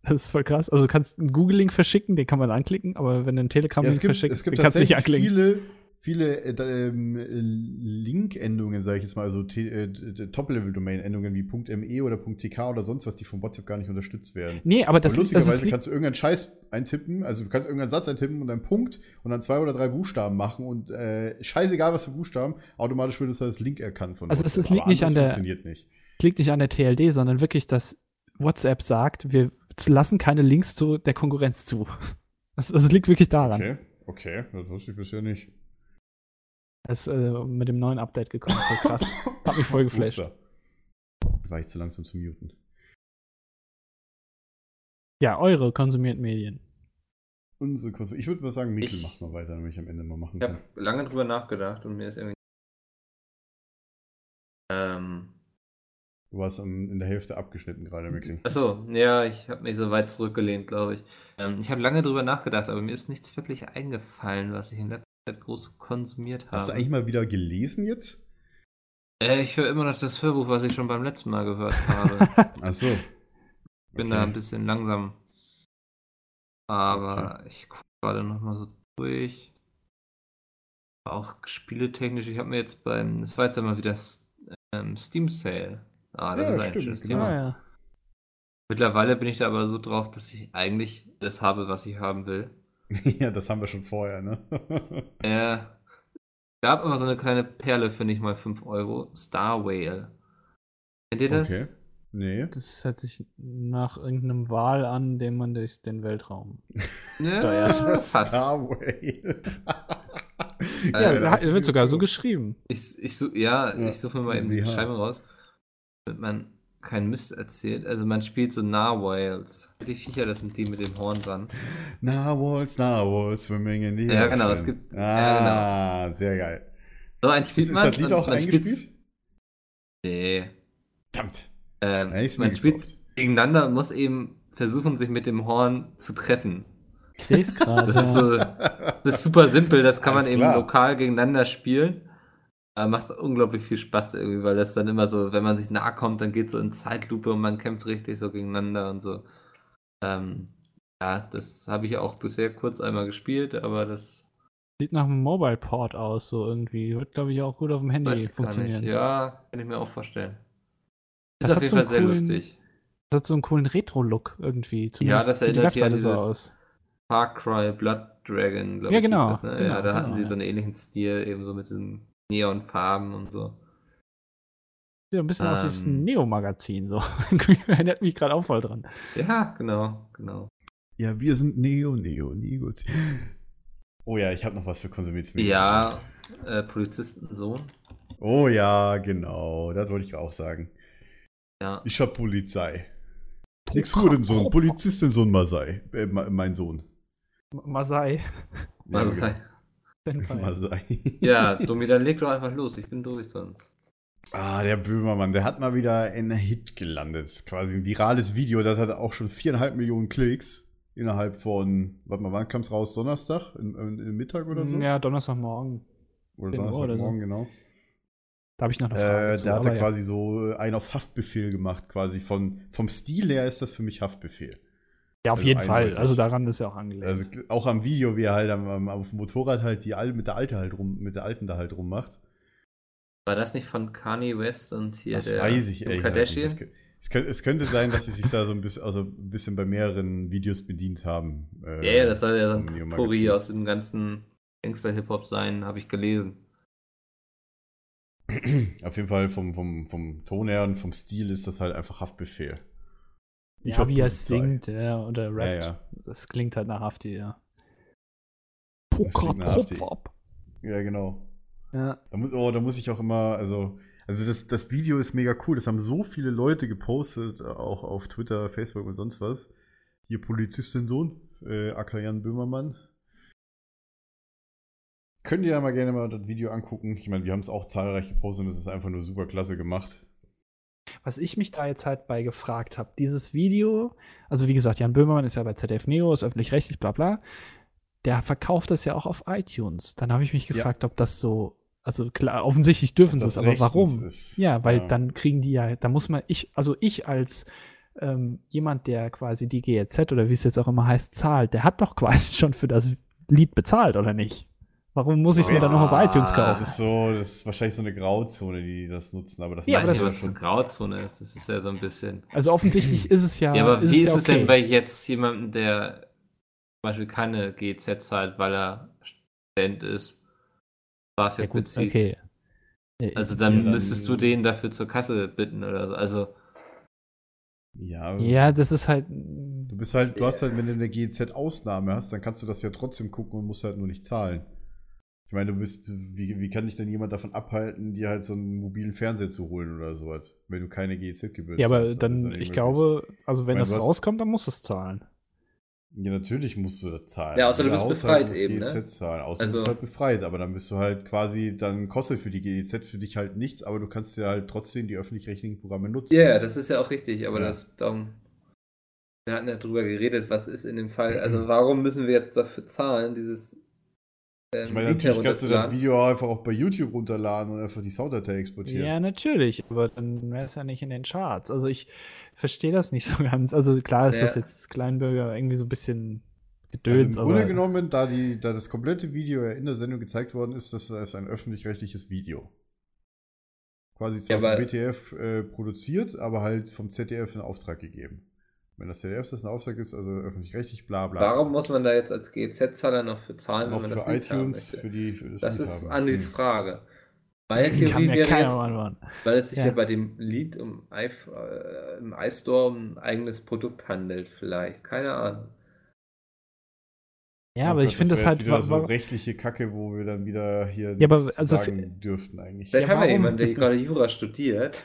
Das ist voll krass. Also du kannst einen Google-Link verschicken, den kann man anklicken, aber wenn du einen Ja, Telegram-Link gibt, verschickst, es gibt den kannst du nicht anklicken. viele, viele äh, ähm, äh, Link-Endungen, sage ich jetzt mal, also äh, Top-Level-Domain-Endungen wie .me oder .tk oder sonst was, die von WhatsApp gar nicht unterstützt werden. Nee, aber das, das lustigerweise ist, li- kannst du irgendeinen Scheiß eintippen, also du kannst irgendeinen Satz eintippen und einen Punkt und dann zwei oder drei Buchstaben machen und äh, scheißegal was für Buchstaben, automatisch wird es als Link erkannt von Also es- liegt Aber nicht an der- funktioniert nicht. liegt nicht an der TLD, sondern wirklich, dass WhatsApp sagt, wir lassen keine Links zu der Konkurrenz zu. Das, das liegt wirklich daran. Okay, okay, das wusste ich bisher nicht. Ist äh, mit dem neuen Update gekommen. Voll krass. Hat mich voll geflasht. War ich zu langsam zu muten. Ja, eure konsumierten Medien. Unsere Kurse. Ich würde mal sagen, Mikkel Ich- macht mal weiter, damit ich am Ende mal machen Ich habe kann. lange drüber nachgedacht und mir ist irgendwie. Ähm. Du warst in der Hälfte abgeschnitten gerade, Mikkel. Achso, ja, ich habe mich so weit zurückgelehnt, glaube ich. Ähm, ich habe lange drüber nachgedacht, aber mir ist nichts wirklich eingefallen, was ich in letzter Zeit groß konsumiert habe. Hast du eigentlich mal wieder gelesen jetzt? äh, ich höre immer noch das Hörbuch, was ich schon beim letzten Mal gehört habe. Ach so. Ich bin da ein bisschen langsam. Aber ich gucke gerade noch mal so durch. Auch spieletechnisch, ich habe mir jetzt beim, das war jetzt einmal wieder ähm, Steam Sale. Ah, das Ja, ist ein stimmt, schönes genau. Thema. Ja. Mittlerweile bin ich da aber so drauf, dass ich eigentlich das habe, was ich haben will. ja, das haben wir schon vorher, ne? Äh, gab immer so eine kleine Perle, finde ich mal 5 Euro. Star Whale. Kennt ihr das? Okay. Nee. Das hört sich nach irgendeinem Wal an, den man durch den Weltraum. Ja, Steuert. fast. Starway. Ja, Äh, da wird sogar so geschrieben. Ich, ich, ja, Ja, ich suche mir mal eben die Beschreibung raus. Damit man keinen Mist erzählt. Also man spielt so Narwhals. Die Viecher, das sind die mit dem Horn dran. Narwhals, Narwhals, swimming in the Ja, genau, es gibt- Ah, sehr geil. So ein Ist, spielt ist man. das Lied auch man spielt's- eingespielt? Nee. Verdammt. Ähm, Ja, man spielt gekauft. gegeneinander und muss eben versuchen, sich mit dem Horn zu treffen. Ich sehe es gerade. Das ist, ja. so, das ist super simpel, das kann man Alles eben klar. lokal gegeneinander spielen. Aber macht unglaublich viel Spaß irgendwie, weil das dann immer so, wenn man sich nahe kommt, dann geht so in Zeitlupe und man kämpft richtig so gegeneinander und so. Ähm, ja, das habe ich auch bisher kurz einmal gespielt, aber das Sieht nach einem Mobile Port aus, so irgendwie. Wird, glaube ich, auch gut auf dem Handy Weiß funktionieren. Ja, kann ich mir auch vorstellen. Das Ist hat auf jeden so Fall sehr coolen- lustig. Das hat so einen coolen Retro-Look irgendwie. Zumindest das sieht die erinnert ja Webseite so dieses- aus. Far Cry Blood Dragon, glaube Ja, ich. genau, das, ne? genau, ja, da hatten genau, sie ja. so einen ähnlichen Stil, eben so mit diesen Neonfarben und so. Sieht ein bisschen aus wie Ähm. Neo-Magazin. So. Erinnert mich gerade auch voll dran. Ja, genau, genau. Ja, wir sind Neo, Neo, Neo. Oh ja, ich habe noch was für Konsumiert. Ja, äh, Polizistensohn. Oh ja, genau. Das wollte ich auch sagen. Ja. Ich hab Polizei. Nix Hurensohn, Polizistensohn Masai. Äh, mein Sohn. Masai. Ja, sein. Senpai. Ja, Domi, dann leg doch einfach los. Ich bin durch sonst. Ah, der Böhmermann, der hat mal wieder einen Hit gelandet. Quasi ein virales Video, das hat auch schon viereinhalb Millionen Klicks. Innerhalb von, warte mal, wann kam es raus? Donnerstag? Im, im, Mittag oder so? Ja, Donnerstagmorgen. Oder 10 Uhr oder so. Donnerstagmorgen, genau. Da habe ich noch eine Frage. Äh, zu, da hat aber er ja. quasi so einen auf Haftbefehl gemacht, quasi. Von, vom Stil her ist das für mich Haftbefehl. Ja, auf also jeden Fall. eindeutig. Also daran ist ja auch angelegt. Also auch am Video, wie er halt am, auf dem Motorrad halt die Al mit der Alte halt rum, mit der Alten da halt rummacht. War das nicht von Kanye West und hier das der weiß ich gesagt Kardashian? nicht. Es, kö- es, könnte, es könnte sein, dass sie sich da so ein bisschen, also ein bisschen bei mehreren Videos bedient haben. äh, Ja, ja, das soll ja so ein. Puri aus dem ganzen Gangster-Hip-Hop sein, habe ich gelesen. Auf jeden Fall vom, vom, vom Ton her und vom Stil ist das halt einfach Haftbefehl. Ich ja, wie er singt ja, oder rappt. Ja, ja. Das klingt halt nach Hafti, ja. Poker. Kopf ab. Ja, genau. Ja. Da muss, oh, da muss ich auch immer, also, also das, das Video ist mega cool. Das haben so viele Leute gepostet, auch auf Twitter, Facebook und sonst was. Hier Polizistin Sohn, äh, aka Jan Böhmermann. Könnt ihr ja mal gerne mal das Video angucken. Ich meine, wir haben es auch zahlreich gepostet und es ist einfach nur super klasse gemacht. Was ich mich da jetzt halt bei gefragt habe, dieses Video, also wie gesagt, Jan Böhmermann ist ja bei ZDF Neo, ist öffentlich-rechtlich, bla bla. Der verkauft das ja auch auf iTunes. Dann habe ich mich Ja. gefragt, ob das so, also klar, offensichtlich dürfen sie es, aber warum? ist, Ja, weil ja. dann kriegen die ja, da muss man, ich, also ich als ähm, jemand, der quasi die GEZ oder wie es jetzt auch immer heißt, zahlt, der hat doch quasi schon für das Lied bezahlt, oder nicht? Warum muss ich es mir dann noch auf Ah, iTunes Das kaufen? ist so, das ist wahrscheinlich so eine Grauzone, die das nutzen, aber das Ja, Ich aber weiß nicht, das- was eine Grauzone ist. Das ist ja so ein bisschen. Also offensichtlich ist es ja. Ja, aber ist wie ist ja es denn okay. bei jetzt jemandem, der zum Beispiel keine GZ zahlt, weil er Student ist, BAföG ja, gut, bezieht? okay. Ja, Also dann, Ja, dann- müsstest du den dafür zur Kasse bitten oder so. Also, Ja, ja, das ist halt. Du bist halt, du hast halt, wenn du eine GEZ-Ausnahme hast, dann kannst du das ja trotzdem gucken und musst halt nur nicht zahlen. Ich meine, du bist, wie, wie kann dich denn jemand davon abhalten, dir halt so einen mobilen Fernseher zu holen oder sowas, wenn du keine GEZ-Gebühren Ja, aber ja dann, nicht ich möglich. glaube, also wenn Ich meine, das du hast- rauskommt, dann musst du es zahlen. Ja, natürlich musst du das zahlen. Ja, außer du bist Haushalt befreit eben, ne? GEZ zahlen. Außer du Also- bist halt befreit, aber dann bist du halt quasi, dann kostet für die GEZ für dich halt nichts, aber du kannst ja halt trotzdem die öffentlich-rechtlichen Programme nutzen. ja, das ist ja auch richtig, aber Ja. das darum. Wir hatten ja drüber geredet, was ist in dem Fall. Also, warum müssen wir jetzt dafür zahlen, dieses. Ähm, Ich meine, natürlich kannst du das? Video einfach auch bei YouTube runterladen und einfach die Sounddatei exportieren. Ja, natürlich, aber dann wäre es ja nicht in den Charts. Also ich verstehe das nicht so ganz. Also klar ist Ja. das jetzt Kleinbürger irgendwie so ein bisschen Also gedöns, Im Grunde genommen, da, die, da das komplette Video ja in der Sendung gezeigt worden ist, das ist ein öffentlich-rechtliches Video. Quasi zwar Ja, vom BTF äh, produziert, aber halt vom ZDF in Auftrag gegeben. Wenn das ZDF das in Auftrag ist, also öffentlich-rechtlich, bla bla. Warum muss man da jetzt als GZ-Zahler noch für zahlen, wenn man für das haben iTunes, möchte? für die für das, Das ist haben. Andys Hm. Frage. Meine Theorie wäre jetzt, beantworten. weil es sich ja. Ja. bei dem Lied im, i, äh, im iStore um ein eigenes Produkt handelt, vielleicht. Keine Ahnung. Ja, aber ich finde das wär halt. wieder so rechtliche Kacke, wo wir dann wieder hier Ja, aber also sagen dürften eigentlich. Vielleicht Ja, haben wir jemanden, der hier gerade Jura studiert.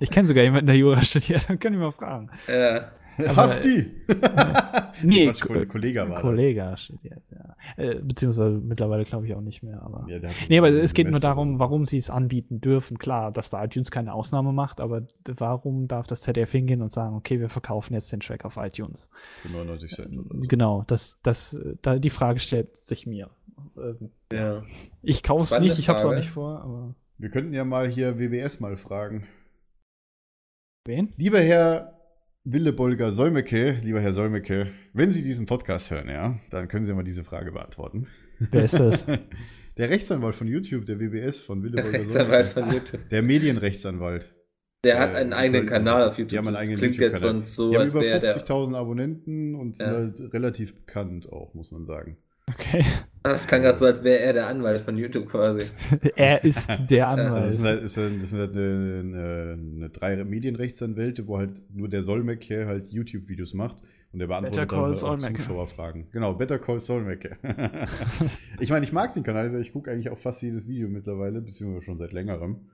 ich kenne sogar jemanden, der Jura studiert, dann können wir mal fragen. ja. Aber- Hafti! Nee, Quatsch, Ko- Ko- Kollege war Kollege studiert, ja. Äh, beziehungsweise mittlerweile glaube ich auch nicht mehr, aber. Ja, Nee, aber es geht nur darum, warum sie es anbieten dürfen. Klar, dass da iTunes keine Ausnahme macht, aber warum darf das ZDF hingehen und sagen, okay, wir verkaufen jetzt den Track auf iTunes? Für 99 Cent oder so. Genau, das, das, äh, da, die Frage stellt sich mir. Ähm, ja. Ich kaufe es nicht, ich habe es auch nicht vor, aber Wir könnten ja mal hier WBS mal fragen. wen? Lieber Herr Willebolger Solmecke, lieber Herr Solmecke, wenn Sie diesen Podcast hören, ja, dann können Sie mal diese Frage beantworten. Wer ist das? Der Rechtsanwalt von YouTube, der WBS von Wille Wolger Rechtsanwalt Solmecke. von YouTube. Der Medienrechtsanwalt. Der hat Äh, einen eigenen Köln- Kanal auf YouTube. Die haben einen eigenen klingt jetzt sonst so, die haben als über wäre der. 50.000 Abonnenten und sind Ja. halt relativ bekannt auch, muss man sagen. Okay. Das klang gerade so, als wäre er der Anwalt von YouTube quasi. er ist der Also das sind Anwalt. halt, ist halt, das sind halt eine, eine, eine drei Medienrechtsanwälte, wo halt nur der Solmecke halt YouTube-Videos macht und der beantwortet dann halt auch Solmecke. Zuschauerfragen. Genau, Better Call Solmecke. ich meine, ich mag den Kanal, also ich gucke eigentlich auch fast jedes Video mittlerweile, beziehungsweise schon seit längerem.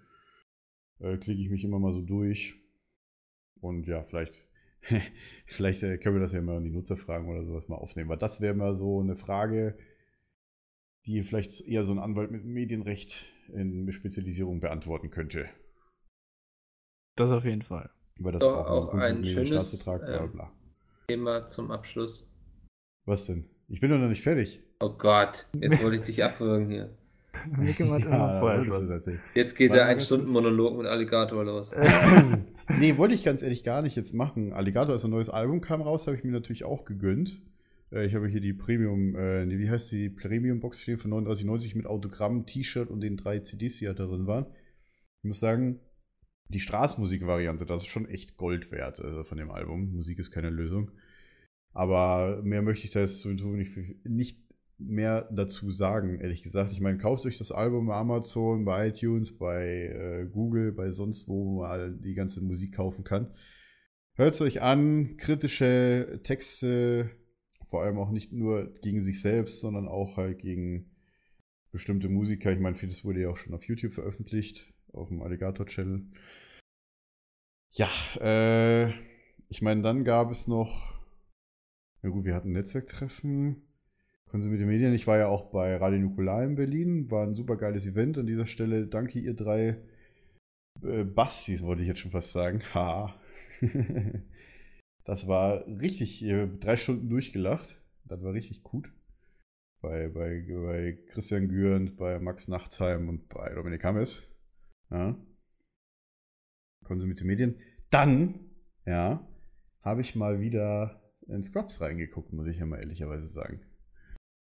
Äh, Klicke ich mich immer mal so durch. Und ja, vielleicht, vielleicht äh, können wir das ja mal in die Nutzerfragen oder sowas mal aufnehmen. Weil das wäre mal so eine Frage, die vielleicht eher so ein Anwalt mit Medienrecht in Spezialisierung beantworten könnte. Das auf jeden Fall. Weil das Doch, auch, auch ein schönes, bla ähm, bla. Thema zum Abschluss. Was denn? Ich bin doch noch nicht fertig. Oh Gott, jetzt wollte ich dich abwürgen hier. Erzählen. Jetzt geht der mal ein ganz Stunden Monolog mit Alligator los. nee, wollte ich ganz ehrlich gar nicht jetzt machen. Alligator, als ein neues Album kam raus, habe ich mir natürlich auch gegönnt. Äh, Ich habe hier die Premium, äh, wie heißt die Premium-Box stehen von 39,90 mit Autogramm, T-Shirt und den drei CDs, die da drin waren. Ich muss sagen, die Straßmusik-Variante, das ist schon echt Gold wert also von dem Album. Musik ist keine Lösung. Aber mehr möchte ich da jetzt sowieso nicht, nicht mehr dazu sagen, ehrlich gesagt. Ich meine, kauft euch das Album bei Amazon, bei iTunes, bei äh, Google, bei sonst wo man die ganze Musik kaufen kann. Hört es euch an, kritische Texte, vor allem auch nicht nur gegen sich selbst, sondern auch halt gegen bestimmte Musiker. Ich meine, vieles wurde ja auch schon auf YouTube veröffentlicht, auf dem Alligator-Channel. Ja, äh, ich meine, dann gab es noch, na gut, wir hatten Netzwerktreffen, konsumierte Medien. Ich war ja auch bei Radio Nukular in Berlin, war ein super geiles Event. An dieser Stelle danke ihr drei äh, Bastis, wollte ich jetzt schon fast sagen. Ha. das war richtig, äh, drei Stunden durchgelacht. Das war richtig gut. Bei, bei, bei Christian Gürnt, bei Max Nachtsheim und bei Dominik Hammes. Ja. Konsumierte Medien. Dann, ja, habe ich mal wieder in Scrubs reingeguckt, muss ich ja mal ehrlicherweise sagen.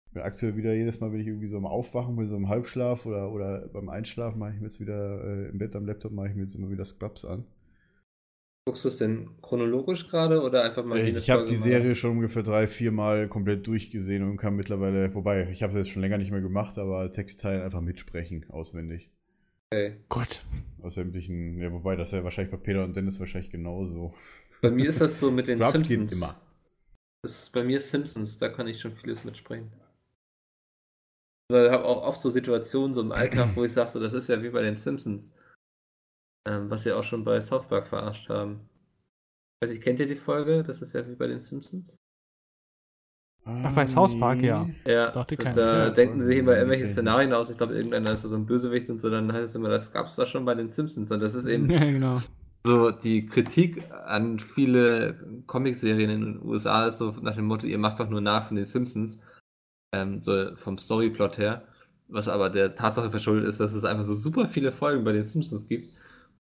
Ich bin aktuell wieder jedes Mal, wenn ich irgendwie so am Aufwachen bin, so im Halbschlaf oder, oder beim Einschlafen, mache ich mir jetzt wieder äh, im Bett am Laptop, mache ich mir jetzt immer wieder Scrubs an. Guckst du es denn chronologisch gerade oder einfach mal jede ich habe die Serie schon ungefähr drei, vier Mal komplett durchgesehen und kann mittlerweile, wobei, ich habe es jetzt schon länger nicht mehr gemacht, aber Textteilen einfach mitsprechen, auswendig. Okay. Gott. Aus sämtlichen, ja, wobei, das ist ja wahrscheinlich bei Peter und Dennis wahrscheinlich genauso. Bei mir ist das so mit den Scrubs geht Simpsons. immer. Das ist bei mir Simpsons, da kann ich schon vieles mitsprechen. Also ich habe auch oft so Situationen so im Alltag, wo ich sage, so, das ist ja wie bei den Simpsons. Ähm, was sie auch schon bei South Park verarscht haben. Weiß ich, kennt ihr die Folge? Das ist ja wie bei den Simpsons. Ach, bei South Park, ja. Ja, Doch, da, da denken sie sich immer irgendwelche. Szenarien aus. Ich glaube, irgendeiner ist da so ein Bösewicht und so, dann heißt es immer, das gab es da schon bei den Simpsons. Und das ist eben Ja, genau. so die Kritik an viele Comicserien in den USA ist so nach dem Motto, ihr macht doch nur nach von den Simpsons, ähm, so vom Storyplot her, was aber der Tatsache verschuldet ist, dass es einfach so super viele Folgen bei den Simpsons gibt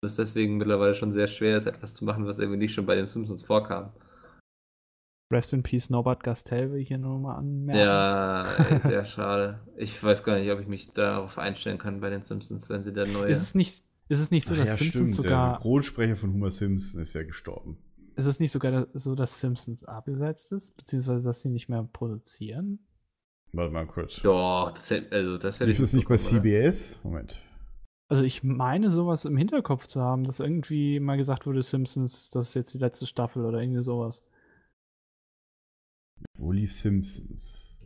und es deswegen mittlerweile schon sehr schwer ist, etwas zu machen, was irgendwie nicht schon bei den Simpsons vorkam. Rest in Peace, Norbert Gastel will ich hier nur mal anmerken. Ja, ey, sehr schade. Ich weiß gar nicht, ob ich mich darauf einstellen kann bei den Simpsons, wenn sie da neue... Ist es nicht, ist es nicht so, Ach dass ja, Simpsons stimmt. Der sogar, Synchronsprecher von Homer Simpson ist ja gestorben. ist es nicht sogar so, dass Simpsons abgesetzt ist, beziehungsweise dass sie nicht mehr produzieren? Warte mal kurz. Doch, das hätte, also das hätte ich Ist das nicht bei mitbekommen, oder? CBS? Moment. Also ich meine sowas im Hinterkopf zu haben, dass irgendwie mal gesagt wurde, Simpsons, das ist jetzt die letzte Staffel oder irgendwie sowas. Wo lief Simpsons?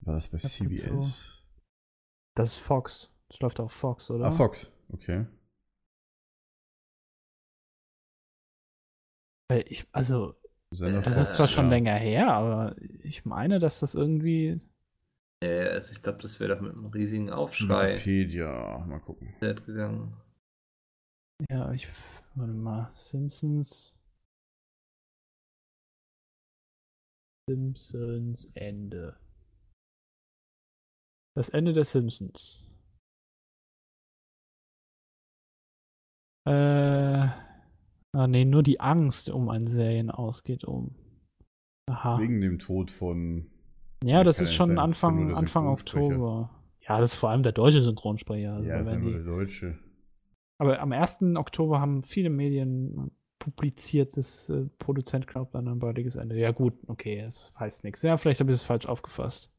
War das bei dazu- CBS? Das ist Fox. Das läuft auf Fox, oder? Ah, Fox. Okay. Weil ich, also, das ist zwar schon ja. länger her, aber ich meine, dass das irgendwie. Ja, also ich glaube, das wäre doch mit einem riesigen Aufschrei Wikipedia. Mal gucken. gegangen. Ja, ich. Warte mal. Simpsons. Simpsons Ende. Das Ende der Simpsons. Äh. Ah, nee, nur die Angst um ein Serien ausgeht um. Aha. Wegen dem Tod von Ja, das ist schon das Anfang, Anfang. Oktober. Ja, das ist vor allem der deutsche Synchronsprecher. Also ja, da ist die, der Deutsche. aber am 1. Oktober haben viele Medien publiziert, dass äh, Produzent glaubt an ein baldiges Ende. Ja, gut, okay, es heißt nichts. Ja, vielleicht habe ich es falsch aufgefasst.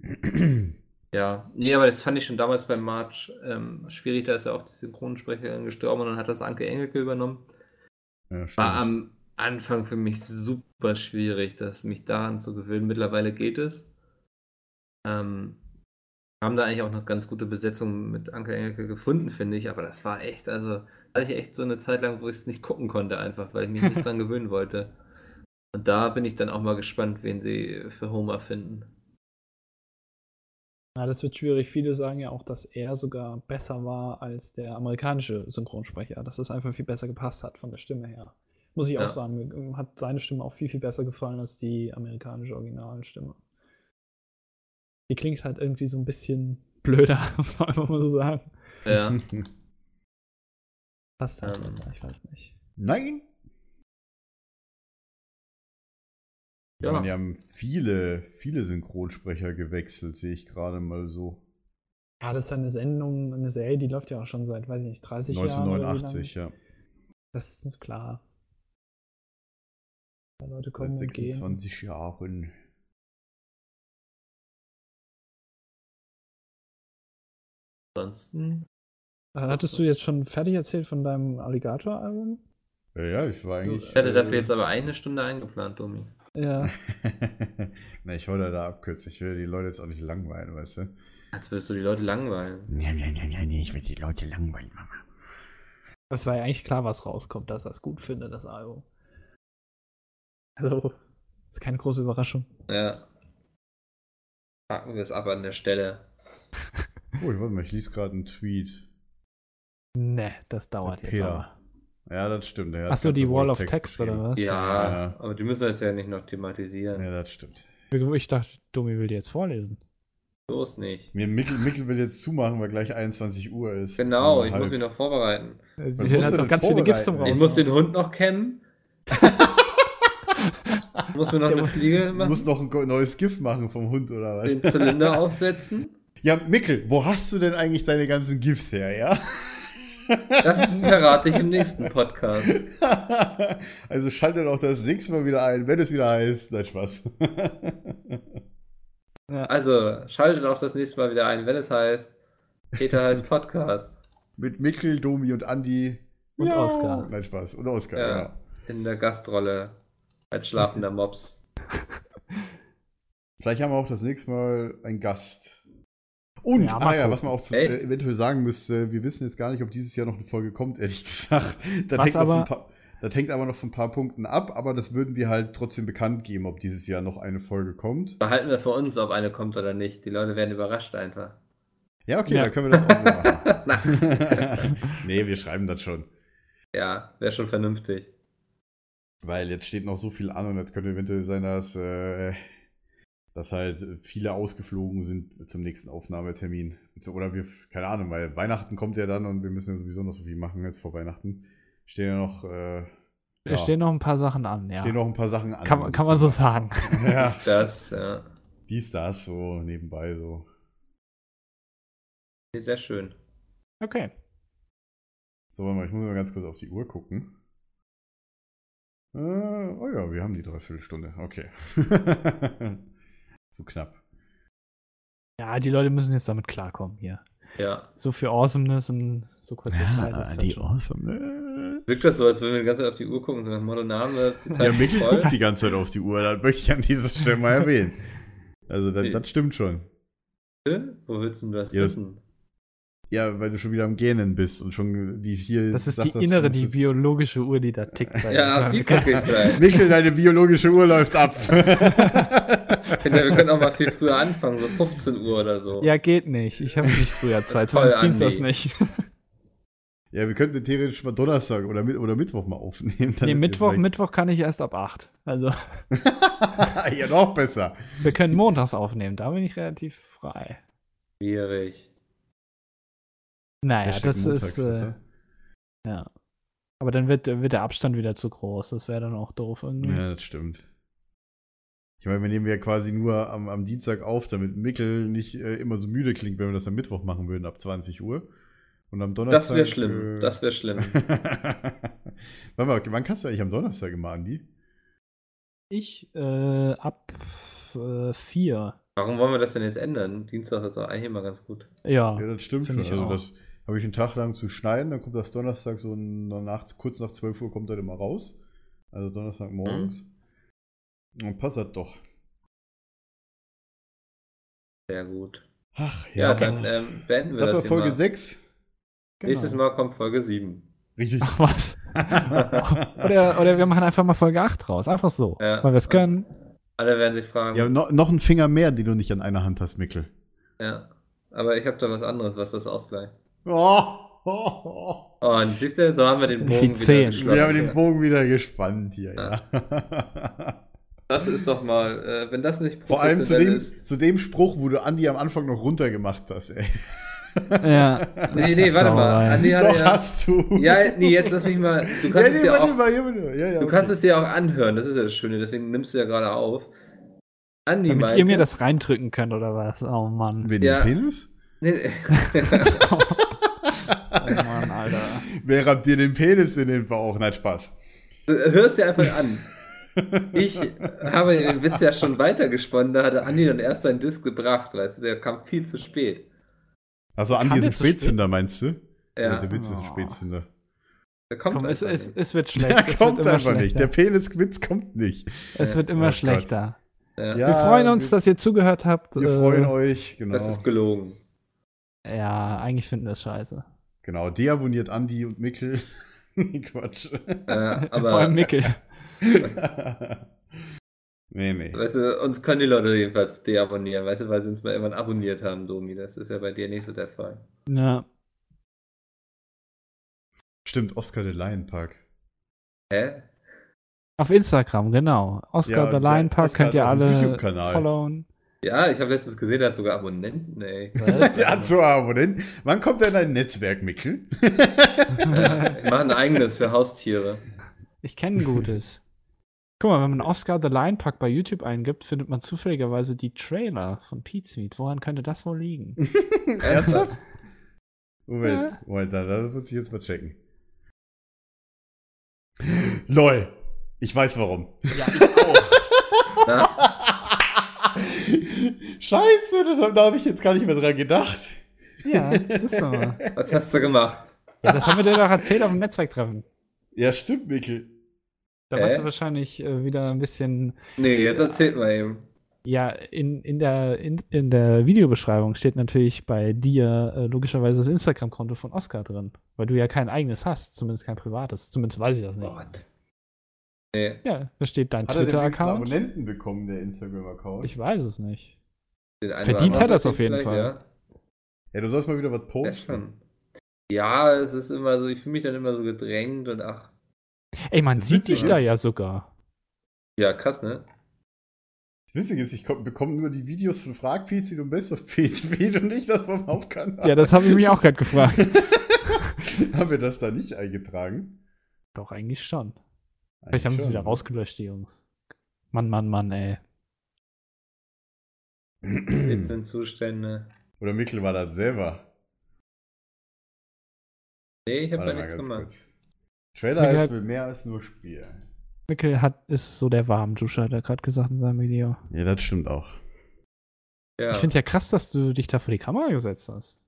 Ja, nee, aber das fand ich schon damals beim March ähm, schwierig. Da ist ja auch die Synchronsprecherin gestorben und dann hat das Anke Engelke übernommen. Ja, stimmt. War am Anfang für mich super schwierig, das mich daran zu gewöhnen. Mittlerweile geht es. Ähm, haben da eigentlich auch noch ganz gute Besetzungen mit Anke Engelke gefunden, finde ich. Aber das war echt, also hatte ich echt so eine Zeit lang, wo ich es nicht gucken konnte, einfach, weil ich mich nicht dran gewöhnen wollte. Und da bin ich dann auch mal gespannt, wen sie für Homer finden. Ja, das wird schwierig. Viele sagen ja auch, dass er sogar besser war als der amerikanische Synchronsprecher, dass es einfach viel besser gepasst hat von der Stimme her. Muss ich Ja. auch sagen, mir hat seine Stimme auch viel, viel besser gefallen als die amerikanische Originalstimme. Die klingt halt irgendwie so ein bisschen blöder, muss man einfach mal so sagen. Ja. Passt halt Ähm. besser, ich weiß nicht. Nein! Ja. Ja. Die haben viele, viele Synchronsprecher gewechselt, sehe ich gerade mal so. Ja, das ist eine Sendung, eine Serie, die läuft ja auch schon seit, weiß ich nicht, 30 Jahren. oder wie 1989, lange. ja. Das ist klar. Da Leute kommen Seit und gehen. 26 Jahren. Ansonsten. Äh, Hattest du jetzt schon fertig erzählt von deinem Alligator-Album? Ja, ich war eigentlich. Ich hatte dafür äh, jetzt aber eine Stunde eingeplant, Domi. Ja. Na, ich wollte da abkürzen. Ich will die Leute jetzt auch nicht langweilen, weißt du? Jetzt wirst du die Leute langweilen. Nein, nein, nein, nein, ich will die Leute langweilen, Mama. Es war ja eigentlich klar, was rauskommt, dass er es gut findet, das Album. Also, ist keine große Überraschung. Ja. Packen wir es ab an der Stelle. Oh, warte mal, ich lese gerade einen Tweet. Ne, das dauert jetzt aber. Ja, das stimmt. hat Achso, die Wall of Text oder geschrieben. was? Ja, Ja. aber die müssen wir jetzt ja nicht noch thematisieren. Ja, das stimmt. Ich dachte, Domi will die jetzt vorlesen. Los nicht. Mir Mikkel, Mikkel will jetzt zumachen, weil gleich 21 Uhr ist. Genau, ich um muss mich halb. noch vorbereiten. Musst du hat noch ganz viele Gifts zum vorbereiten? Ich Raus. muss den Hund noch kämmen. muss mir noch eine Fliege Du machen. musst noch ein neues GIF machen vom Hund oder was? Den Zylinder aufsetzen. Ja, Mikkel, wo hast du denn eigentlich deine ganzen GIFs her, ja? Das verrate ich im nächsten Podcast. also schaltet auch das nächste Mal wieder ein, wenn es wieder heißt. Nein, Spaß. Also, schaltet auch das nächste Mal wieder ein, wenn es heißt Peter heißt Podcast. Mit Mikkel, Domi und Andi. Und Oskar. Nein, Spaß. Und Oskar, Ja. ja. In der Gastrolle. Als schlafender Mops. Vielleicht haben wir auch das nächste Mal einen Gast. Und, Ja, ah ja, was man auch äh, eventuell sagen müsste, wir wissen jetzt gar nicht, ob dieses Jahr noch eine Folge kommt, ehrlich gesagt. Das, hängt, aber- ein paar, das hängt aber noch von ein paar Punkten ab, aber das würden wir halt trotzdem bekannt geben, ob dieses Jahr noch eine Folge kommt. Behalten wir für uns, ob eine kommt oder nicht. Die Leute werden überrascht einfach. Ja, okay, Ja. dann können wir das auch so machen. Nee, wir schreiben das schon. Ja, wäre schon vernünftig. Weil jetzt steht noch so viel an und es könnte eventuell sein, dass, äh, dass halt viele ausgeflogen sind zum nächsten Aufnahmetermin. Oder wir, keine Ahnung, weil Weihnachten kommt ja dann und wir müssen ja sowieso noch so viel machen jetzt vor Weihnachten. Stehen ja noch, äh, ja, Es stehen noch ein paar Sachen an, ja. stehen noch ein paar Sachen an. Kann, man- kann man so sagen. Ja, Ist das, ja. dies, das, so nebenbei so. Sehr schön. Okay. So, warte mal, ich muss mal ganz kurz auf die Uhr gucken. Äh, oh ja, wir haben die Dreiviertelstunde. Okay. Zu knapp. Ja, die Leute müssen jetzt damit klarkommen hier. Ja. So viel Awesomeness in so kurzer Zeit. ist die schon- Awesome. Wirkt das so, als würden wir die ganze Zeit auf die Uhr gucken, so nach dem Motto Name, die Zeit Ja, Mikkel guckt die ganze Zeit auf die Uhr, das möchte ich an dieser Stelle mal erwähnen. Also, das, Nee. das stimmt schon. Wo willst du das Ja, das- wissen? Ja, weil du schon wieder am Gähnen bist und schon wie viel. Das ist sagt, die innere, die biologische Uhr, die da tickt. bei Ja, auf die gucke ich vielleicht. Mikkel, deine biologische Uhr läuft ab. Kinder, wir können auch mal viel früher anfangen, so 15 Uhr oder so. Ja, geht nicht. Ich habe nicht früher Zeit. Sonst dienst das Andi. nicht. ja, wir könnten theoretisch mal Donnerstag oder, oder Mittwoch mal aufnehmen. Nee, Mittwoch, Mittwoch kann ich erst ab 8. Also, ja, noch besser. wir können montags aufnehmen. Da bin ich relativ frei. Schwierig. Naja, Hashtag das ist. Äh, ja. Aber dann wird, wird der Abstand wieder zu groß. Das wäre dann auch doof irgendwie. Ja, das stimmt. Ich meine, wir nehmen ja quasi nur am, am Dienstag auf, damit Mickel nicht äh, immer so müde klingt, wenn wir das am Mittwoch machen würden, ab 20 Uhr. Und am Donnerstag. Das wäre schlimm. äh, Das wäre schlimm. Warte mal, wann kannst du eigentlich am Donnerstag immer, Andi? Ich äh, ab äh, vier. Warum wollen wir das denn jetzt ändern? Dienstag ist doch eigentlich immer ganz gut. Ja. Ja, das stimmt schon. Also, auch. das habe ich einen Tag lang zu schneiden, dann kommt das Donnerstag so nach, kurz nach 12 Uhr kommt das immer raus. Also Donnerstag morgens. Und passt das doch. Sehr gut. Ach Ja, ja. dann ähm, beenden wir das das, war Folge mal. 6. Genau. Nächstes Mal kommt Folge 7. Richtig. Ach was. Oder, oder wir machen einfach mal Folge 8 raus. Einfach so. Ja. Weil wir es können. Alle werden sich fragen. Ja, no, noch ein Finger mehr, den du nicht an einer Hand hast, Mickel. Ja. Aber ich habe da was anderes, was das ausgleicht. Oh, oh, oh. Oh, und siehst du, so haben wir den Bogen Die wieder geschlossen. Wir haben den Bogen wieder gespannt hier, ja. Das ist doch mal, äh, wenn das nicht Vor allem zu dem, ist. zu dem Spruch, wo du Andi am Anfang noch runtergemacht hast, ey. Ja. Nee, nee, warte mal. Andi hat Doch, ja, hast du. ja, nee, jetzt lass mich mal. Du ja, kannst es nee, dir warte auch, mal. Ja, ja, du okay. kannst es dir auch anhören. Das ist ja das Schöne. Deswegen nimmst du ja gerade auf. Andi Damit meinte, ihr mir das reindrücken könnt, oder was? Oh Mann. Wen, Ja. den Penis? Nee, nee. Oh Mann, Alter. Wer rammt dir den Penis in den Bauch? Nein, Spaß. Du Hörst dir einfach an. Ich habe den Witz ja schon weitergesponnen, da hatte Andi dann erst seinen Disc gebracht, weißt du, der kam viel zu spät. Also Andi ist ein zu spät? Spätzünder, meinst du? Ja, Der Witz ist ein Oh. Spätzünder. der kommt Komm, es, es, es wird schlecht. Der es kommt wird immer einfach nicht. Der schlechter. Peniswitz kommt nicht. Es wird Oh immer Gott. schlechter. Ja, Ja, wir freuen uns, wir- dass ihr zugehört habt. Wir Äh, freuen euch, genau. Das ist gelogen. Ja, eigentlich finden wir es scheiße. Genau, deabonniert Andi und Mickel. Quatsch. Äh, Vor allem aber, Mickel. nee, nee. weißt du, uns können die Leute jedenfalls deabonnieren, weißt du, weil sie uns mal irgendwann abonniert haben, Domi. Das ist ja bei dir nicht so der Fall. Ja. Stimmt, Oscar the Lion Park. Hä? Auf Instagram, genau. Oscar Ja, the Lion der Park könnt ihr alle followen. Ja, ich habe letztens gesehen, der hat sogar Abonnenten, ey. Ja, so Abonnent. Wann kommt denn ein Netzwerk, Mickel? Ich mache ein eigenes für Haustiere. Ich kenne ein gutes. Guck mal, wenn man Oscar the Lion Park bei YouTube eingibt, findet man zufälligerweise die Trailer von Pete's Meat. Woran könnte das wohl liegen? Ernsthaft? Moment, Ja. Moment, da, da muss ich jetzt mal checken. LOL. Ich weiß warum. Na? Scheiße, das, da habe ich jetzt gar nicht mehr dran gedacht. Ja, das ist so. Ja, Was hast du gemacht? das haben wir dir doch erzählt auf dem Netzwerktreffen. Ja, stimmt, Mickel. Da Hä? warst du wahrscheinlich äh, wieder ein bisschen. Nee, jetzt erzählt mal eben. Ja, in, in, der, in, in der Videobeschreibung steht natürlich bei dir äh, logischerweise das Instagram-Konto von Oscar drin. Weil du ja kein eigenes hast, zumindest kein privates. Zumindest weiß ich das nicht. Gott. Nee, Ja, da steht dein Hat er denn wenigstens Twitter-Account. Abonnenten bekommen, der Instagram-Account? Ich weiß es nicht. Verdient hat anderen auf jeden Fall. Ja. Ja, du sollst mal wieder was posten. Ja, es ist immer so, ich fühle mich dann immer so gedrängt und ach. Ey, man Das sieht dich da ja sogar. Ja, krass, ne? Das Witzige ist, ich komm- bekomme nur die Videos von FragPC und Best of PC und nicht das vom Hauptkanal. Ja, das habe ich mich auch gerade gefragt. Haben wir das da nicht eingetragen? Doch, eigentlich schon. Vielleicht haben sie es Eigentlich wieder rausgelöscht, die Jungs. Mann, Mann, Mann, ey. Jetzt sind Zustände. Oder Mikkel war das selber. Nee, ich habe da nichts gemacht. kurz. Trailer Mikkel ist hat- will mehr als nur Spiel. Mikkel hat, ist so der Warmduscher, hat er gerade gesagt in seinem Video. Ja, das stimmt auch. Ja. Ich finde ja krass, dass du dich da vor die Kamera gesetzt hast.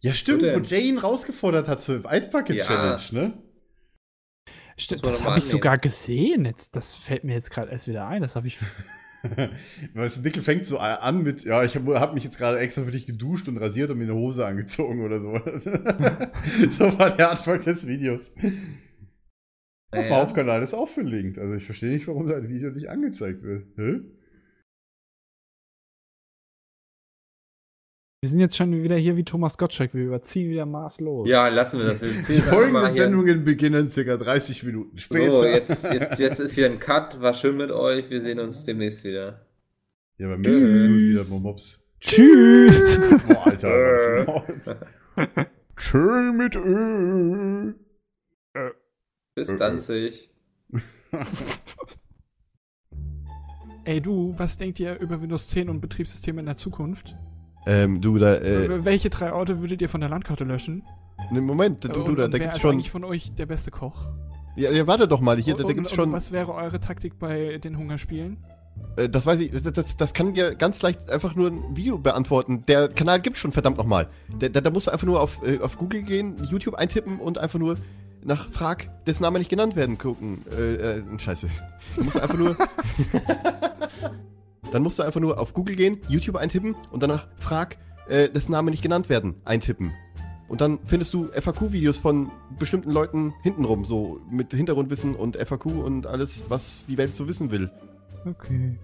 Ja, stimmt, Wo? Jane rausgefordert hat zur Eisbucket Ja. Challenge, ne? Stimmt, das mal habe ich sogar gesehen. Jetzt, das fällt mir jetzt gerade erst wieder ein. Das habe ich. weißt du, Mikkel fängt so an mit, ja, ich habe hab mich jetzt gerade extra für dich geduscht und rasiert und mir eine Hose angezogen oder so. so war der Anfang des Videos. Auf dem Naja. Hauptkanal ist auch verlinkt. Also ich verstehe nicht, warum dein Video nicht angezeigt wird. Hä? Wir sind jetzt schon wieder hier wie Thomas Gottschalk. Wir überziehen wieder maßlos. Ja, lassen wir das. Wir ziehen Die folgenden Sendungen beginnen circa 30 Minuten später. So, jetzt, jetzt, jetzt ist hier ein Cut. War schön mit euch. Wir sehen uns demnächst wieder. Ja, bei mir sind wieder Tschüss. Momops. Tschüss. Oh, Alter. Schön mit Ö. Bis Äh, äh. Danzig. Ey du, was denkt ihr über Windows 10 und Betriebssysteme in der Zukunft? Ähm, du, da, äh, Welche drei Orte würdet ihr von der Landkarte löschen? ne, Moment, du, du, da, da wer gibt's ist schon. eigentlich von euch der beste Koch? Ja, ja, warte doch mal, hier, da, und, da gibt's und, schon. und was wäre eure Taktik bei den Hungerspielen? Äh, das weiß ich, das, das, das kann dir ganz leicht einfach nur ein Video beantworten. Der Kanal gibt's schon, verdammt nochmal. Da, da, da musst du einfach nur auf, äh, auf Google gehen, YouTube eintippen und einfach nur nach Frag, dessen Name nicht genannt werden, gucken. Äh, äh, scheiße. Du musst einfach nur. Dann musst du einfach nur auf Google gehen, YouTube eintippen und danach Frag, äh, dessen Name nicht genannt werden, eintippen. Und dann findest du FAQ-Videos von bestimmten Leuten hintenrum, so mit Hintergrundwissen und FAQ und alles, was die Welt so wissen will. Okay.